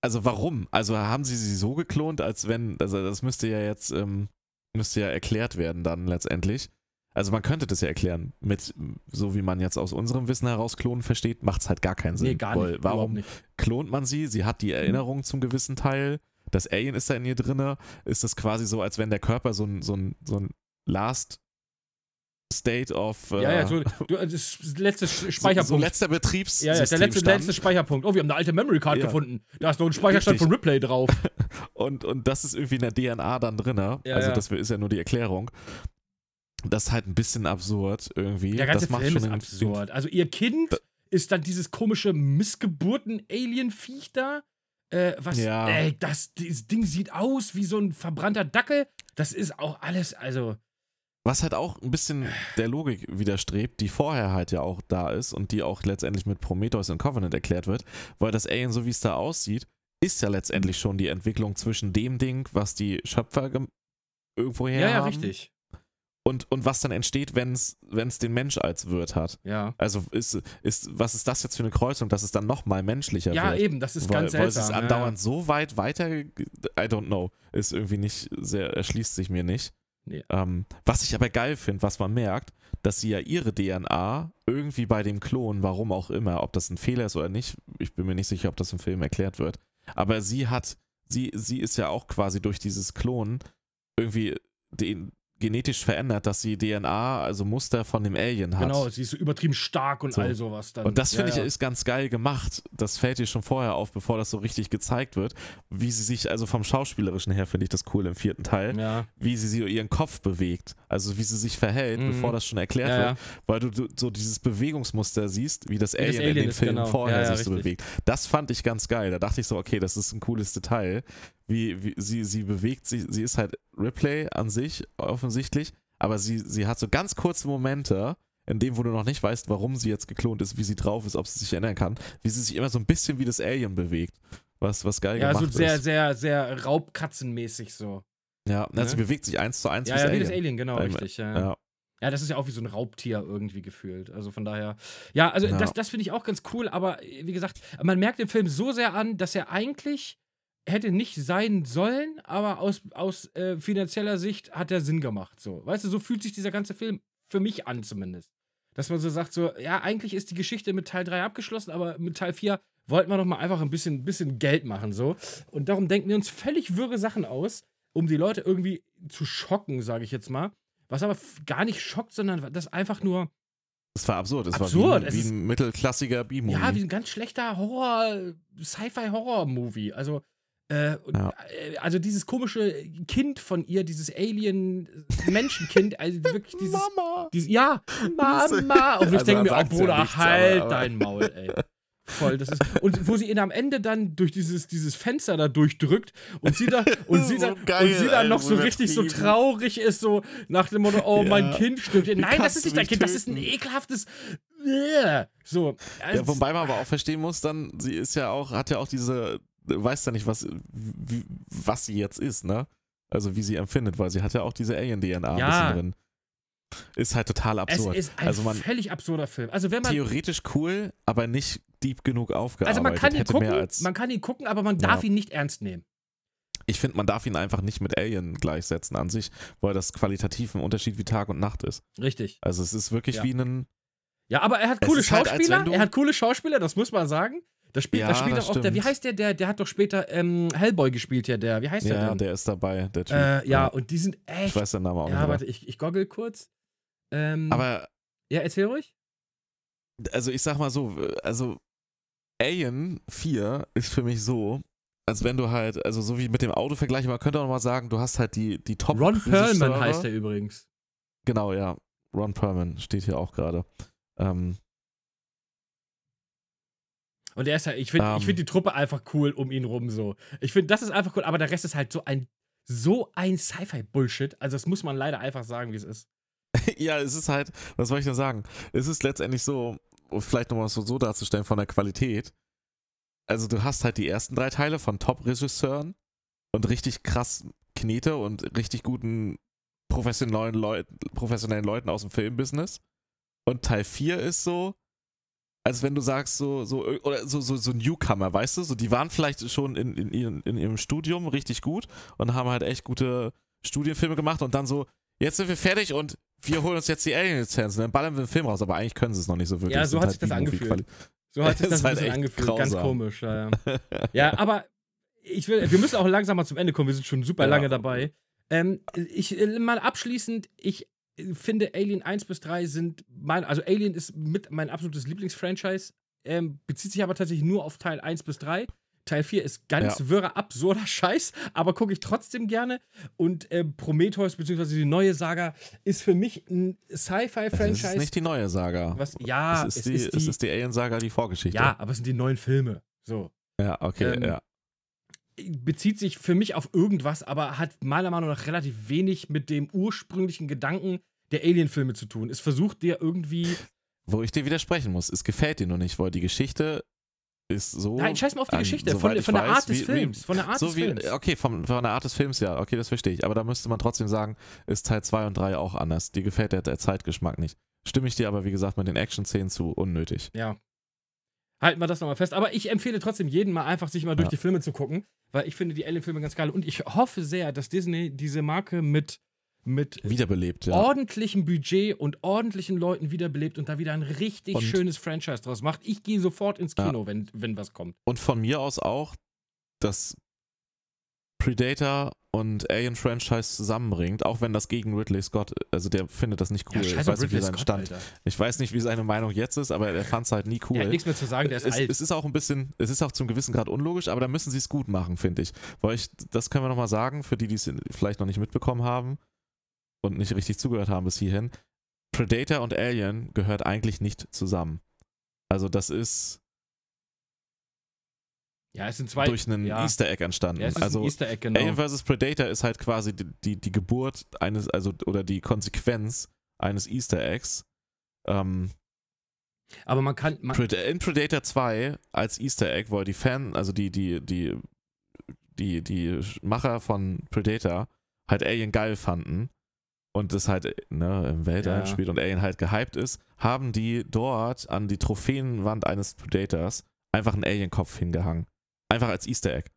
Also warum? Also haben sie sie so geklont, als wenn, also das müsste ja jetzt, ähm, müsste ja erklärt werden dann letztendlich. Also man könnte das ja erklären. Mit, so wie man jetzt aus unserem Wissen heraus Klonen versteht, macht es halt gar keinen Sinn. Nee, gar nicht. Warum nicht. klont man sie? Sie hat die Erinnerung zum gewissen Teil. Das Alien ist da in ihr drinne. Ist das quasi so, als wenn der Körper so ein, so ein, so ein Last State of äh, Ja, ja, so, du, äh, das letzte Sch- so, so Speicherpunkt. letzter Betriebs ja, ja, der letzte, letzte Speicherpunkt. Oh, wir haben eine alte Memory Card Ja. gefunden. Da ist noch ein Speicherstand Richtig. von Ripley drauf. und, und das ist irgendwie in der DNA dann drinne. Ja, also ja. das ist ja nur die Erklärung. Das ist halt ein bisschen absurd irgendwie. Der ganze das macht Film ist absurd. Also ihr Kind Da- ist dann dieses komische Missgeburten-Alien-Viech da. Äh, was, Ja. ey, das, dieses Ding sieht aus wie so ein verbrannter Dackel. Das ist auch alles, also, Was halt auch ein bisschen der Logik widerstrebt, die vorher halt ja auch da ist und die auch letztendlich mit Prometheus und Covenant erklärt wird, weil das Alien, so wie es da aussieht, ist ja letztendlich schon die Entwicklung zwischen dem Ding, was die Schöpfer gem- irgendwo her ja, ja, haben, richtig. Und, und was dann entsteht, wenn es den Mensch als Wirt hat. Ja. Also ist, ist, was ist das jetzt für eine Kreuzung, dass es dann nochmal menschlicher Ja, wird? eben, das ist weil, ganz weil es seltsam. ist andauernd so weit weiter, I don't know, ist irgendwie nicht sehr, erschließt sich mir nicht. Nee. Ähm, was ich aber geil finde, was man merkt, dass sie ja ihre DNA irgendwie bei dem Klon, warum auch immer, ob das ein Fehler ist oder nicht, ich bin mir nicht sicher, ob das im Film erklärt wird, aber sie hat, sie, sie ist ja auch quasi durch dieses Klonen irgendwie den, genetisch verändert, dass sie DNA, also Muster von dem Alien hat. Genau, sie ist so übertrieben stark und So. all sowas dann. Und das finde ja, ich ja. ist ganz geil gemacht. Das fällt dir schon vorher auf, bevor das so richtig gezeigt wird. Wie sie sich, also vom Schauspielerischen her finde ich das cool im vierten Teil, Ja, wie sie so ihren Kopf bewegt. Also wie sie sich verhält, Mhm. bevor das schon erklärt wird. Weil du, du so dieses Bewegungsmuster siehst, wie das das Alien, in Alien den ist, Filmen genau. vorher sich so bewegt. Das fand ich ganz geil. Da dachte ich so, okay, das ist ein cooles Detail. Wie, wie sie, sie bewegt sich, sie ist halt Ripley an sich offensichtlich, aber sie, sie hat so ganz kurze Momente, in dem, wo du noch nicht weißt, warum sie jetzt geklont ist, wie sie drauf ist, ob sie sich erinnern kann, wie sie sich immer so ein bisschen wie das Alien bewegt. Was, was geil Ja, so gemacht sehr, ist. sehr, sehr Raubkatzenmäßig so. Ja, Ne? sie bewegt sich eins zu eins Ja, wie ja, das wie das Alien. Alien, genau, Ähm, richtig. Ja. Ja. ja, das ist ja auch wie so ein Raubtier irgendwie gefühlt. Also von daher. Ja, also Ja. das, das finde ich auch ganz cool, aber äh, wie gesagt, man merkt im Film so sehr an, dass er eigentlich hätte nicht sein sollen, aber aus, aus äh, finanzieller Sicht hat er Sinn gemacht. So. Weißt du, so fühlt sich dieser ganze Film für mich an zumindest. Dass man so sagt, so, ja, eigentlich ist die Geschichte mit Teil 3 abgeschlossen, aber mit Teil 4 wollten wir doch mal einfach ein bisschen, bisschen Geld machen. so. Und darum denken wir uns völlig wirre Sachen aus, um die Leute irgendwie zu schocken, sage ich jetzt mal. Was aber gar nicht schockt, sondern das einfach nur, Es war absurd. Es Absurd, war wie, ein- wie ein mittelklassiger B-Movie. ja, wie ein ganz schlechter Horror, Sci-Fi-Horror-Movie. Also, äh, Ja. äh, also dieses komische Kind von ihr, dieses Alien-Menschenkind, also wirklich dieses. Mama! dieses ja, Mama! Und ich Also, denke mir, oh sagt's ja Bruder, nichts, aber- halt aber- dein Maul, ey. Voll, das ist. Und wo sie ihn am Ende dann durch dieses, dieses Fenster da durchdrückt und sie da und sie So dann, geil, und sie dann noch so richtig so traurig ist, so nach dem Motto, oh, mein Ja. Kind stirbt. Nein, das ist nicht dein Kind, das ist ein töten? ekelhaftes. Äh, So. Ja, als- wobei man aber auch verstehen muss, dann, sie ist ja auch, hat ja auch diese, weiß ja nicht, was, wie, was sie jetzt ist, ne? Also wie sie empfindet, weil sie hat ja auch diese Alien-DNA Ja. ein bisschen drin. Ist halt total es absurd. ist ein also man völlig absurder Film. Also wenn man theoretisch cool, aber nicht deep genug aufgearbeitet. also man kann ihn Hätte gucken, mehr als, man kann ihn gucken, aber man darf Ja. ihn nicht ernst nehmen. ich finde, man darf ihn einfach nicht mit Alien gleichsetzen an sich, weil das qualitativ ein Unterschied wie Tag und Nacht ist. Richtig. Also es ist wirklich Ja. wie ein, Ja, aber er hat Es coole halt, Schauspieler. du- er hat coole Schauspieler, das muss man sagen. Da spielt, Ja, da spielt das auch der, wie stimmt. heißt der, der, der hat doch später ähm, Hellboy gespielt, ja, der, wie heißt der ja, denn? der ist dabei, der Typ. äh, ja, und die sind Ich echt. weiß den Namen auch Ja, nicht. warte, ich, ich goggle kurz. Ähm, Aber ja, erzähl ruhig. also ich sag mal so, also Alien 4 ist für mich so, als wenn du halt, also so wie mit dem Auto vergleichen, man könnte auch mal sagen, du hast halt die, die top Ron Perlman heißt er übrigens. Genau, ja. Ron Perlman steht hier auch gerade. Ähm, Und er ist halt, ich finde Ähm. ich find die Truppe einfach cool um ihn rum so. Ich finde, das ist einfach cool, aber der Rest ist halt so ein, so ein Sci-Fi-Bullshit. Also, das muss man leider einfach sagen, wie es ist. ja, es ist halt, was soll ich denn sagen? Es ist letztendlich so, um vielleicht nochmal so, so darzustellen von der Qualität. Also du hast halt die ersten drei Teile von Top-Regisseuren und richtig krass Knete und richtig guten professionellen, Leut professionellen Leuten aus dem Filmbusiness. Und Teil 4 ist so, als wenn du sagst, so, so, oder so, so, so Newcomer, weißt du? So, die waren vielleicht schon in, in, ihren- in ihrem Studium richtig gut und haben halt echt gute Studienfilme gemacht und dann so, jetzt sind wir fertig und wir holen uns jetzt die Alien-Lizenzen, dann ballern wir einen Film raus, aber eigentlich können sie es noch nicht so wirklich. Ja, so hat sich das angefühlt. So hat sich Das das ein halt bisschen angefühlt. Ganz grausam. komisch. Ja, ja. ja aber ich will, wir müssen auch langsam mal zum Ende kommen. Wir sind schon super Ja. lange dabei. Ähm, ich äh, mal abschließend, ich äh, finde Alien 1 bis 3 sind mein, also Alien ist mit mein absolutes Lieblingsfranchise, ähm, bezieht sich aber tatsächlich nur auf Teil 1 bis 3. Teil 4 ist ganz Ja. wirrer, absurder Scheiß, aber gucke ich trotzdem gerne. Und äh, Prometheus, beziehungsweise die neue Saga, ist für mich ein Es Sci-Fi-Franchise. ist nicht die neue Saga. was, ja, es, ist die, es ist die Alien-Saga, die Vorgeschichte. ja, aber es sind die neuen Filme. So. Ja, okay, Ähm, ja. Bezieht sich für mich auf irgendwas, aber hat meiner Meinung nach relativ wenig mit dem ursprünglichen Gedanken der Alien-Filme zu tun. Es versucht dir irgendwie. Wo ich dir widersprechen muss, es gefällt dir nur nicht, weil die Geschichte ist so. Nein, scheiß mal auf die an- Geschichte. soweit Von, von der weiß, Art des wie- wie- Films. Von der Art so des wie, Films. okay, vom, von der Art des Films, ja, okay, das verstehe ich. Aber da müsste man trotzdem sagen, ist Teil 2 und 3 auch anders. Die gefällt der, der Zeitgeschmack nicht. Stimme ich dir aber, wie gesagt, mit den Action-Szenen zu, unnötig. Ja. Halten wir das nochmal fest. Aber ich empfehle trotzdem jedem mal einfach, sich mal durch Ja. die Filme zu gucken, weil ich finde die Alien-Filme ganz geil. Und ich hoffe sehr, dass Disney diese Marke mit, mit Wiederbelebt, ja. ordentlichem Budget und ordentlichen Leuten wiederbelebt und da wieder ein richtig Und- schönes Franchise draus macht. Ich gehe sofort ins Ja. Kino, wenn, wenn was kommt. Und von mir aus auch, dass Predator und Alien-Franchise zusammenbringt, auch wenn das gegen Ridley Scott, also der findet das nicht cool. ich, weiß nicht, wie sein Stand, Alter. ich weiß nicht, wie seine Meinung jetzt ist, aber er fand es halt nie cool. Der hat nichts mehr zu sagen, der ist es, alt. es ist auch ein bisschen, es ist auch zum gewissen Grad unlogisch, aber da müssen sie es gut machen, finde ich. Weil ich, das können wir nochmal sagen, für die, die es vielleicht noch nicht mitbekommen haben und nicht richtig zugehört haben bis hierhin. Predator und Alien gehört eigentlich nicht zusammen. Also das ist ja, es sind zwei. durch einen ja. Easter Egg entstanden. Ja, also Easter Egg, genau. Alien vs. Predator ist halt quasi die, die, die Geburt eines, also oder die Konsequenz eines Easter Eggs. Ähm, Aber man kann. Man, in Predator 2 als Easter Egg, wo die Fan, also die, die, die, die, die Macher von Predator halt Alien geil fanden und das halt ne, im Weltall Ja. spielt und Alien halt gehypt ist, haben die dort an die Trophäenwand eines Predators einfach einen Alien-Kopf hingehangen. Einfach als Easter Egg.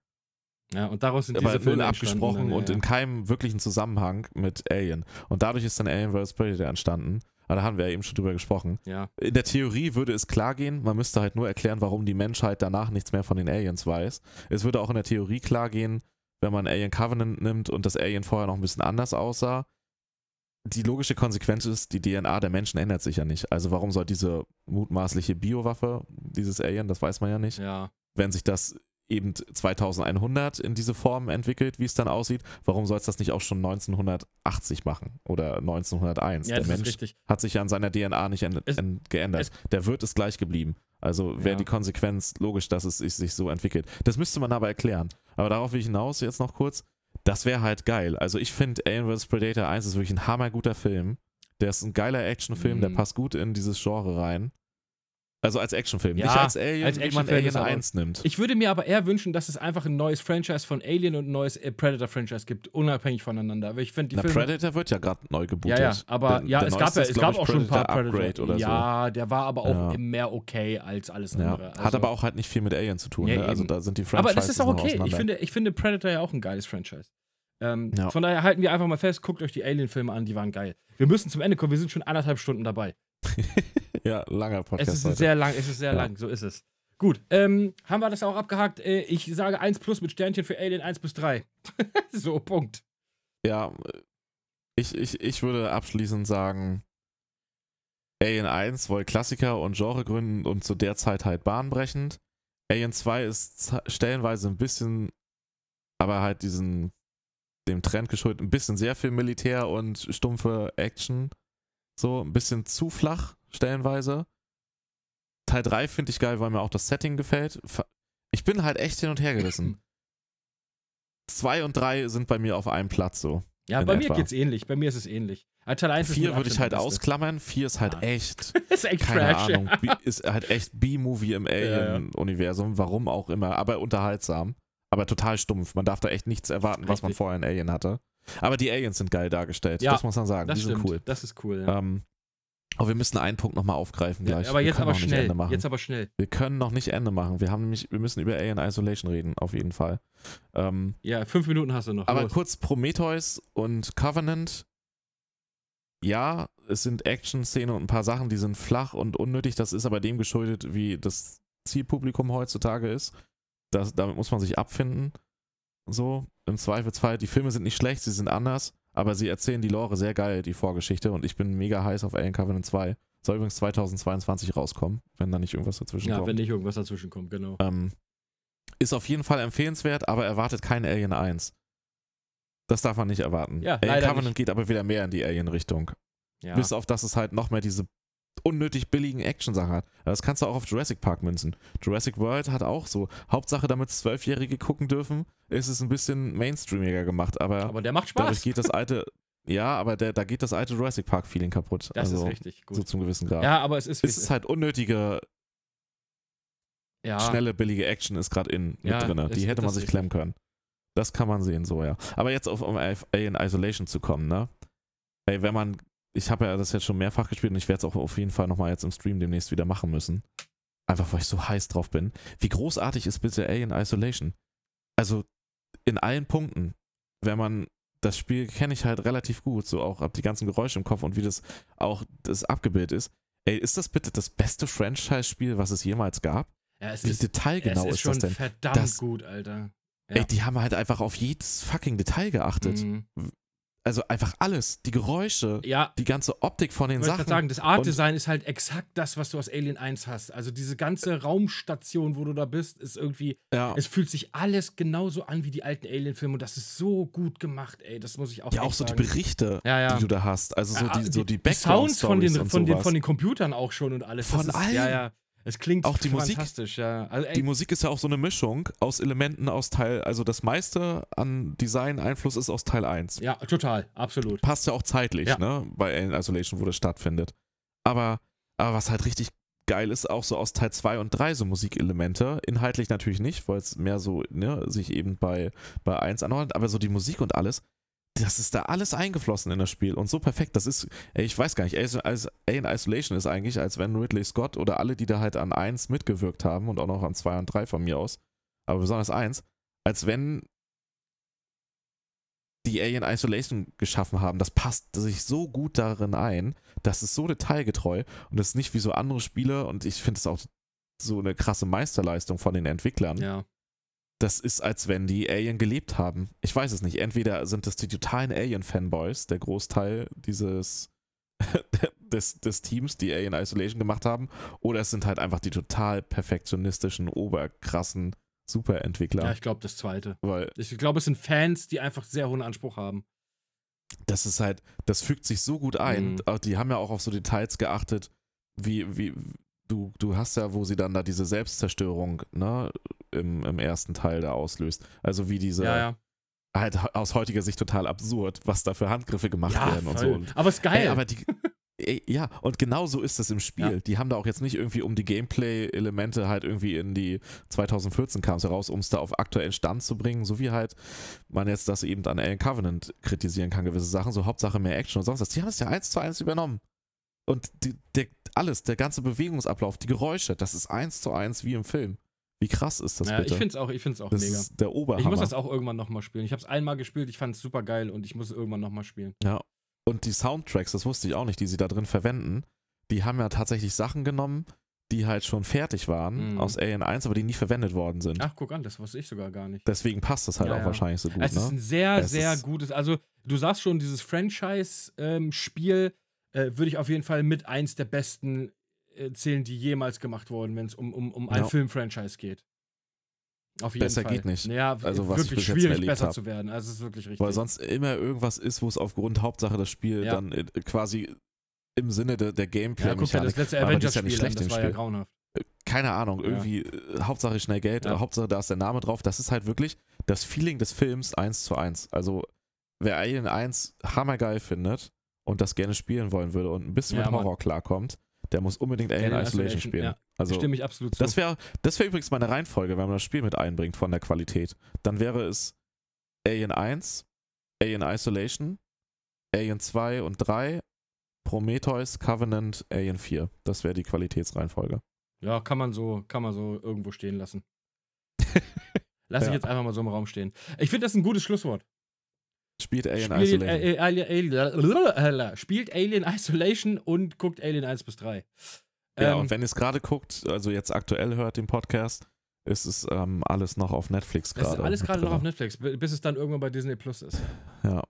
Ja, und daraus sind diese aber Filme abgesprochen und ja, in keinem wirklichen Zusammenhang mit Alien. Und dadurch ist dann Alien vs. Predator entstanden. Aber da haben wir ja eben schon drüber gesprochen. ja. In der Theorie würde es klar gehen, man müsste halt nur erklären, warum die Menschheit danach nichts mehr von den Aliens weiß. Es würde auch in der Theorie klar gehen, wenn man Alien Covenant nimmt und das Alien vorher noch ein bisschen anders aussah. Die logische Konsequenz ist, die DNA der Menschen ändert sich ja nicht. Also warum soll diese mutmaßliche Biowaffe, dieses Alien, das weiß man ja nicht, ja. wenn sich das eben 2100 in diese Form entwickelt, wie es dann aussieht, warum soll es das nicht auch schon 1980 machen oder 1901? Ja, der ist Mensch hat sich ja an seiner DNA nicht Es- geändert. Der wird es gleich geblieben. Also wäre Ja. die Konsequenz logisch, dass es sich, so entwickelt. Das müsste man aber erklären. Aber darauf will ich hinaus jetzt noch kurz. Das wäre halt geil. Also ich finde Alien vs. Predator 1 ist wirklich ein hammerguter Film. Der ist ein geiler Actionfilm, der Mhm. passt gut in dieses Genre rein. Also als Actionfilm, Ja, nicht als Alien, als wie man Alien ist aber- 1 nimmt. Ich würde mir aber eher wünschen, dass es einfach ein neues Franchise von Alien und ein neues äh, Predator-Franchise gibt, unabhängig voneinander. Aber ich finde die Na, Filme. Predator wird ja gerade neu gebootet. ja, ja, aber Der- ja, der es gab, ja, es gab auch schon ein paar Predator oder ja, der war aber auch Ja. mehr okay als alles so. Andere. Hat Also- aber auch halt nicht viel mit Alien zu tun. Ne? Also da sind die Aber Franchises das ist auch okay. Ich finde, ich finde Predator ja auch ein geiles Franchise. Ähm, Ja. Von daher halten wir einfach mal fest, guckt euch die Alien-Filme an, die waren geil. Wir müssen zum Ende kommen, wir sind schon anderthalb Stunden dabei. ja, langer Podcast Es ist heute. sehr lang, es ist sehr Ja. lang, so ist es. Gut, ähm, haben wir das auch abgehakt? Äh, ich sage 1 plus mit Sternchen für Alien 1 bis 3. so, Punkt. Ja, ich, ich, ich würde abschließend sagen, Alien 1 wohl Klassiker und Genregründen und zu der Zeit halt bahnbrechend. Alien 2 ist stellenweise ein bisschen, aber halt diesen, dem Trend geschuldet, ein bisschen sehr viel Militär und stumpfe Action. So, ein bisschen zu flach, stellenweise. Teil 3 finde ich geil, weil mir auch das Setting gefällt. Ich bin halt echt hin und her gerissen. 2 und 3 sind bei mir auf einem Platz so. Ja, bei mir etwa. geht's ähnlich. Bei mir ist es ähnlich. Äh, Teil 1 ist Vier mit würde ich halt ausklammern. Vier ist halt Ja. echt, ist echt keine Trash. Ahnung, ist halt echt B-Movie im ja. Alien-Universum. Warum auch immer, aber unterhaltsam. Aber total stumpf. Man darf da echt nichts erwarten, was man Richtig. vorher in Alien hatte. Aber die Aliens sind geil dargestellt. Ja, das muss man sagen. Das die stimmt. sind cool. Das ist cool. Ja. Ähm, aber wir müssen einen Punkt nochmal aufgreifen Ja, gleich. aber wir jetzt können aber schnell. Ende machen. Jetzt aber schnell. wir können noch nicht Ende machen. Wir haben nämlich, wir müssen über Alien Isolation reden, auf jeden Fall. Ähm, Ja, fünf Minuten hast du noch. Aber Los. kurz Prometheus und Covenant. Ja, es sind Action-Szenen und ein paar Sachen, die sind flach und unnötig. Das ist aber dem geschuldet, wie das Zielpublikum heutzutage ist. Das, damit muss man sich abfinden. So, im Zweifelsfall. Die Filme sind nicht schlecht, sie sind anders, aber sie erzählen die Lore sehr geil, die Vorgeschichte. Und ich bin mega heiß auf Alien Covenant 2. Soll übrigens 2022 rauskommen, wenn da nicht irgendwas dazwischen Ja, kommt. wenn nicht irgendwas dazwischen kommt, genau. Ähm, ist auf jeden Fall empfehlenswert, aber erwartet kein Alien 1. Das darf man nicht erwarten. Ja, Alien Covenant nicht. geht aber wieder mehr in die Alien-Richtung. Ja. Bis auf, dass es halt noch mehr diese unnötig billigen Action-Sachen hat. Das kannst du auch auf Jurassic Park münzen. Jurassic World hat auch so. Hauptsache, damit Zwölfjährige gucken dürfen, ist es ein bisschen mainstreamiger gemacht, aber, aber der macht dadurch Spaß. geht das alte, ja, aber der, da geht das alte Jurassic Park-Feeling kaputt. Das also, ist richtig gut. So zum gewissen Grad. ja, aber es ist, es ist halt unnötige, ja. schnelle, billige Action ist gerade in mit Ja, drin. es- Die hätte man sich klemmen können. Das kann man sehen, so, ja. Aber jetzt auf um Alien Isolation zu kommen, ne? Ey, wenn man, ich habe ja das jetzt schon mehrfach gespielt und ich werde es auch auf jeden Fall nochmal jetzt im Stream demnächst wieder machen müssen. Einfach weil ich so heiß drauf bin. Wie großartig ist bitte Alien Isolation? Also in allen Punkten. Wenn man das Spiel kenne ich halt relativ gut, so auch ab die ganzen Geräusche im Kopf und wie das auch das abgebildet ist. Ey, ist das bitte das beste Franchise-Spiel, was es jemals gab? ja, es Wie ist, detailgenau es ist ist schon das denn? verdammt Das- gut, Alter. Ja. Ey, die haben halt einfach auf jedes fucking Detail geachtet. Mhm. Also einfach alles. Die Geräusche, Ja, die ganze Optik von den ich Sachen. gerade sagen, das Art-Design ist halt exakt das, was du aus Alien 1 hast. Also diese ganze Raumstation, wo du da bist, ist irgendwie, ja, es fühlt sich alles genauso an wie die alten Alien-Filme und das ist so gut gemacht, ey. Das muss ich auch ja, auch so die sagen. Berichte, Ja, ja. die du da hast. Also so die, so die, Sounds von den, von, den, von den Computern auch schon und alles. Von ist, allem. Ja, ja. Es klingt Auch die Musik- ja. Also, Die Musik ist ja auch so eine Mischung aus Elementen aus Teil, also das meiste an Design-Einfluss ist aus Teil 1. ja, total, absolut. Passt ja auch zeitlich, Ja. ne? Bei Alien Isolation, wo das stattfindet. Aber, aber was halt richtig geil ist, auch so aus Teil 2 und 3 so Musikelemente. Inhaltlich natürlich nicht, weil es mehr so, ne, sich eben bei, bei 1 anordnet, aber so die Musik und alles, das ist da alles eingeflossen in das Spiel und so perfekt. Das ist, ey, ich weiß gar nicht, Is- Alien Isolation ist eigentlich, als wenn Ridley Scott oder alle, die da halt an 1 mitgewirkt haben und auch noch an 2 und 3 von mir aus, aber besonders 1, als wenn die Alien Isolation geschaffen haben, das passt sich so gut darin ein, das ist so detailgetreu und das ist nicht wie so andere Spiele und ich finde es auch so eine krasse Meisterleistung von den Entwicklern. Ja. Das ist, als wenn die Alien gelebt haben. Ich weiß es nicht. Entweder sind das die totalen Alien-Fanboys, der Großteil dieses des, des Teams, die Alien Isolation gemacht haben, oder es sind halt einfach die total perfektionistischen, oberkrassen Superentwickler. Ja, ich glaube das zweite. Weil Ich glaube, es sind Fans, die einfach sehr hohen Anspruch haben. das ist halt, das fügt sich so gut ein. Mhm. Aber Die haben ja auch auf so Details geachtet, wie, wie, du, du hast ja, wo sie dann da diese Selbstzerstörung, ne, im, im ersten Teil da auslöst. Also wie diese, ja, ja. halt aus heutiger Sicht total absurd, was da für Handgriffe gemacht Ja, werden und voll. so. Und, Aber ist geil. Ey, aber die, ey, ja, und genau so ist es im Spiel. Ja. Die haben da auch jetzt nicht irgendwie um die Gameplay-Elemente halt irgendwie in die 2014 kam es heraus, um es da auf aktuellen Stand zu bringen, so wie halt man jetzt das eben an Alien Covenant kritisieren kann, gewisse Sachen, so Hauptsache mehr Action und sonst was. Die haben es ja eins zu eins übernommen. Und die, der, alles, der ganze Bewegungsablauf, die Geräusche, das ist eins zu eins wie im Film. Wie krass ist das ja, bitte? ich finde es auch, ich find's auch das mega. ist der Oberhammer. Ich muss das auch irgendwann nochmal spielen. Ich habe es einmal gespielt, ich fand es super geil und ich muss es irgendwann nochmal spielen. Ja. Und die Soundtracks, das wusste ich auch nicht, die sie da drin verwenden, die haben ja tatsächlich Sachen genommen, die halt schon fertig waren Mhm. aus Alien 1, aber die nie verwendet worden sind. Ach, guck an, das wusste ich sogar gar nicht. Deswegen passt das halt Ja, auch ja. wahrscheinlich so gut, es ist ne? ein sehr, Es sehr ist- gutes, also du sagst schon, dieses Franchise-Spiel äh, würde ich auf jeden Fall mit eins der besten zählen, die jemals gemacht wurden, wenn es um, um, um ein Ja. Film-Franchise geht. Auf jeden Besser Fall. geht nicht. Ja, Also, was ich wirklich bis jetzt schwierig, besser hab. zu werden. Also, es ist wirklich richtig. Weil sonst immer irgendwas ist, wo es aufgrund Hauptsache das Spiel Ja. dann äh, quasi im Sinne der, der ja, guck dir das letzte ja Avengers-Spiel an, schlecht das war ja Spiel. grauenhaft. keine Ahnung, irgendwie äh, Hauptsache schnell Geld, Ja. äh, Hauptsache da ist der Name drauf. Das ist halt wirklich das Feeling des Films eins zu eins. Also wer Alien 1 hammergeil findet und das gerne spielen wollen würde und ein bisschen Ja, mit Mann. Horror klarkommt, der muss unbedingt Alien, Alien Isolation, spielen. ja. Also Stimme ich absolut zu. das wäre das wär übrigens meine Reihenfolge, wenn man das Spiel mit einbringt von der Qualität. Dann wäre es Alien 1, Alien Isolation, Alien 2 und 3, Prometheus, Covenant, Alien 4. Das wäre die Qualitätsreihenfolge. Ja, kann man so, kann man so irgendwo stehen lassen. Lass ich Ja. jetzt einfach mal so im Raum stehen. Ich finde das ein gutes Schlusswort. Spielt Alien Spielt, Isolation. Alien, spielt Alien Isolation und guckt Alien 1 bis 3. Ja, Ähm, und wenn ihr es gerade guckt, also jetzt aktuell hört den Podcast, ist es ähm, alles noch auf Netflix das ist gerade. alles gerade noch auf Netflix, bi- bis es dann irgendwann bei Disney Plus ist. Ja.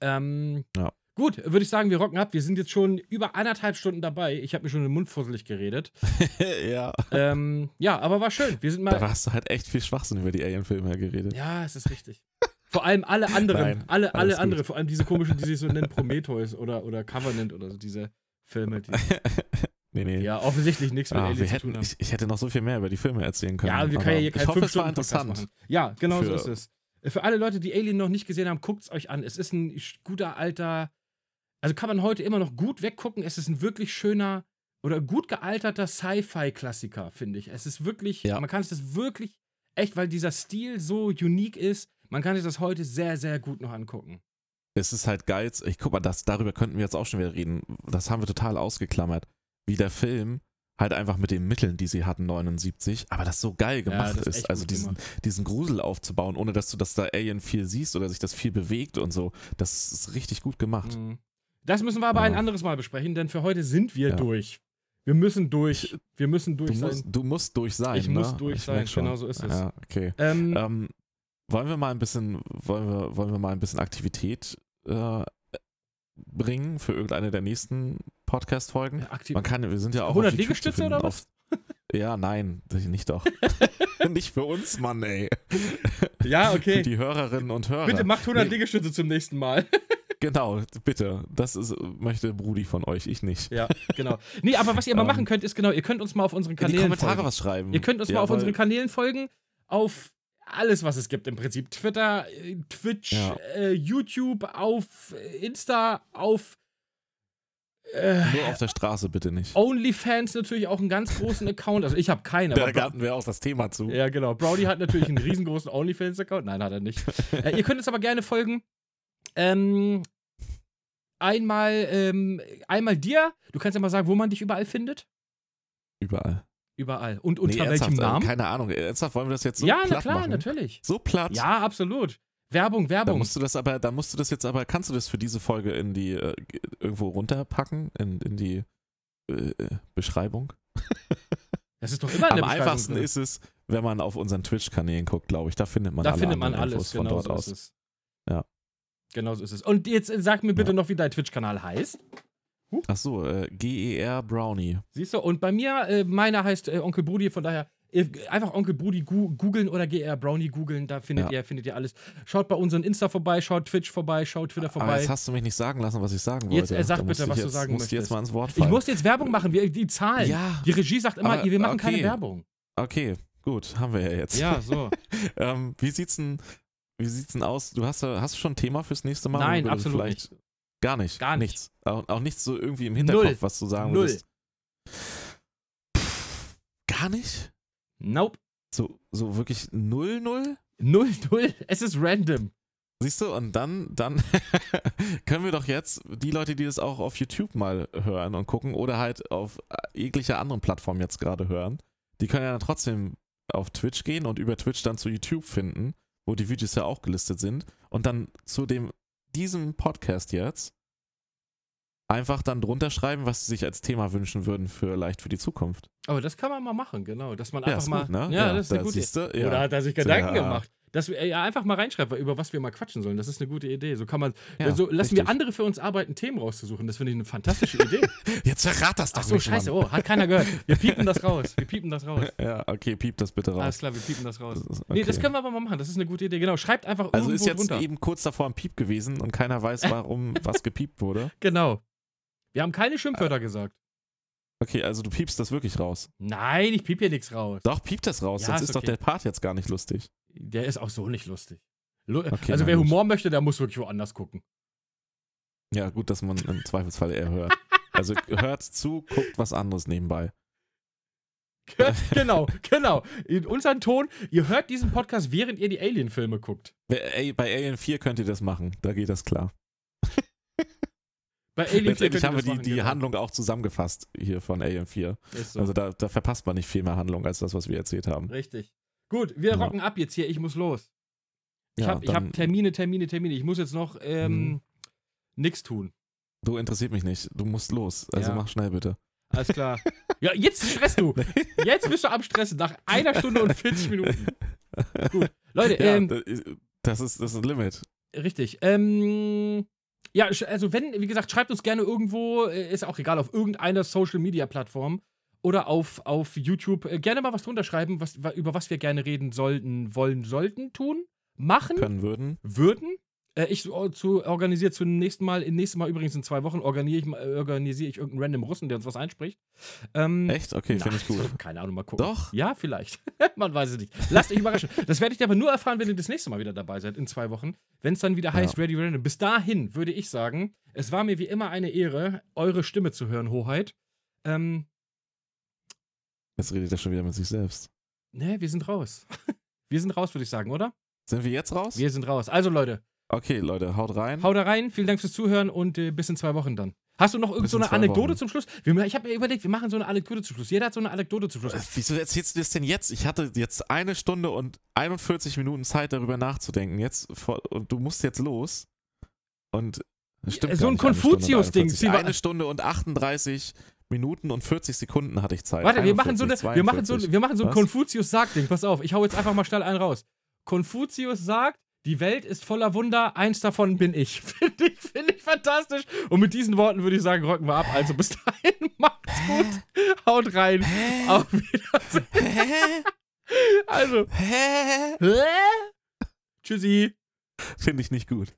Ähm, Ja. Gut, würde ich sagen, wir rocken ab. Wir sind jetzt schon über anderthalb Stunden dabei. Ich habe mir schon den Mund fusselig geredet. ja. ähm, ja, aber war schön. Wir sind Da mal. hast du halt echt viel Schwachsinn über die Alien-Filme geredet. Ja, es ist richtig. Vor allem alle anderen, Nein, alle, alle gut. andere, vor allem diese komischen, die sich so nennen, Prometheus oder, oder Covenant oder so, diese Filme, die nee, nee. ja offensichtlich nichts mit wir Aliens zu hätten, tun haben. ich, ich hätte noch so viel mehr über die Filme erzählen können. Ja, wir können ja hier keinen ich hoffe, es war 5-Stunden-Podcast interessant. machen. Ja, genau so ist es. Für alle Leute, die Alien noch nicht gesehen haben, guckt es euch an. Es ist ein guter alter, also kann man heute immer noch gut weggucken. Es ist ein wirklich schöner oder gut gealterter Sci-Fi-Klassiker, finde ich. Es ist wirklich, Ja. man kann das wirklich echt, weil dieser Stil so unique ist, man kann sich das heute sehr, sehr gut noch angucken. Es ist halt geil. Ich guck mal, das, darüber könnten wir jetzt auch schon wieder reden. Das haben wir total ausgeklammert. Wie der Film halt einfach mit den Mitteln, die sie hatten, 79, aber das so geil gemacht das ist ist. Also diesen, diesen Grusel aufzubauen, ohne dass du das da Alien viel siehst oder sich das viel bewegt und so. Das ist richtig gut gemacht. Mhm. Das müssen wir aber ein Ja. anderes Mal besprechen, denn für heute sind wir Ja. durch. Wir müssen durch. Wir müssen durch Du sein. musst, du musst durch sein. Ich muss ne? durch sein, merk schon. genau so ist es. Ja, okay. ähm, Ähm, wollen wir mal ein bisschen, wollen wir, wollen wir mal ein bisschen Aktivität äh, bringen für irgendeine der nächsten Podcast-Folgen? aktiv Man kann, wir sind ja auch 100 auf Liegestütze oder was? Auf, ja, nein, nicht doch. nicht für uns, Mann, ey. ja, Für okay. die Hörerinnen und Hörer. Bitte macht 100 Nee. Liegestütze zum nächsten Mal. Genau, bitte. Das ist, möchte Brudi von euch, ich nicht. ja, genau. Nee, aber was ihr mal Ähm, machen könnt, ist genau, ihr könnt uns mal auf unseren In die Kanälen Kommentare folgen. was schreiben. Ihr könnt uns Ja, mal auf unseren Kanälen folgen. Auf alles, was es gibt im Prinzip. Twitter, äh, Twitch, Ja. äh, YouTube, auf äh, Insta, auf äh, Nur auf der Straße bitte nicht. OnlyFans natürlich auch einen ganz großen Account. Also ich habe keinen, da hatten wir auch das Thema zu. Ja, genau. Browdy hat natürlich einen riesengroßen OnlyFans-Account. Nein, hat er nicht. äh, ihr könnt uns aber gerne folgen. Ähm, einmal, ähm, einmal dir. Du kannst ja mal sagen, wo man dich überall findet. Überall. Überall. Und unter Nee, welchem äh, Namen? Keine Ahnung. Ernsthaft, wollen wir das jetzt so ja, na klar, machen? natürlich. So platt? Ja, absolut. Werbung, Da Werbung. musst du das aber, da musst du das jetzt aber, kannst du das für diese Folge in die äh, irgendwo runterpacken, in, in die äh, Beschreibung? Das ist doch immer in Am einfachsten drin. ist es, wenn man auf unseren Twitch-Kanälen guckt, glaube ich. Da findet man Da alle findet man alles, Infos von genau dort so aus. ist es. Ja. Genau so ist es. Und jetzt äh, sag mir bitte Ja. noch, wie dein Twitch-Kanal heißt. Ach so, äh, GER Brownie. Siehst du? Und bei mir, äh, meiner heißt äh, Onkel Brudi, von daher äh, einfach Onkel Brudi googeln oder GR Brownie googeln, da findet Ja. ihr findet ihr alles. Schaut bei unseren Insta vorbei, schaut Twitch vorbei, schaut Twitter Aber vorbei. jetzt hast du mich nicht sagen lassen, was ich sagen wollte. Jetzt, äh, sag Da bitte, ich was du jetzt, sagen musst du jetzt möchtest. mal ins Wort Ich fallen. muss jetzt Werbung machen, wir, die Zahlen. Ja, Die Regie sagt immer, Aber, wir machen keine okay. Werbung. okay, gut, haben wir ja jetzt. Ja, so. ähm, wie sieht's denn, wie sieht's denn aus? Du hast, hast du schon ein Thema fürs nächste Mal? Nein, absolut vielleicht Gar nicht. Gar nicht. Nichts. Auch, auch nichts so irgendwie im Hinterkopf, Null. was du sagen Null. würdest. Pff, Gar nicht? Nope. So, so wirklich null, null? Null, null. Es ist random. Siehst du, und dann, dann können wir doch jetzt die Leute, die das auch auf YouTube mal hören und gucken oder halt auf jeglicher anderen Plattform jetzt gerade hören, die können ja dann trotzdem auf Twitch gehen und über Twitch dann zu YouTube finden, wo die Videos ja auch gelistet sind und dann zu dem, diesem Podcast jetzt einfach dann drunter schreiben, was sie sich als Thema wünschen würden für leicht für die Zukunft. Aber das kann man mal machen, genau. Dass man Ja, einfach ist mal. gut, ne? Ja, das ist eine gute du, Oder ja. hat er sich Gedanken Ja. gemacht? Dass wir ja, einfach mal reinschreiben, über was wir mal quatschen sollen. Das ist eine gute Idee. So kann man. Ja, so lassen wir richtig. andere für uns arbeiten, Themen rauszusuchen. Das finde ich eine fantastische Idee. Jetzt verrat das doch Ach so, nicht, scheiße. Mann. Oh, hat keiner gehört. Wir piepen das raus. Wir piepen das raus. Ja, okay, piep das bitte raus. Alles klar, wir piepen das raus. Das ist- Nee, das okay. können wir aber mal machen. Das ist eine gute Idee. Genau. Schreibt einfach Also ist jetzt drunter. eben kurz davor ein Piep gewesen und keiner weiß, warum was gepiept wurde. Genau. Wir haben keine Schimpfwörter gesagt. Okay, also du piepst das wirklich raus. Nein, ich piep hier nichts raus. Doch, piep das raus, Ja, sonst ist ist doch okay. der Part jetzt gar nicht lustig. Der ist auch so nicht lustig. Lu Okay, also wer gut. Humor möchte, der muss wirklich woanders gucken. Ja, gut, dass man im Zweifelsfall eher hört. Also hört zu, guckt was anderes nebenbei. genau, genau. In unseren Ton, ihr hört diesen Podcast, während ihr die Alien-Filme guckt. Bei Alien 4 könnt ihr das machen, da geht das klar. Bei Alien 4 Letztendlich könnt ihr haben wir die, machen, die genau. Handlung auch zusammengefasst hier von Alien 4. Ist so. Also da, da verpasst man nicht viel mehr Handlung als das, was wir erzählt haben. Richtig. Gut, wir Ja. rocken ab jetzt hier. Ich muss los. Ich Ja, habe hab Termine, Termine, Termine. Ich muss jetzt noch ähm, Mhm. nix tun. Du interessiert mich nicht, du musst los. Also Ja. mach schnell bitte. Alles klar. ja, jetzt stresst du. Jetzt bist du am Stressen. Nach einer Stunde und 40 Minuten. Gut. Leute, Ja, ähm, das ist- das ist ein Limit. Richtig. Ähm, ja, also wenn, wie gesagt, schreibt uns gerne irgendwo, äh, ist auch egal, auf irgendeiner Social Media Plattform oder auf, auf YouTube. Äh, gerne mal was drunter schreiben, was, wa- über was wir gerne reden sollten, wollen, sollten, tun, machen, Können würden. würden. Äh, ich zu, organisiere zum nächsten Mal, im nächsten Mal übrigens in zwei Wochen, organisiere ich, äh, organisiere ich irgendeinen random Russen, der uns was einspricht. Ähm, Echt? Okay, finde ich gut. Keine Ahnung, mal gucken. Doch. Ja, vielleicht. Man weiß es nicht. Lasst euch überraschen. Das werdet ihr aber nur erfahren, wenn ihr das nächste Mal wieder dabei seid, in zwei Wochen. Wenn es dann wieder heißt Ready Random. Bis dahin würde ich sagen, es war mir wie immer eine Ehre, eure Stimme zu hören, Hoheit. Ähm, Jetzt redet er schon wieder mit sich selbst. ne, wir sind raus. Wir sind raus, würde ich sagen, oder? Sind wir jetzt raus? Wir sind raus. Also, Leute, Okay, Leute, haut rein. haut rein. Vielen Dank fürs Zuhören und äh, bis in zwei Wochen dann. Hast du noch irgend Bis so eine Anekdote Wochen. zum Schluss? Ich habe mir überlegt, wir machen so eine Anekdote zum Schluss. Jeder hat so eine Anekdote zum Schluss. Äh, Wieso erzählst du das denn jetzt? Ich hatte jetzt eine Stunde und 41 Minuten Zeit, darüber nachzudenken. Jetzt und du musst jetzt los. Und stimmt so ein Konfuzius-Ding. 41. Zieh mal- Eine Stunde und 38 Minuten und 40 Sekunden hatte ich Zeit. Warte, wir machen so, eine, 41, wir machen so, 42. wir machen so ein Was? Konfuzius-Sagt-Ding. Pass auf, ich hau jetzt einfach mal schnell einen raus. Konfuzius sagt, die Welt ist voller Wunder, eins davon bin ich. Finde ich, find ich fantastisch. Und mit diesen Worten würde ich sagen, rocken wir ab. Also bis dahin, macht's gut. Haut rein. Auf Wiedersehen. Hä? Also, Hä? tschüssi. Finde ich nicht gut.